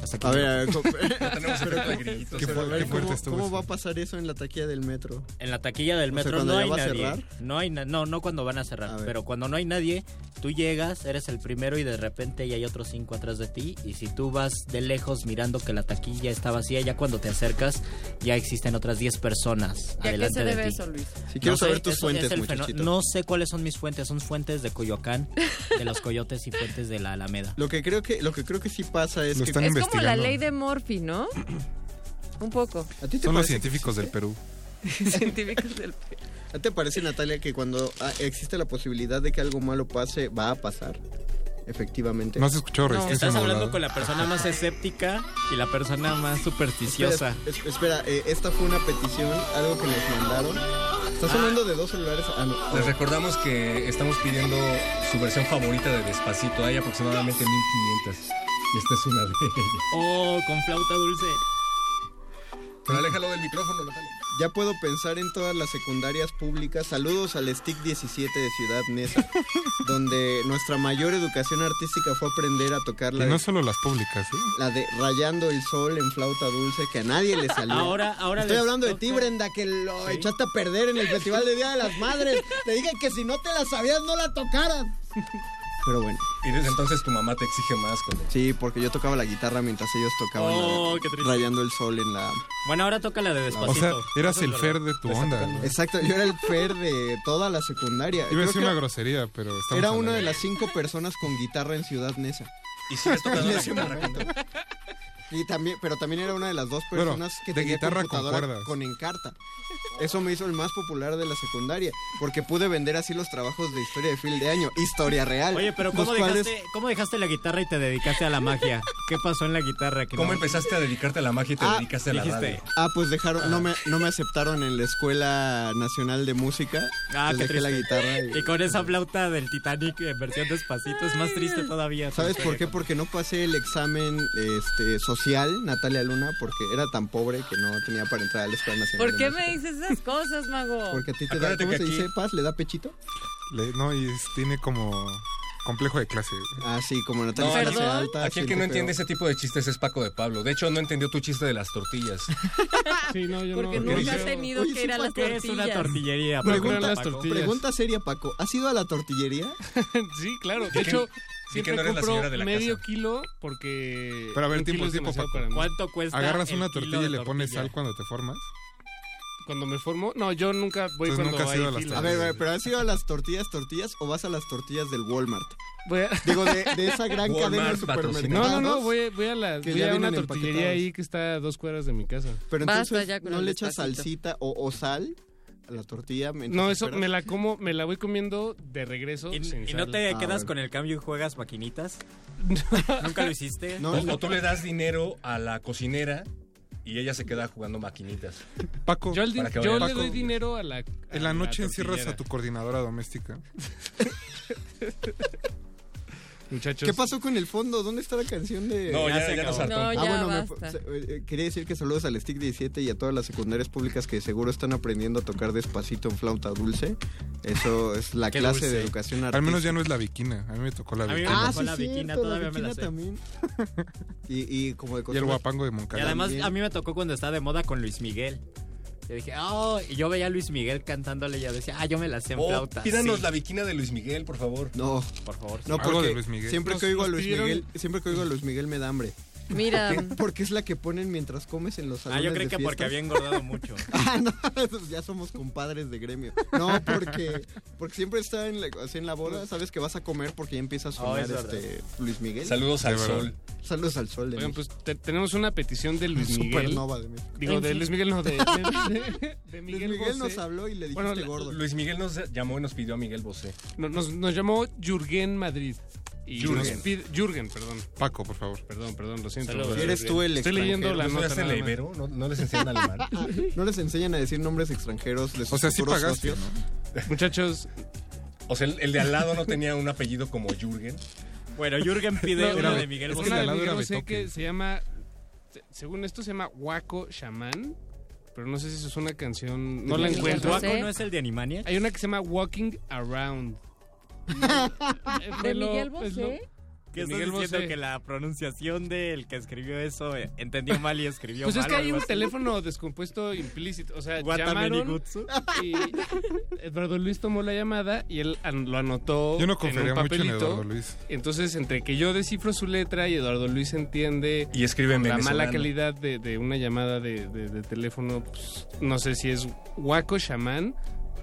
Hasta aquí. A ver, a ver, tenemos pero de ¿cómo- gritos. pero a ver, qué fuerte ¿cómo, estuvo cómo eso. va a pasar eso en la taquilla del metro? En la taquilla del O sea, metro no hay va a nadie. cerrar. No hay na- no, no cuando van a cerrar, A pero cuando no hay nadie, tú llegas, eres el primero y de repente ya hay otros cinco atrás de ti y si tú vas de lejos mirando que la taquilla está vacía, ya cuando te acercas ya existen otras 10 personas ¿Y a qué adelante se de debe ti. eso, Luis? Si quiero sé, saber tus fuentes, muchachito. No sé cuáles son mis fuentes, son fuentes de Coyoacán, de los coyotes y fuentes de la Alameda. Lo que creo que lo que creo que sí pasa es Lo que están Es como la ley de Morphy, ¿no? Un poco. ¿A ti te Son los científicos del Perú. Científicos del ¿A ti te parece Natalia que cuando ah, existe la posibilidad de que algo malo pase va a pasar? Efectivamente. ¿No has escuchado resistencia Estás hablando con la persona más escéptica y la persona más supersticiosa. Espera, es- espera, eh, esta fue una petición, algo que nos mandaron. Estás hablando de dos celulares. Ah, no. Les recordamos que estamos pidiendo su versión favorita de Despacito. Hay aproximadamente 1500. Y esta es una de ellas. Oh, con flauta dulce. Pero aléjalo del micrófono, Natalia. Ya puedo pensar en todas las secundarias públicas. Saludos al STIC 17 de Ciudad Neza, donde nuestra mayor educación artística fue aprender a tocar Y la, no de, solo las públicas, ¿eh? la de Rayando el Sol en flauta dulce, que a nadie le salió. Ahora- ahora Estoy hablando de ti, Brenda, que lo echaste a perder en el Festival de Día de las Madres. Te dije que si no te la sabías, no la tocaras. Pero bueno. Y desde entonces tu mamá te exige más. Cuando... Sí, porque yo tocaba la guitarra mientras ellos tocaban la de Oh, qué triste. Rayando el Sol en la... Bueno, ahora toca la de O despacito. sea, eras el. Fer de tu onda. Exacto, yo era el Fer de toda la secundaria. Iba a decir una grosería, pero Era una de las cinco personas con guitarra en Ciudad Neza. Y sigues tocando En la guitarra. Y también, pero también era una de las dos Bueno, personas que de tenía guitarra con computadora cuerdas. con Encarta. Eso me hizo el más popular de la secundaria, porque pude vender así los trabajos de historia de fin de año, historia real. Oye, pero ¿cómo cuales- dejaste, ¿cómo dejaste la guitarra y te dedicaste a la magia? ¿Qué pasó en la guitarra? Que ¿Cómo no- empezaste a dedicarte a la magia y te Ah, dedicaste a la dijiste. radio? Ah, pues dejaron, no me, no me aceptaron en la Escuela Nacional de Música. Ah, qué dejé la triste. guitarra. y- Y con esa flauta del Titanic en versión despacito es más triste todavía. ¿Sabes por qué? Porque no pasé el examen este, social, Natalia Luna, porque era tan pobre que no tenía para entrar a la Escuela Nacional ¿Por qué me dices esas cosas, mago? Porque a ti te da, Acuérdate ¿cómo que se aquí- dice, Paz? ¿Le da pechito? Le- no, y es- tiene como complejo de clase. Ah, sí, como Natalia No, se aquí- hace alta. Aquí el que no entiende feo. ese tipo de chistes es Paco de Pablo. De hecho, no entendió tu chiste de las tortillas. Sí, no, yo Porque no. nunca yo- ha tenido Oye, que sí, ir a las ¿Qué es una tortillas. tortillería? No, Paco? las tortillas. Pregunta seria, Paco. ¿Has ido a la tortillería? sí, claro. De hecho, di que siempre no eres la compro señora de la medio casa. kilo porque. Pero a ver, un tiempo, kilo es tiempo, demasiado Paco. para mí. ¿Cuánto cuesta? Agarras el una kilo tortilla de y le pones tortilla? sal cuando te formas. Cuando me formo. No, yo nunca voy Entonces, cuando nunca has hay ido a las fila. A ver, a ver, pero ¿has ido a las tortillas, tortillas o vas a las tortillas del Walmart? Voy a- Digo, de, de esa gran Walmart cadena de patrocina. supermercados. No, no, no, voy, voy a, la, que voy ya a una vienen tortillería empaquetados. ahí que está a dos cuadras de mi casa. Pero Basta entonces, ya con ¿no el le echas despacito. salsita o, o sal la tortilla? No, eso esperas? me la como, me la voy comiendo de regreso. ¿Y, sin y no te Ah, quedas bueno. con el cambio y juegas maquinitas? ¿Nunca lo hiciste? No, O, o tú le das dinero a la cocinera y ella se queda jugando maquinitas. Paco, Yo, di- le doy dinero a la. en la noche encierras a tu coordinadora doméstica. Muchachos. ¿Qué pasó con el fondo? ¿Dónde está la canción de...? No, Ya ya, se ya nos acabó. hartó. No, Ah, bueno, me- eh, quería decir que saludos al Stick 17 y a todas las secundarias públicas que seguro están aprendiendo a tocar despacito en flauta dulce. Eso es la clase dulce. de educación artística. Al menos ya no es la viquina. A mí me tocó la A mí me viquina. Ah, tocó sí, la cierto, viquina, la todavía me la viquina sé. también. y, y como de Y el guapango de Y Moncada. además También. a mí me tocó cuando estaba de moda con Luis Miguel. Yo dije, oh, y yo veía a Luis Miguel cantándole y yo decía, ah, yo me la sé en Oh, flauta. pídanos Sí, la viquina de Luis Miguel, por favor. No, por favor. no porque de Luis Miguel. siempre Nos- que oigo a Luis pidieron- Miguel, siempre que oigo a Luis Miguel me da hambre. Mira, Porque es la que ponen mientras comes en los Ah, salones yo creí de que porque había engordado mucho. Ah, no, ya somos compadres de gremio. No, porque, porque siempre está en la, así en la boda, sabes que vas a comer porque ya empieza a Oh, sonar este Luis Miguel. Saludos al sol. Saludos al sol de Oigan, México. pues te- tenemos una petición de Luis Miguel. Supernova de México. Digo, de. Luis Miguel, no, de, de, de- de Luis Miguel, Miguel nos habló y le dijiste Bueno, gordo. Luis Miguel nos llamó y nos pidió a Miguel Bosé. No- Nos, nos llamó Jürgen Madrid. Y Jürgen. pide- Jürgen, perdón. Paco, por favor. Perdón, perdón, lo siento. Saludos. Eres tú el Estoy leyendo extranjero. la ¿No nota. en nada. Ibero? ¿No, no les enseñan alemán? No les enseñan a decir nombres extranjeros de sus O sea, sí pagaste, socios. ¿no? Muchachos, O sea, el, el de al lado no tenía un apellido como Jürgen. Bueno, Jürgen pide No, una no, de Miguel es que Bosé. una de Miguel que se llama, se- según esto se llama Waco Shaman, pero no sé si eso es una canción, no la encuentro. ¿Waco no es el de Animaniacs? Hay una que se llama Walking Around. ¿de Miguel es lo- Bosé? ¿Qué estás Miguel diciendo Bosé. que la pronunciación del que escribió eso eh, entendió mal y escribió Pues es mal? que o hay algo un así? teléfono descompuesto implícito. O sea, llamaron y Eduardo Luis tomó la llamada y él an- lo anotó Yo no en un mucho en papelito. Eduardo Luis. Entonces, entre que yo descifro su letra y Eduardo Luis entiende Y escribe en la mala calidad de, de una llamada de, de- de teléfono, pues, no sé si es Waco Shaman,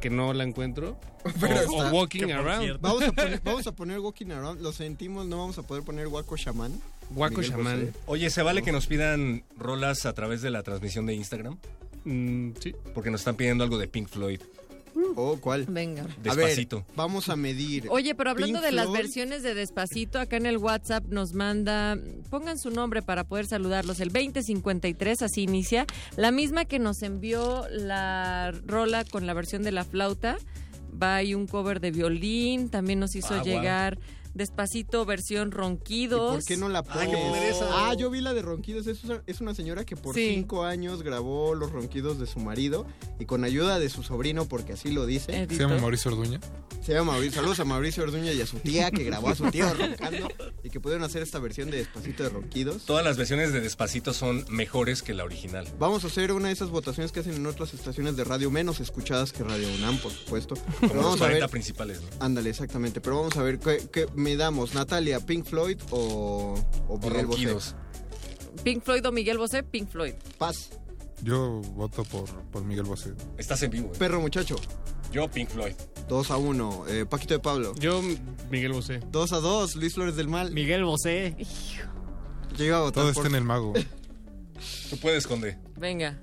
que no la encuentro, Pero o, está- o Walking Around. Vamos a, poner, vamos a poner Walking Around. Lo sentimos, no vamos a poder poner Waco Shaman. Waco Shaman. Oye, ¿se vale que nos pidan rolas a través de la transmisión de Instagram? Mm, sí. Porque nos están pidiendo algo de Pink Floyd. ¿O cuál? Venga. A ver, Despacito. vamos a medir. Oye, pero hablando Pink de las versiones de Despacito, acá en el WhatsApp nos manda, pongan su nombre para poder saludarlos, el 2053, así inicia, la misma que nos envió la rola con la versión de la flauta, va ahí un cover de violín, también nos hizo Ah, wow. Despacito versión ronquidos. ¿Por qué no la pones? Ah, yo vi la de Ronquidos. Es una, es una señora que por Sí. cinco años grabó los ronquidos de su marido y con ayuda de su sobrino, porque así lo dice. ¿Se llama Mauricio Orduña? Se llama Mauricio. Saludos a Mauricio Orduña y a su tía que grabó a su tío roncando y que pudieron hacer esta versión de Despacito de Ronquidos. Todas las versiones de Despacito son mejores que la original. Vamos a hacer una de esas votaciones que hacen en otras estaciones de radio menos escuchadas que Radio UNAM, por supuesto. Pero Como los vamos a 40 ver. principales, ¿no? Ándale, exactamente. Pero vamos a ver qué, qué me damos, Natalia, Pink Floyd o, o Miguel Bosé. Ronquidos. Pink Floyd o Miguel Bosé, Pink Floyd. Paz. Yo voto por, por Miguel Bosé. Estás en vivo. ¿eh? Perro muchacho. Yo, Pink Floyd. 2 a 1. Eh, Paquito de Pablo. Yo, Miguel Bosé. 2 a 2. Luis Flores del Mal. Miguel Bosé. Yo iba a votar Todo por... está en el mago. Tú puedes, Conde. Venga.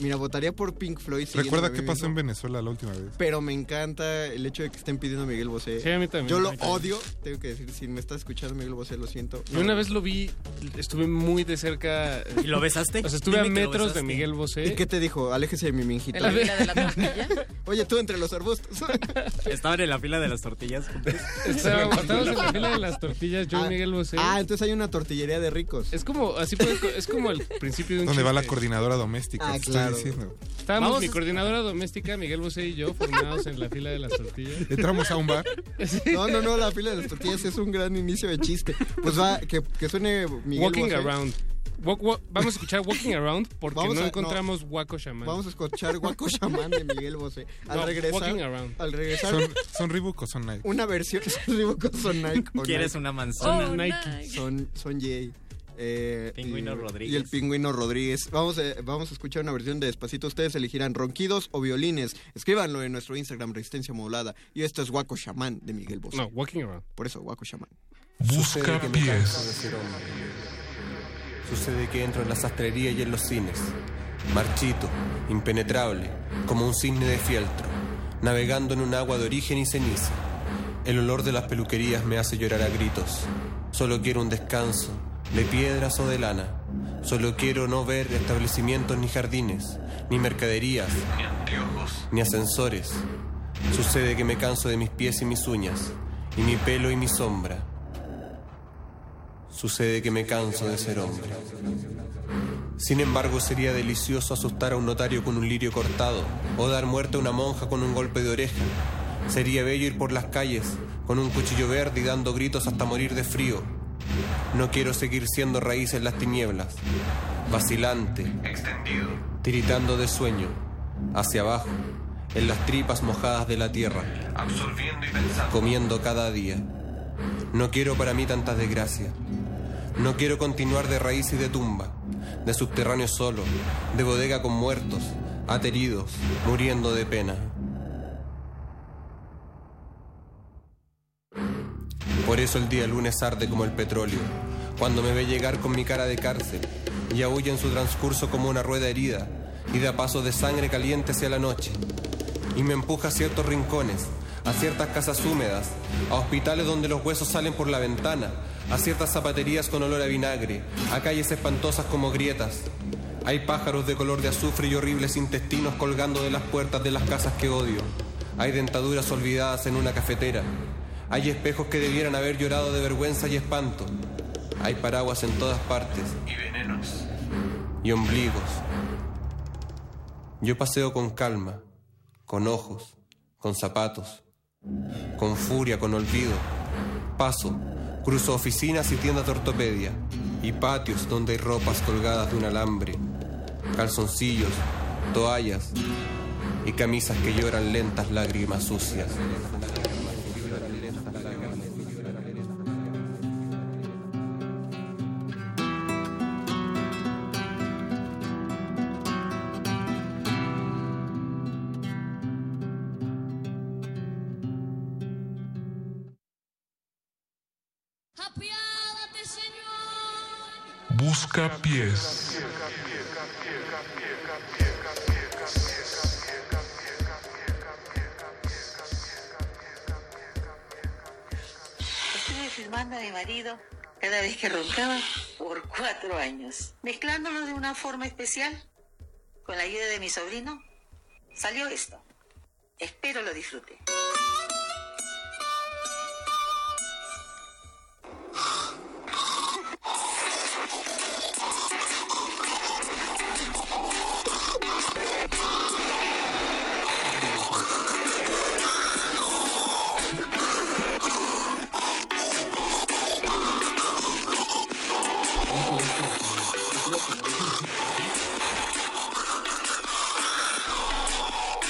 Mira, votaría por Pink Floyd. ¿Recuerda qué pasó en. Venezuela la última vez? Pero me encanta el hecho de que estén pidiendo a Miguel Bosé. Sí, a mí también, Yo lo también. odio. Tengo que decir, si me está escuchando Miguel Bosé, lo siento. Yo una vez lo vi, estuve muy de cerca. ¿Y lo besaste? O sea, estuve Dime a metros de. Miguel Bosé. ¿Y qué te dijo? Aléjese de mi minjito. ¿En la fila de la tortilla? Oye, tú entre los arbustos. Estaban en la fila de las tortillas. Estábamos en la fila de las tortillas, yo y Miguel Bosé. Ah, entonces hay una tortillería de ricos. Es como, así puedes- es como el principio de un ¿Dónde va la coordinadora doméstica? Ah, estoy claro. diciendo. Estábamos Vamos mi a- coordinadora doméstica, Miguel Bosé y yo, formados en la fila de las tortillas. Entramos a un bar. No, no, no, la fila de las tortillas es un gran inicio de chiste. Pues va, que, que suene Miguel Walking Bosé. Around. Walk- walk- vamos a escuchar Walking Around porque Vamos no a- no. encontramos Waco Shaman. Vamos a escuchar Guaco Shaman de Miguel Bosé. Al No, regresar, Walking Around. al regresar, ¿Son, son Reebok o son Nike? una versión Reebok son Nike o ¿Quieres Nike. una manzana? Oh, Nike. Nike. Son, son Jay. Eh, Pingüino y, Rodríguez. Y el pingüino Rodríguez. Vamos a, vamos a escuchar una versión de Despacito. Ustedes elegirán ronquidos o violines. Escríbanlo en nuestro Instagram, Resistencia Modulada. Y esto es Guaco Shaman de Miguel Bosé. No, Walking Around. Por eso, Guaco Shaman. Busca que pies. Sucede que entro en la sastrería y en los cines. Marchito, impenetrable, como un cisne de fieltro, navegando en un agua de origen y ceniza. El olor de las peluquerías me hace llorar a gritos. Solo quiero un descanso, de piedras o de lana. Solo quiero no ver establecimientos ni jardines, ni mercaderías, ni anteojos, ni ascensores. Sucede que me canso de mis pies y mis uñas, y mi pelo y mi sombra. Sucede que me canso de ser hombre. Sin embargo, sería delicioso asustar a un notario con un lirio cortado o dar muerte a una monja con un golpe de oreja. Sería bello ir por las calles con un cuchillo verde y dando gritos hasta morir de frío. No quiero seguir siendo raíz en las tinieblas, vacilante, extendido, tiritando de sueño, hacia abajo, en las tripas mojadas de la tierra, absorbiendo y pensando, comiendo cada día. No quiero para mí tantas desgracias. No quiero continuar de raíz y de tumba, de subterráneo solo, de bodega con muertos, ateridos, muriendo de pena. Por eso el día lunes arde como el petróleo, cuando me ve llegar con mi cara de cárcel y aúlla en su transcurso como una rueda herida y da pasos de sangre caliente hacia la noche. Y me empuja a ciertos rincones, a ciertas casas húmedas, a hospitales donde los huesos salen por la ventana, a ciertas zapaterías con olor a vinagre, a calles espantosas como grietas. Hay pájaros de color de azufre y horribles intestinos colgando de las puertas de las casas que odio. Hay dentaduras olvidadas en una cafetera. Hay espejos que debieran haber llorado de vergüenza y espanto. Hay paraguas en todas partes. Y venenos. Y ombligos. Yo paseo con calma, con ojos, con zapatos, con furia, con olvido. Paso, cruzo oficinas y tiendas de ortopedia, y patios donde hay ropas colgadas de un alambre, calzoncillos, toallas y camisas que lloran lentas lágrimas sucias. Pies. Estuve filmando a mi marido cada vez que roncaba por cuatro años, mezclándolo de una forma especial. Con la ayuda de mi sobrino, salió esto. Espero lo disfrute.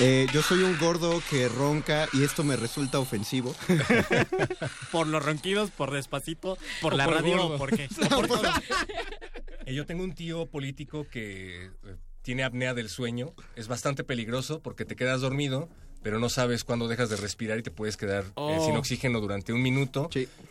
Eh, yo soy un gordo que ronca y esto me resulta ofensivo. Por los ronquidos, por despacito, por O la por radio, gordo. por qué. O por todo. Eh, Yo tengo un tío político que eh, tiene apnea del sueño. Es bastante peligroso porque te quedas dormido, pero no sabes cuándo dejas de respirar y te puedes quedar eh, Oh. sin oxígeno durante un minuto.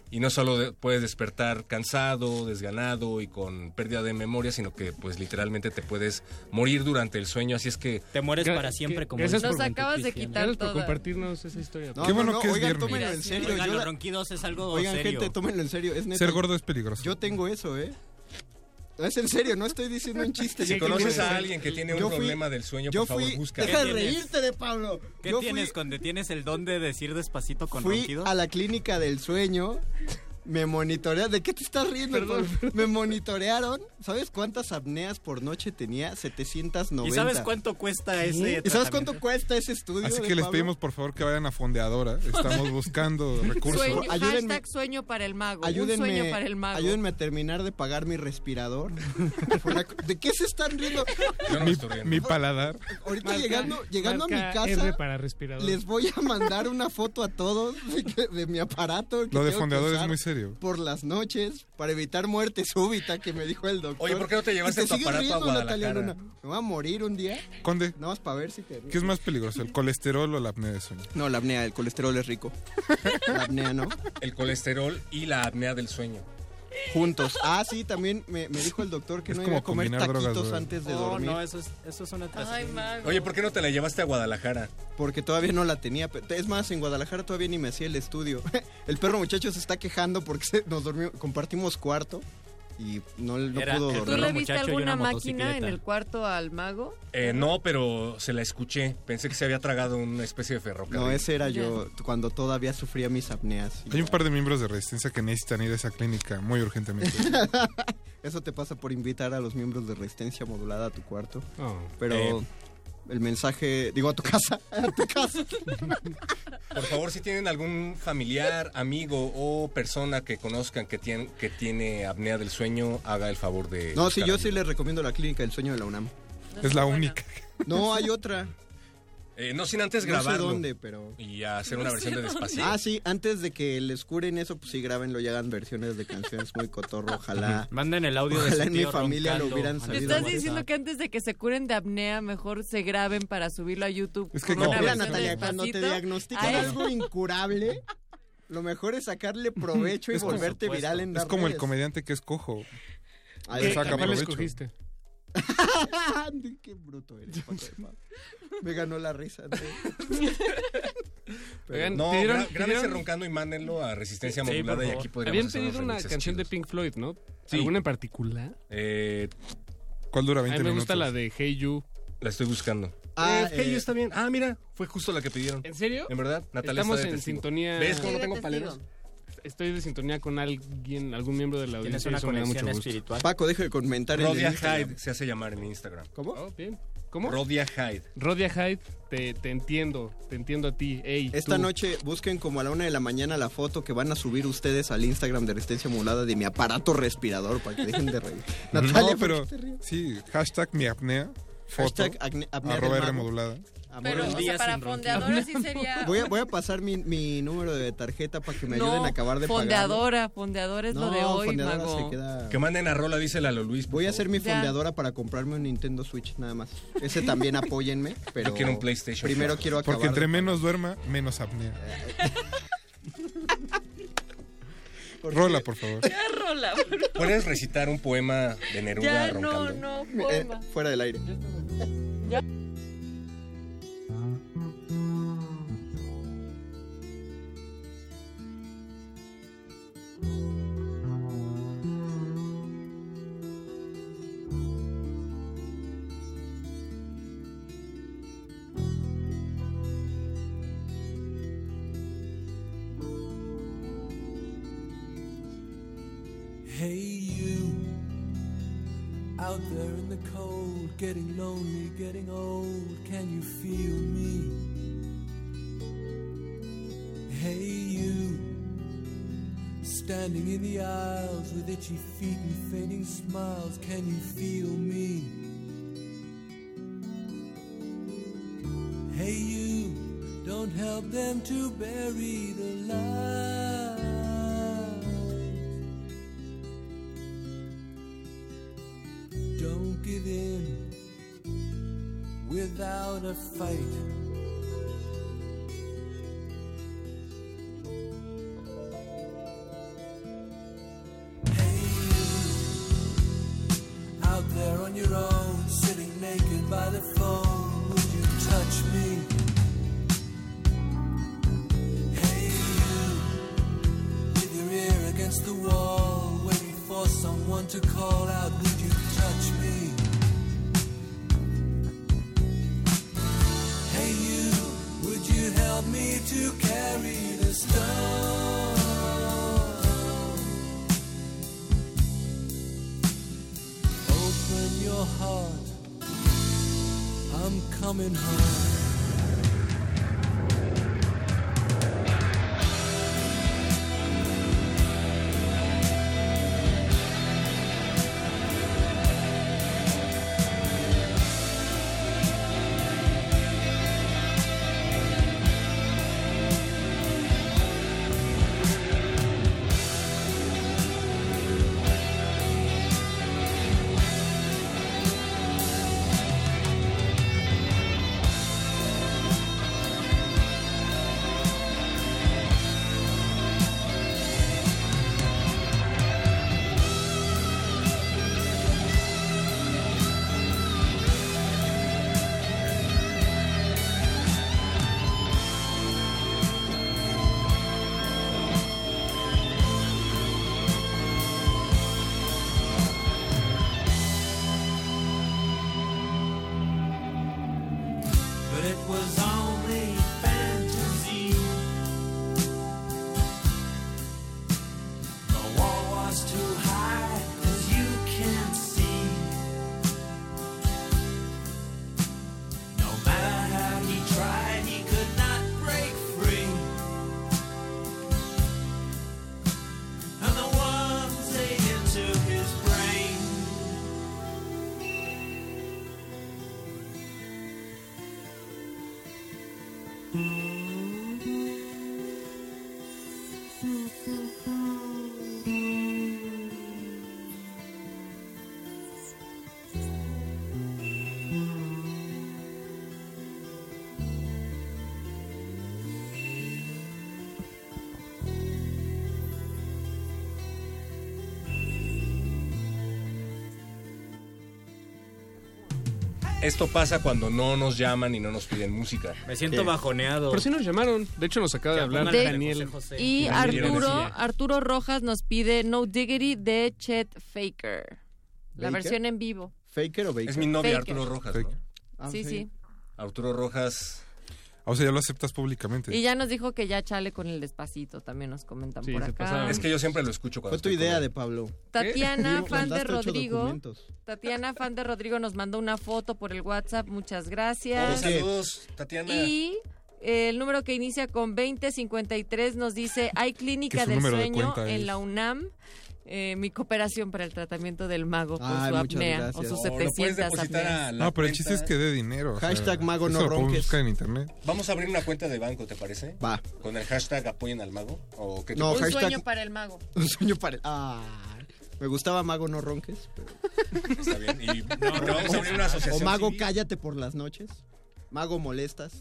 Y no solo de- puedes despertar cansado, desganado y con pérdida de memoria, sino que pues literalmente te puedes morir durante el sueño. Así es que... Te mueres para siempre que- como gracias Nos acabas de quitar Gracias por toda. compartirnos esa historia. No, Qué no, bueno no, que es oigan, viernes. tómenlo en serio. Oigan, yo los ronquidos es algo Oigan, serio. gente, tómenlo en serio. Es neta. Ser gordo es peligroso. Yo tengo eso, ¿eh? Es en serio, no estoy diciendo en chiste. Si conoces a alguien que tiene un fui- problema del sueño, yo por favor, fui- busca. Deja de reírte de Pablo. ¿Qué Yo tienes fui, cuando tienes el don de decir despacito con fui ronquidos? a la clínica del sueño. Me monitorearon. ¿De qué te estás riendo? Perdón? Me monitorearon. ¿Sabes cuántas apneas por noche tenía? 790. ¿Y sabes cuánto cuesta ese ¿Y sabes cuánto cuesta ese estudio? Así que les Pablo? pedimos por favor que vayan a Fondeadora. Estamos buscando recursos. Sueño, Ayúdenme. hashtag sueño para el mago. Ayúdenme, un sueño para el mago. ayúdenme a terminar de pagar mi respirador. ¿De qué se están riendo? Yo no me Mi, estoy riendo. mi paladar. Ahorita Marca- llegando, llegando a mi casa, R para respirador. les voy a mandar una foto a todos de, que- de mi aparato. que Lo de tengo que Fondeador es muy serio. Por las noches, para evitar muerte súbita, que me dijo el doctor. Oye, ¿por qué no te llevaste tu aparato a riendo, Natalia Guadalajara? Luna. ¿Me voy a morir un día? Conde, Nada más para ver si te... ¿qué es más peligroso? ¿El colesterol o la apnea de sueño? No, la apnea, el colesterol es rico. La apnea no. El colesterol y la apnea del sueño. Juntos. Ah, sí, también me, me dijo el doctor que Es no como iba a comer drogas taquitos antes de Oh, dormir. no, eso es, eso es una Ay, mago. Oye, ¿por qué no te la llevaste a Guadalajara? Porque todavía no la tenía. pero- Es más, en Guadalajara todavía ni me hacía el estudio. El perro muchacho se está quejando porque se- nos dormimos, compartimos cuarto y no, no Era pudo ¿Tú le viste alguna una máquina en el cuarto al mago? Eh, no, pero se la escuché. Pensé que se había tragado una especie de ferrocarril. No, ese era yo cuando todavía sufría mis apneas. Hay un par de miembros de resistencia que necesitan ir a esa clínica muy urgentemente. Eso te pasa por invitar a los miembros de resistencia modulada a tu cuarto. Oh. Pero Eh. El mensaje, digo a tu casa, a tu casa. Por favor, si tienen algún familiar, amigo o persona que conozcan que tiene, que tiene apnea del sueño, haga el favor de... No, sí, yo sí les recomiendo la clínica del sueño de la UNAM. es la única. No, hay otra. Eh, no sin antes No sé grabarlo. dónde, pero... Y hacer una versión de Despacito. Ah, sí, antes de que les curen eso, pues sí, grábenlo y hagan versiones de canciones muy cotorro, ojalá. Manden el audio de Ojalá su en mi tío familia lo roncando. hubieran Me Me sabido. estás diciendo que antes de que se curen de apnea, mejor se graben para subirlo a YouTube. Es que con no, Mira, de Natalia, cuando te diagnostican algo incurable, lo mejor es sacarle provecho y Es como- volverte viral en Es las como el redes. comediante que es cojo. ¿Qué, saca ¿Cuál provecho. escogiste? Qué bruto eres, Paco de Pablo. Me ganó la risa. Pero- Oigan, No, pidieron- gra- grábense pidieron- roncando y mándenlo a Resistencia Sí, Modulada y aquí podríamos Habían pedido una canción de. Pink Floyd, ¿no? Sí. ¿Alguna en particular? Eh, ¿Cuál dura A 20 mí me minutos? gusta la de Hey You. la estoy buscando. Ah, eh, hey, eh, está bien. Ah, mira, fue justo la que pidieron. ¿En serio? ¿En verdad? Natalia Estamos está de en testigo. sintonía. ¿Ves cómo no tengo paleros? Estoy de sintonía con alguien, algún miembro de la Tienes audiencia. y una eso me da mucho conexión gusto. espiritual. Paco, deja de comentar en el Rodia. Hyde se hace llamar en Instagram. ¿Cómo? Oh, bien. ¿Cómo? Rodia Hyde. Rodia Hyde, te, te entiendo, te entiendo a ti. Ey, Esta tú. noche busquen como a la una de la mañana la foto que van a subir ustedes al Instagram de Resistencia Modulada de mi aparato respirador para que dejen de reír. Natalia, no, ¿por pero qué te ríes? sí, hashtag mi apnea, foto, Hashtag apnea arroba modulada. Pero, o sea, para fondeadora sí sería... Voy a, voy a pasar mi, mi número de tarjeta para que me ayuden no, a acabar de pagar. fondeadora, fondeadora es lo de hoy, fondeadora mago. se queda... Que manden a Rola, dice Lalo Luis. Voy a hacer mi Ya. fondeadora para comprarme un Nintendo Switch, nada más. Ese también apóyenme, pero... Yo quiero un PlayStation Primero quiero acabar Porque entre de menos duerma, menos apnea. ¿Por Rola, por favor. Ya, rola. ¿Puedes recitar un poema de Neruda Ya, no, roncando? no, Eh, poema. fuera del aire. Hey, you out there in the cold, getting lonely, getting old. Can you feel me? Hey, you standing in the aisles with itchy feet and fainting smiles. Can you feel me? Hey, you, Don't help them to bury the light. Don't give in without a fight. Esto pasa cuando no nos llaman y no nos piden música. Me siento bajoneado. Pero sí nos llamaron. De hecho, nos acaba de hablar póngale Daniel. José José. Y Daniel Arturo. Arturo Rojas nos pide No Diggity de Chet Faker. La ¿Baker? versión en vivo. ¿Faker o Baker? Es mi novia Faker. Arturo Rojas. ¿no? Ah, sí, sí. Arturo Rojas. O sea, ya lo aceptas públicamente. Y ya nos dijo que ya chale con el despacito, también nos comentan por acá. Es que yo siempre lo escucho cuando Fue tu idea de Pablo. Tatiana, ¿Qué? fan de Rodrigo. Tatiana, fan de Rodrigo, nos mandó una foto por el WhatsApp. Muchas gracias. Oh, saludos, Tatiana. Y eh, el número que inicia con 2053 nos dice, hay clínica del de sueño en la UNAM. Eh, mi cooperación para el tratamiento del mago por Ay, su apnea o sus Oh, lo puedes 700 depositar apneas. No, pero el chiste es que dé dinero. o sea, Hashtag mago no eso lo podemos ronques. buscar en internet. Vamos a abrir una cuenta de banco, ¿te parece? Va. Con el hashtag apoyen al mago. ¿O qué No, Un hashtag- sueño para el mago. Un sueño para... Ah, me gustaba Mago no ronques. pero- Está bien. Y porque vamos a abrir una O asociación. Mago civil. cállate por las noches. Mago molestas.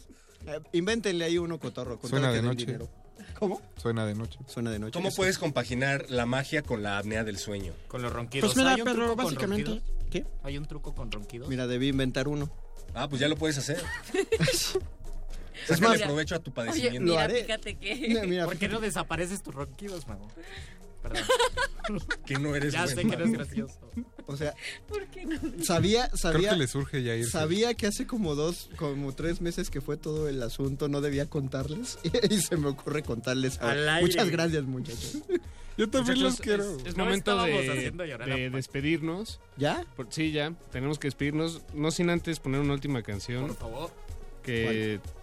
Eh, invéntenle ahí uno cotorro. con Suena de den noche. dinero. ¿Cómo? Suena de noche. Suena de noche. ¿Cómo eso. puedes compaginar la magia con la apnea del sueño? Con los ronquidos. Pues mira, ¿Hay un Pedro, truco con básicamente- ronquidos? ¿Qué? ¿Hay un truco con ronquidos? Mira, debí inventar uno. Ah, pues ya lo puedes hacer. Es más, provecho a tu Oye, padecimiento. Lo mira, haré. fíjate que... Mira, mira, ¿Por qué no desapareces tus ronquidos, mago? Perdón. Que no eres ya buen sé que no es mago. gracioso. O sea, ¿Por qué no? sabía, Creo sabía, que le surge ya irse. sabía que hace como dos, como tres meses que fue todo el asunto, no debía contarles y se me ocurre contarles. ahora. Al aire. Muchas gracias, muchachos. Yo también los quiero. Es, es No momento de, despedirnos. ¿Ya? Por- sí, ya. Tenemos que despedirnos. No sin antes poner una última canción. Por favor. Que. ¿Cuál?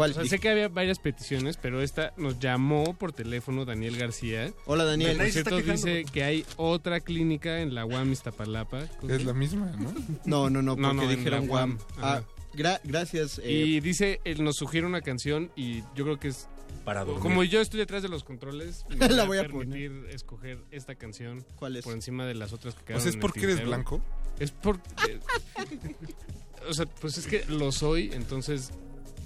O sea, sé que había varias peticiones, pero esta nos llamó por teléfono Daniel García. Hola, Daniel. Por cierto, dice que hay otra clínica en la UAM Iztapalapa. Es la misma, ¿no? No, no, no, No, porque no, en dijeron UAM. Guam. Ah. Gra- gracias. eh, Y dice, él nos sugiere una canción y yo creo que es... Para dormir. Como yo estoy detrás de los controles, me La voy a a permitir escoger esta canción ¿Cuál es? por encima de las otras que O quedaron sea, ¿es porque eres blanco? Es por... eh, o sea, pues es que lo soy, entonces...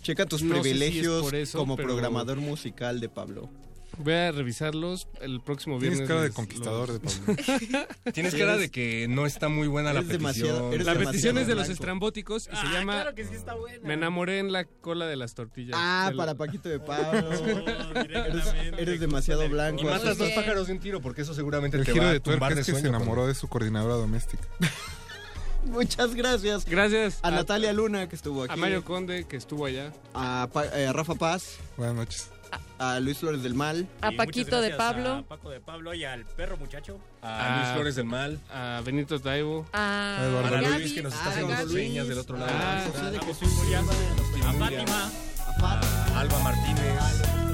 checa tus no sé si es privilegios eso, como pero programador musical de Pablo. Voy a revisarlos el próximo viernes. Tienes cara de conquistador los- de Pablo. Tienes Sí, cara de que no está muy buena la petición. La petición es de los estrambóticos y se llama claro que sí está buena. Me enamoré en la cola de las tortillas. Ah, para Paquito de Pablo. eres, directamente, eres demasiado blanco. Y matas dos pájaros de un tiro porque eso seguramente El te giro va a de tumbar de es que se enamoró de su coordinadora doméstica. Muchas gracias. Gracias A Natalia Luna, que estuvo aquí. a Mario Conde que estuvo allá. A, Pa- eh, a Rafa Paz. Buenas noches. A Luis Flores del Mal. A Y Paquito de Pablo. A Paco de Pablo y al perro muchacho. A Luis. Flores del Mal. A Benito Taibo. A Eduardo Gaby. Luis que nos está haciendo Gaby. señas del otro lado. A. Fátima. A Alba Martínez.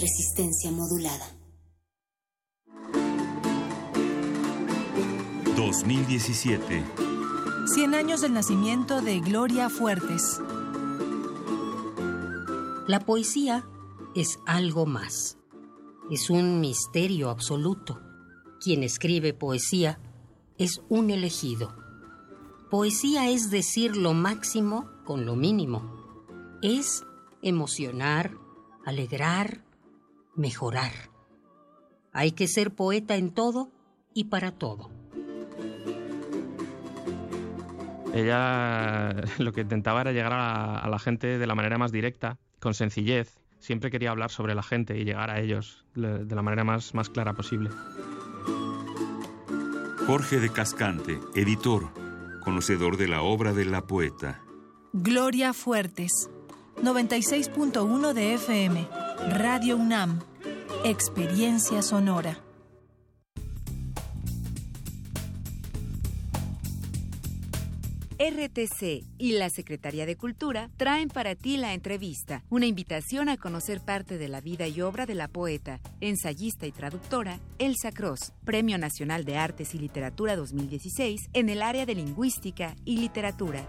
Resistencia modulada. 2017. 100 años del nacimiento de Gloria Fuertes. La poesía es algo más. Es un misterio absoluto. Quien escribe poesía es un elegido. Poesía es decir lo máximo con lo mínimo. Es emocionar, alegrar, mejorar. Hay que ser poeta en todo y para todo. Ella lo que intentaba era llegar a, a la gente de la manera más directa, con sencillez. Siempre quería hablar sobre la gente y llegar a ellos de la manera más, más clara posible. Jorge de Cascante, editor, conocedor de la obra de la poeta. Gloria Fuertes. 96.1 de FM. Radio UNAM. Experiencia sonora. RTC y la Secretaría de Cultura traen para ti la entrevista, una invitación a conocer parte de la vida y obra de la poeta, ensayista y traductora Elsa Cross, Premio Nacional de Artes y Literatura 2016 en el área de lingüística y literatura.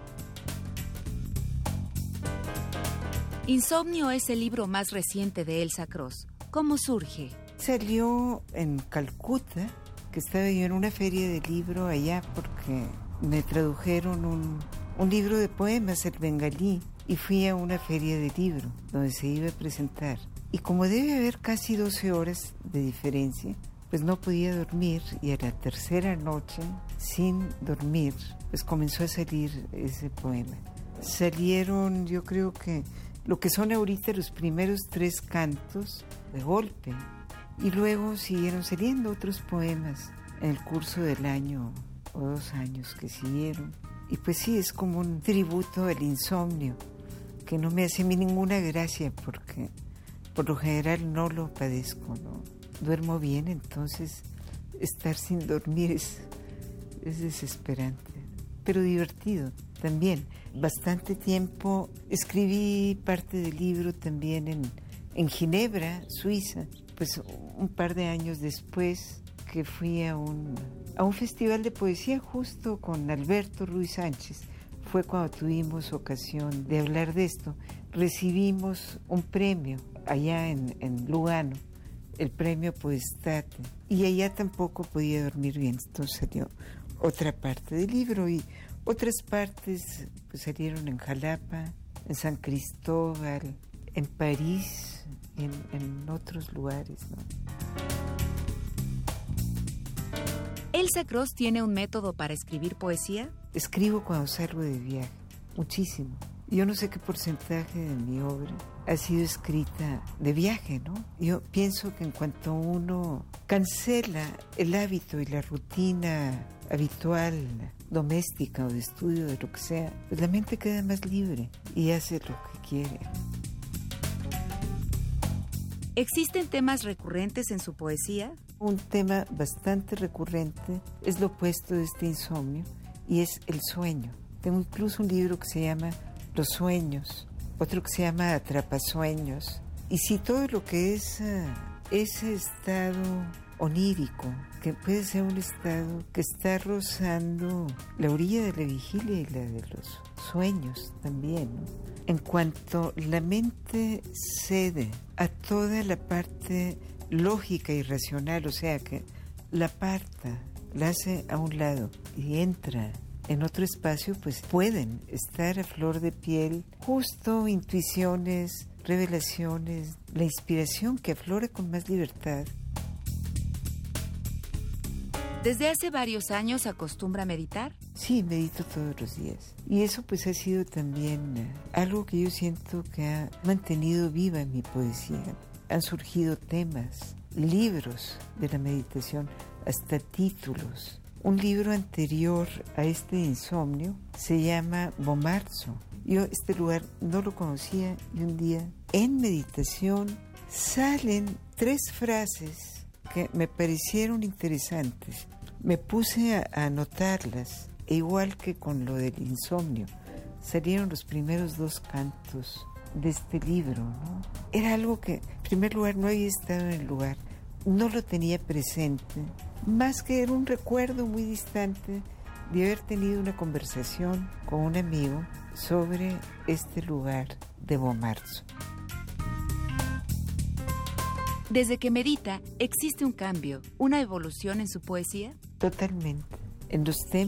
Insomnio es el libro más reciente de Elsa Cross. ¿Cómo surge? Salió en Calcuta, que estaba yo en una feria de libro allá porque me tradujeron un, un libro de poemas, el bengalí, y fui a una feria de libro donde se iba a presentar. Y como debe haber casi 12 horas de diferencia, pues no podía dormir y a la tercera noche, sin dormir, pues comenzó a salir ese poema. Salieron, yo creo que lo que son ahorita los primeros tres cantos de golpe. Y luego siguieron saliendo otros poemas en el curso del año o dos años que siguieron. Y pues sí, es como un tributo al insomnio, que no me hace a mí ninguna gracia porque por lo general no lo padezco, ¿no? Duermo bien, entonces estar sin dormir es, es desesperante, pero divertido también. Bastante tiempo escribí parte del libro también en, en Ginebra, Suiza, pues un par de años después que fui a un, a un festival de poesía justo con Alberto Ruiz Sánchez. Fue cuando tuvimos ocasión de hablar de esto. Recibimos un premio allá en, en Lugano, el premio Poestate, y allá tampoco podía dormir bien. Entonces salió otra parte del libro y otras partes pues, salieron en Jalapa, en San Cristóbal, en París, en, en otros lugares. ¿no? ¿Elsa Cross tiene un método para escribir poesía? Escribo cuando salgo de viaje, muchísimo. Yo no sé qué porcentaje de mi obra ha sido escrita de viaje, ¿no? Yo pienso que en cuanto uno cancela el hábito y la rutina habitual, doméstica o de estudio, de lo que sea, pues la mente queda más libre y hace lo que quiere. ¿Existen temas recurrentes en su poesía? Un tema bastante recurrente es lo opuesto de este insomnio y es el sueño. Tengo incluso un libro que se llama Los sueños, otro que se llama Atrapasueños. Y si todo lo que es uh, ese estado onírico, que puede ser un estado que está rozando la orilla de la vigilia y la de los sueños también. En cuanto la mente cede a toda la parte lógica y racional, o sea que la aparta, la hace a un lado y entra en otro espacio, pues pueden estar a flor de piel justo intuiciones, revelaciones, la inspiración que aflora con más libertad. ¿Desde hace varios años acostumbra a meditar? Sí, medito todos los días. Y eso pues ha sido también eh, algo que yo siento que ha mantenido viva mi poesía. Han surgido temas, libros de la meditación, hasta títulos. Un libro anterior a este insomnio se llama Bomarzo. Yo este lugar no lo conocía y un día en meditación salen tres frases que me parecieron interesantes. Me puse a, anotarlas, e igual que con lo del insomnio, salieron los primeros dos cantos de este libro. Era algo que, en primer lugar, no había estado en el lugar, no lo tenía presente, más que era un recuerdo muy distante de haber tenido una conversación con un amigo sobre este lugar de Bomarzo. Desde que medita, ¿existe un cambio, una evolución en su poesía? Totalmente. En